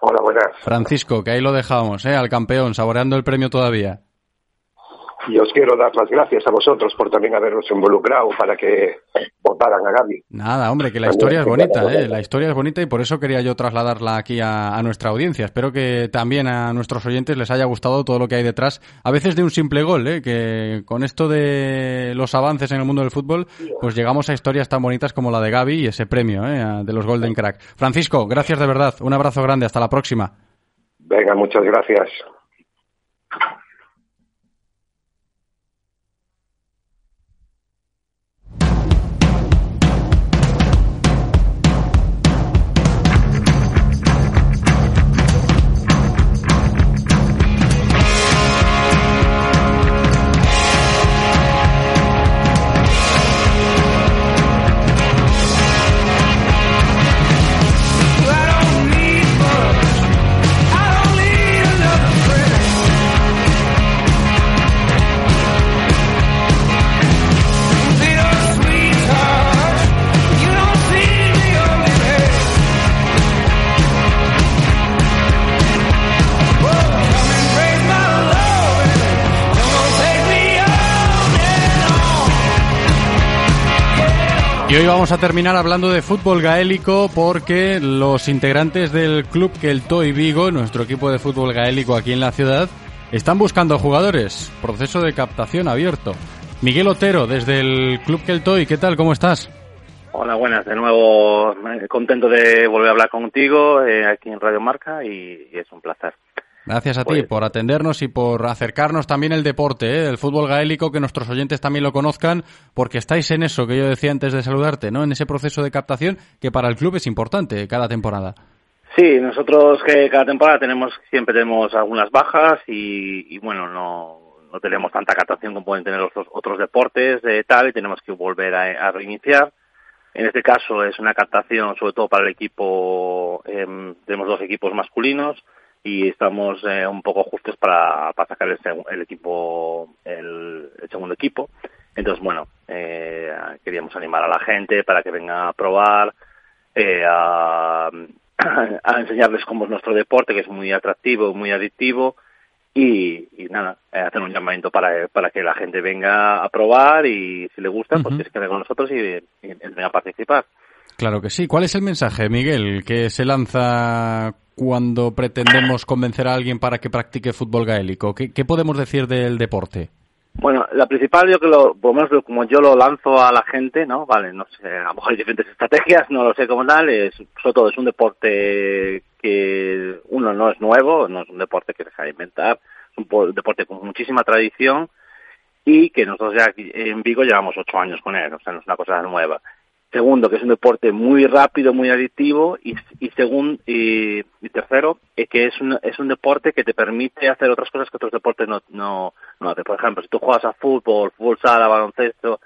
Hola, buenas. Francisco, que ahí lo dejamos, eh, al campeón, saboreando el premio todavía. Y os quiero dar las gracias a vosotros por también haberos involucrado para que votaran a Gaby. Nada, hombre, que la También historia es bonita, ¿eh? La historia es bonita y por eso quería yo trasladarla aquí a, a nuestra audiencia. Espero que también a nuestros oyentes les haya gustado todo lo que hay detrás, a veces de un simple gol, ¿eh? Que con esto de los avances en el mundo del fútbol, pues llegamos a historias tan bonitas como la de Gaby y ese premio, ¿eh? De los Golden Crack. Francisco, gracias de verdad. Un abrazo grande. Hasta la próxima. Venga, muchas gracias. Hoy vamos a terminar hablando de fútbol gaélico porque los integrantes del club Keltoy Vigo, nuestro equipo de fútbol gaélico aquí en la ciudad, están buscando jugadores. Proceso de captación abierto. Miguel Otero, desde el club Keltoy, ¿qué tal? ¿Cómo estás? Hola, buenas. De nuevo, eh, contento de volver a hablar contigo eh, aquí en Radio Marca y es un placer. Gracias a ti Pues- por atendernos y por acercarnos también el deporte, ¿eh? el fútbol gaélico, que nuestros oyentes también lo conozcan, porque estáis en eso que yo decía antes de saludarte, ¿no? En ese proceso de captación que para el club es importante cada temporada. Sí, nosotros que cada temporada tenemos siempre tenemos algunas bajas y, y bueno, no, no tenemos tanta captación como pueden tener otros, otros deportes de tal y tenemos que volver a, a reiniciar. En este caso es una captación sobre todo para el equipo, em, tenemos dos equipos masculinos y estamos eh, un poco justos para, para sacar el, el equipo, el, el segundo equipo. Entonces, bueno, eh, queríamos animar a la gente para que venga a probar, eh, a, a enseñarles cómo es nuestro deporte, que es muy atractivo, muy adictivo, y, y nada, eh, hacer un llamamiento para, para que la gente venga a probar y si le gusta, pues que se quede con nosotros y, y- y venga a participar. Claro que sí. ¿Cuál es el mensaje, Miguel, que se lanza cuando pretendemos convencer a alguien para que practique fútbol gaélico? ¿Qué, podemos decir del deporte? Bueno, la principal, yo que lo, por lo menos como yo lo lanzo a la gente, ¿no? Vale, no sé, a lo mejor hay diferentes estrategias, no lo sé cómo tal, es, sobre todo es un deporte que, uno, no es nuevo, no es un deporte que deja de inventar, es un po- deporte con muchísima tradición y que nosotros ya en Vigo llevamos ocho años con él, o sea, no es una cosa nueva. Segundo, que es un deporte muy rápido, muy adictivo. Y, y, segun, y, y tercero, es que es un, es un deporte que te permite hacer otras cosas que otros deportes no, no, no hacen. Por ejemplo, si tú juegas a fútbol, fútbol sala, baloncesto,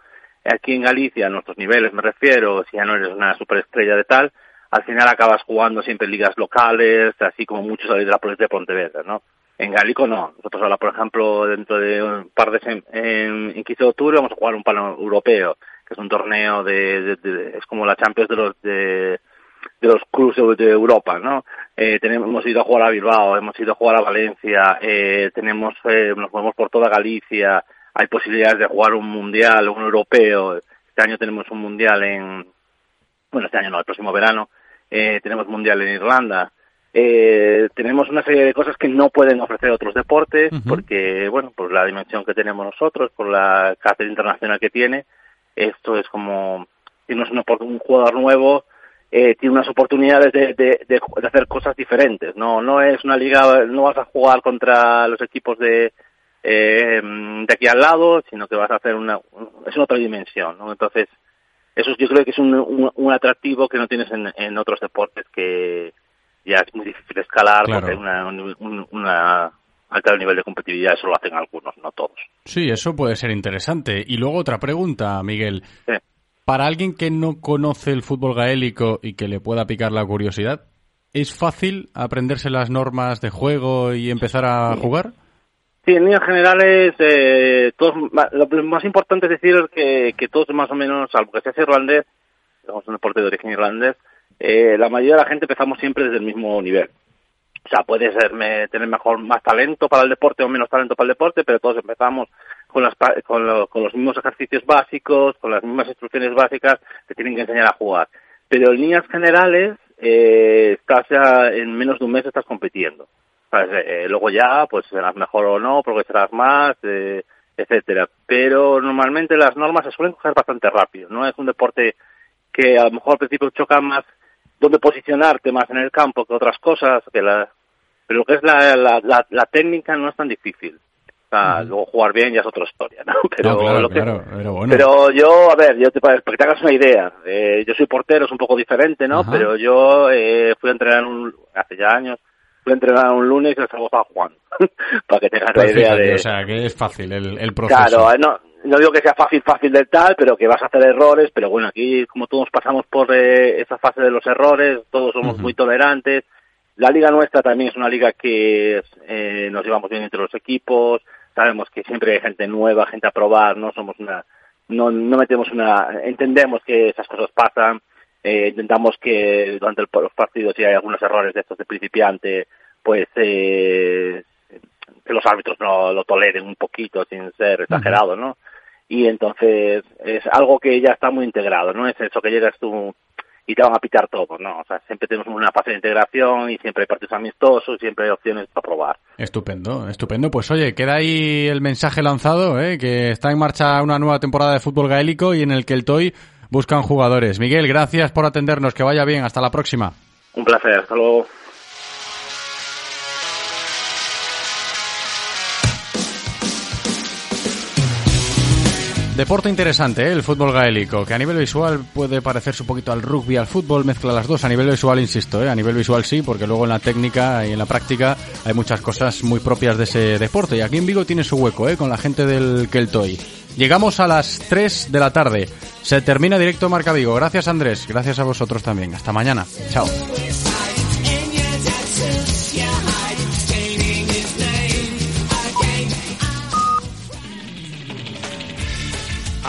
aquí en Galicia, a nuestros niveles me refiero, si ya no eres una superestrella de tal, al final acabas jugando siempre en ligas locales, así como muchos de la Policía de Pontevedra, ¿no? En Gálico no. Nosotros ahora, por ejemplo, dentro de un par de en, en 15 de octubre vamos a jugar un palo europeo, que es un torneo de, de- de- es como la Champions de los de, de los clubes de, de Europa, ¿no? Eh, tenemos, hemos ido a jugar a Bilbao, hemos ido a jugar a Valencia, eh, tenemos, eh, nos movemos por toda Galicia, hay posibilidades de jugar un mundial, un europeo. Este año tenemos un mundial en, bueno, este año no, el próximo verano, eh, tenemos mundial en Irlanda. Eh, tenemos una serie de cosas que no pueden ofrecer otros deportes porque, bueno, por la dimensión que tenemos nosotros, por la carácter internacional que tiene, esto es como, es una opor- un jugador nuevo, eh, tiene unas oportunidades de, de, de, de hacer cosas diferentes. No, no es una liga, no vas a jugar contra los equipos de, eh, de aquí al lado, sino que vas a hacer una, es una otra dimensión, ¿no? Entonces, eso yo creo que es un, un, un atractivo que no tienes en, en otros deportes que ya es muy difícil escalar Claro. porque hay una, un- una alto nivel de competitividad, eso lo hacen algunos, no todos. Sí, eso puede ser interesante. Y luego otra pregunta, Miguel. Sí. Para alguien que no conoce el fútbol gaélico y que le pueda picar la curiosidad, ¿es fácil aprenderse las normas de juego y empezar a jugar? Sí, en líneas generales, eh, todos, lo más importante es decir que, que todos más o menos, salvo que seas irlandés, somos un deporte de origen irlandés, eh, la mayoría de la gente empezamos siempre desde el mismo nivel. O sea, puede ser me- tener mejor más talento para el deporte o menos talento para el deporte, pero todos empezamos con, las, con, lo- con los mismos ejercicios básicos, con las mismas instrucciones básicas que tienen que enseñar a jugar. Pero en líneas generales, eh, estás ya en menos de un mes estás compitiendo. ¿Sabes? Eh, luego ya, pues serás mejor o no, progresarás más, eh, etcétera. Pero normalmente las normas se suelen coger bastante rápido, ¿no? Es un deporte que a lo mejor al principio choca más dónde posicionarte más en el campo que otras cosas, que la, pero lo que es la, la, la, la técnica no es tan difícil. O sea, luego jugar bien ya es otra historia, ¿no? Pero, No, claro, lo que- claro, pero bueno. pero yo, a ver, yo te, para que te hagas una idea, eh, yo soy portero, es un poco diferente, ¿no? Pero yo eh, fui a entrenar un, hace ya años, fui a entrenar un lunes y el sábado a Juan, para que tengas la Pues idea fíjate, de... O sea, que es fácil el, el proceso. Claro, eh, no, no digo que sea fácil, fácil del tal, pero que vas a hacer errores, pero bueno, aquí como todos pasamos por eh, esa fase de los errores, todos somos muy tolerantes. La liga nuestra también es una liga que eh, nos llevamos bien entre los equipos, sabemos que siempre hay gente nueva, gente a probar, no somos una, no, no metemos una, entendemos que esas cosas pasan, eh, intentamos que durante el- los partidos si hay algunos errores de estos de principiante, pues eh, que los árbitros no lo toleren un poquito sin ser exagerado, ¿no? Y entonces es algo que ya está muy integrado, no es eso que llegas tú y te van a pitar todo, ¿no? O sea, siempre tenemos una fase de integración y siempre hay partidos amistosos, siempre hay opciones para probar. Estupendo, estupendo. Pues oye, queda ahí el mensaje lanzado, ¿eh? que está en marcha una nueva temporada de fútbol gaélico y en el que el TOY buscan jugadores. Miguel, gracias por atendernos, que vaya bien, hasta la próxima. Un placer, hasta luego. Deporte interesante, ¿eh? el fútbol gaélico, que a nivel visual puede parecerse un poquito al rugby, al fútbol, mezcla las dos. A nivel visual, insisto, ¿eh? a nivel visual sí, porque luego en la técnica y en la práctica hay muchas cosas muy propias de ese deporte. Y aquí en Vigo tiene su hueco, ¿eh? con la gente del Keltoy. Llegamos a las 3 de la tarde. Se termina directo Marca Vigo. Gracias Andrés, gracias a vosotros también. Hasta mañana. Chao.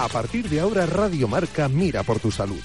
A partir de ahora Radio Marca mira por tu salud.